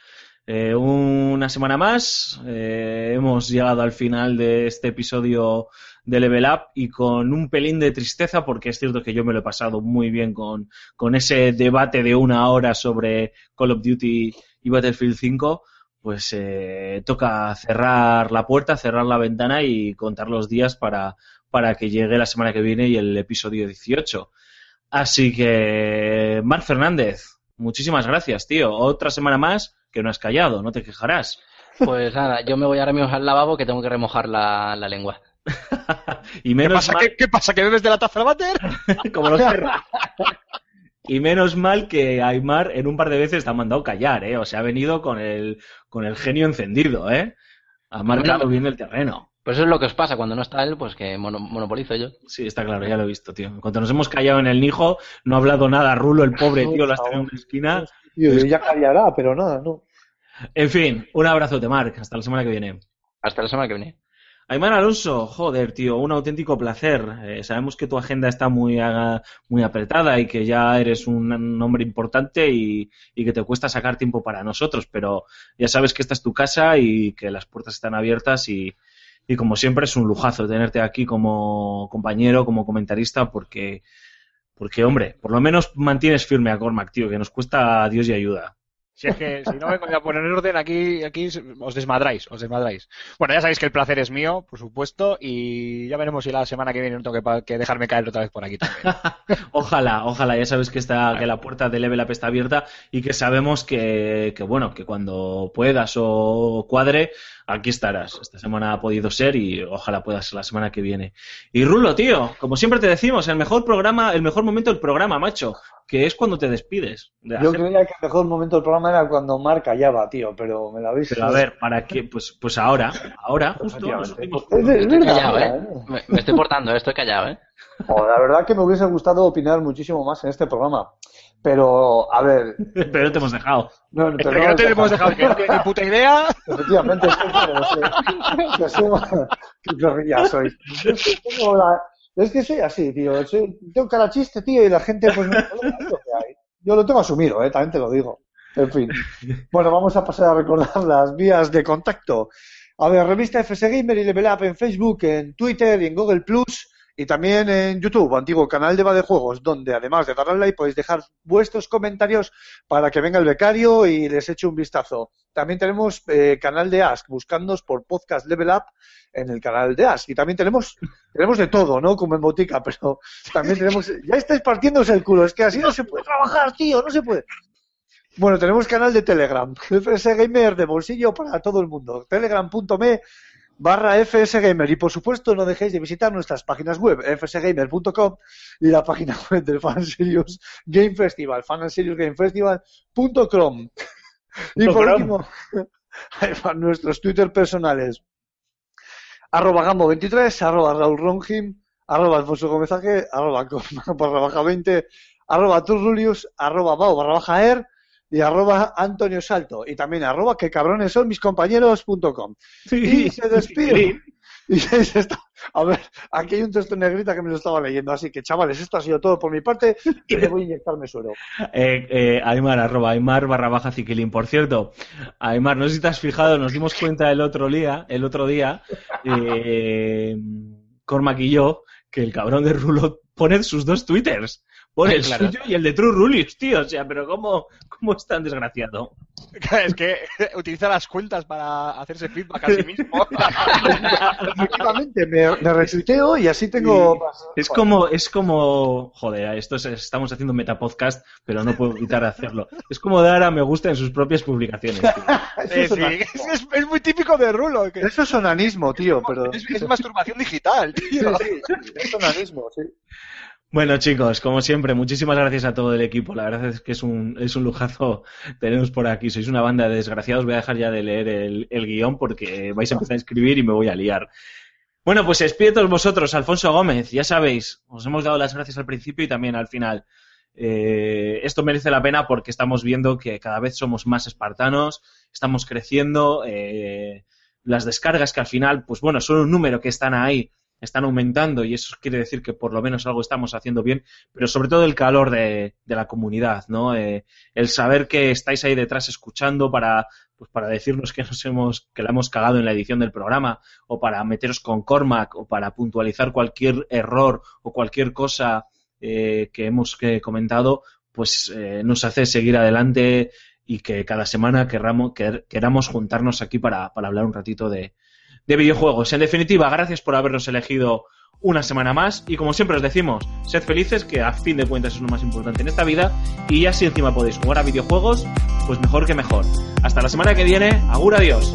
Eh, una semana más. eh, hemos llegado al final de este episodio de Level Up y con un pelín de tristeza porque es cierto que yo me lo he pasado muy bien con, con ese debate de una hora sobre Call of Duty y Battlefield 5. Pues eh, toca cerrar la puerta, cerrar la ventana y contar los días para, para que llegue la semana que viene y el episodio 18. Así que, Marc Fernández, muchísimas gracias, tío. Otra semana más que no has callado, no te quejarás. Pues nada, yo me voy ahora mismo al lavabo que tengo que remojar la, la lengua. Y ¿Qué menos pasa, mal, ¿Qué, qué pasa? ¿Que bebes de la taza del váter? como los perros. Y menos mal que Aymar en un par de veces te ha mandado callar, ¿eh? O sea, ha venido con el, con el genio encendido, ¿eh? Ha marcado Bueno. bien el terreno. Pues eso es lo que os pasa cuando no está él, pues que mono- monopolizo yo. Sí, está claro, ya lo he visto, tío. En cuanto nos hemos callado en el nijo, no ha hablado nada Rulo, el pobre tío, lo has tenido en una esquina. Tío, ya callará, pero nada, no. En fin, un abrazote, Marc. Hasta la semana que viene. Hasta la semana que viene. Aymar Alonso, joder, tío, un auténtico placer. Eh, sabemos que tu agenda está muy, muy apretada y que ya eres un, hombre importante y, y que te cuesta sacar tiempo para nosotros, pero ya sabes que esta es tu casa y que las puertas están abiertas y, y como siempre es un lujazo tenerte aquí como compañero, como comentarista, porque, porque, hombre, por lo menos mantienes firme a Cormac, tío, que nos cuesta Dios y ayuda. Si es que si no me voy a poner en orden aquí, aquí os desmadráis, os desmadráis. Bueno, ya sabéis que el placer es mío, por supuesto, y ya veremos si la semana que viene no tengo que, dejarme caer otra vez por aquí también. Ojalá, ojalá, ya sabes que está, que la puerta de Level Up está abierta y que sabemos que, que bueno, que cuando puedas o cuadre, aquí estarás. Esta semana ha podido ser y ojalá puedas la semana que viene. Y Rulo, tío, como siempre te decimos, el mejor programa, el mejor momento del programa, macho, que es cuando te despides. de Yo gente. creía que el mejor momento del programa era cuando Mar callaba, tío, pero me la habéis... Pero a ver, ¿para qué? Pues, pues ahora, ahora, justo, últimos- Es, es Estoy verdad, callado, ¿eh? ¿eh? Me, me estoy portando, eh, estoy callado, ¿eh? Oh, la verdad que me hubiese gustado opinar muchísimo más en este programa. Pero, a ver... Pero te hemos dejado. No, no, Pero que no no te hemos dejado, que no tienes ni puta idea. Efectivamente, es que, que- que perrilla soy. Yo que la- es que soy así, tío. Soy- tengo cara chiste, tío, y la gente, pues, no, no, lo que hay. Yo lo tengo asumido, eh, también te lo digo. En fin. Bueno, vamos a pasar a recordar las vías de contacto. A ver, revista FS Gamer y Level Up en Facebook, en Twitter y en Google Plus. Y también en YouTube, antiguo canal de Va de Juegos, donde además de darle like podéis dejar vuestros comentarios para que venga el becario y les eche un vistazo. También tenemos eh, canal de Ask, buscándonos por Podcast Level Up en el canal de Ask. Y también tenemos, tenemos de todo, ¿no? Como en botica, pero también tenemos, ya estáis partiéndose el culo, es que así no se puede trabajar, tío, no se puede. Bueno, tenemos canal de Telegram, FS Gamer de bolsillo para todo el mundo. Telegram.me barra FS Gamer. Y por supuesto, no dejéis de visitar nuestras páginas web, fsgamer.com y la página web del Fan Serious Game Festival, fanseriousgamefestival.com. Y por último, nuestros Twitter personales. Arroba Gambo23, arroba Raúl Ronjim, arroba Alfonso Gómez arroba barra baja 20, arroba Turrulius, arroba Bao barra baja Er y arroba Antonio Salto. Y también arroba que cabrones son mis compañeros.com. Y se despide. Y se está- A ver, aquí hay un texto en negrita que me lo estaba leyendo, así que chavales, esto ha sido todo por mi parte y me voy a inyectarme suero. Eh, eh, Aymar, arroba Aymar barra baja Ciquilín. Por cierto, Aymar, no sé si te has fijado, nos dimos cuenta el otro día, el otro día, eh, Cormac y yo, que el cabrón de Rulo pone sus dos twitters. Pone el Claro. suyo y el de True Rulius, tío. O sea, pero ¿cómo, cómo es tan desgraciado? Es que utiliza las cuentas para hacerse feedback a sí mismo. Efectivamente, me, me retuiteo y así tengo... Es como, es como, joder, esto es- estamos haciendo un metapodcast, pero no puedo evitar hacerlo. Es como dar a me gusta en sus propias publicaciones. tío. Eso Eh, es, sí, ona- es, es- es muy típico de Rulo. que- eso es onanismo, tío, pero... es, es masturbación digital, tío. Sí, sí, sí, es onanismo, sí. Bueno, chicos, como siempre, muchísimas gracias a todo el equipo. La verdad es que es un, es un lujazo teneros por aquí. Sois una banda de desgraciados. Voy a dejar ya de leer el, guion porque vais a empezar a escribir y me voy a liar. Bueno, pues todos vosotros, Alfonso Gómez. Ya sabéis, os hemos dado las gracias al principio y también al final. Eh, esto merece la pena porque estamos viendo que cada vez somos más espartanos, estamos creciendo, eh, las descargas que al final, pues bueno, son un número que están ahí, están aumentando y eso quiere decir que por lo menos algo estamos haciendo bien, pero sobre todo el calor de, de la comunidad, ¿no? Eh, el saber que estáis ahí detrás escuchando para, pues para decirnos que nos hemos, que la hemos cagado en la edición del programa, o para meteros con Cormac, o para puntualizar cualquier error o cualquier cosa eh, que hemos eh, comentado, pues eh, nos hace seguir adelante y que cada semana querramos, quer- queramos juntarnos aquí para, para hablar un ratito de, de videojuegos. En definitiva, gracias por habernos elegido una semana más y como siempre os decimos, sed felices que a fin de cuentas es lo más importante en esta vida y ya si encima podéis jugar a videojuegos, pues mejor que mejor. Hasta la semana que viene, agur adiós.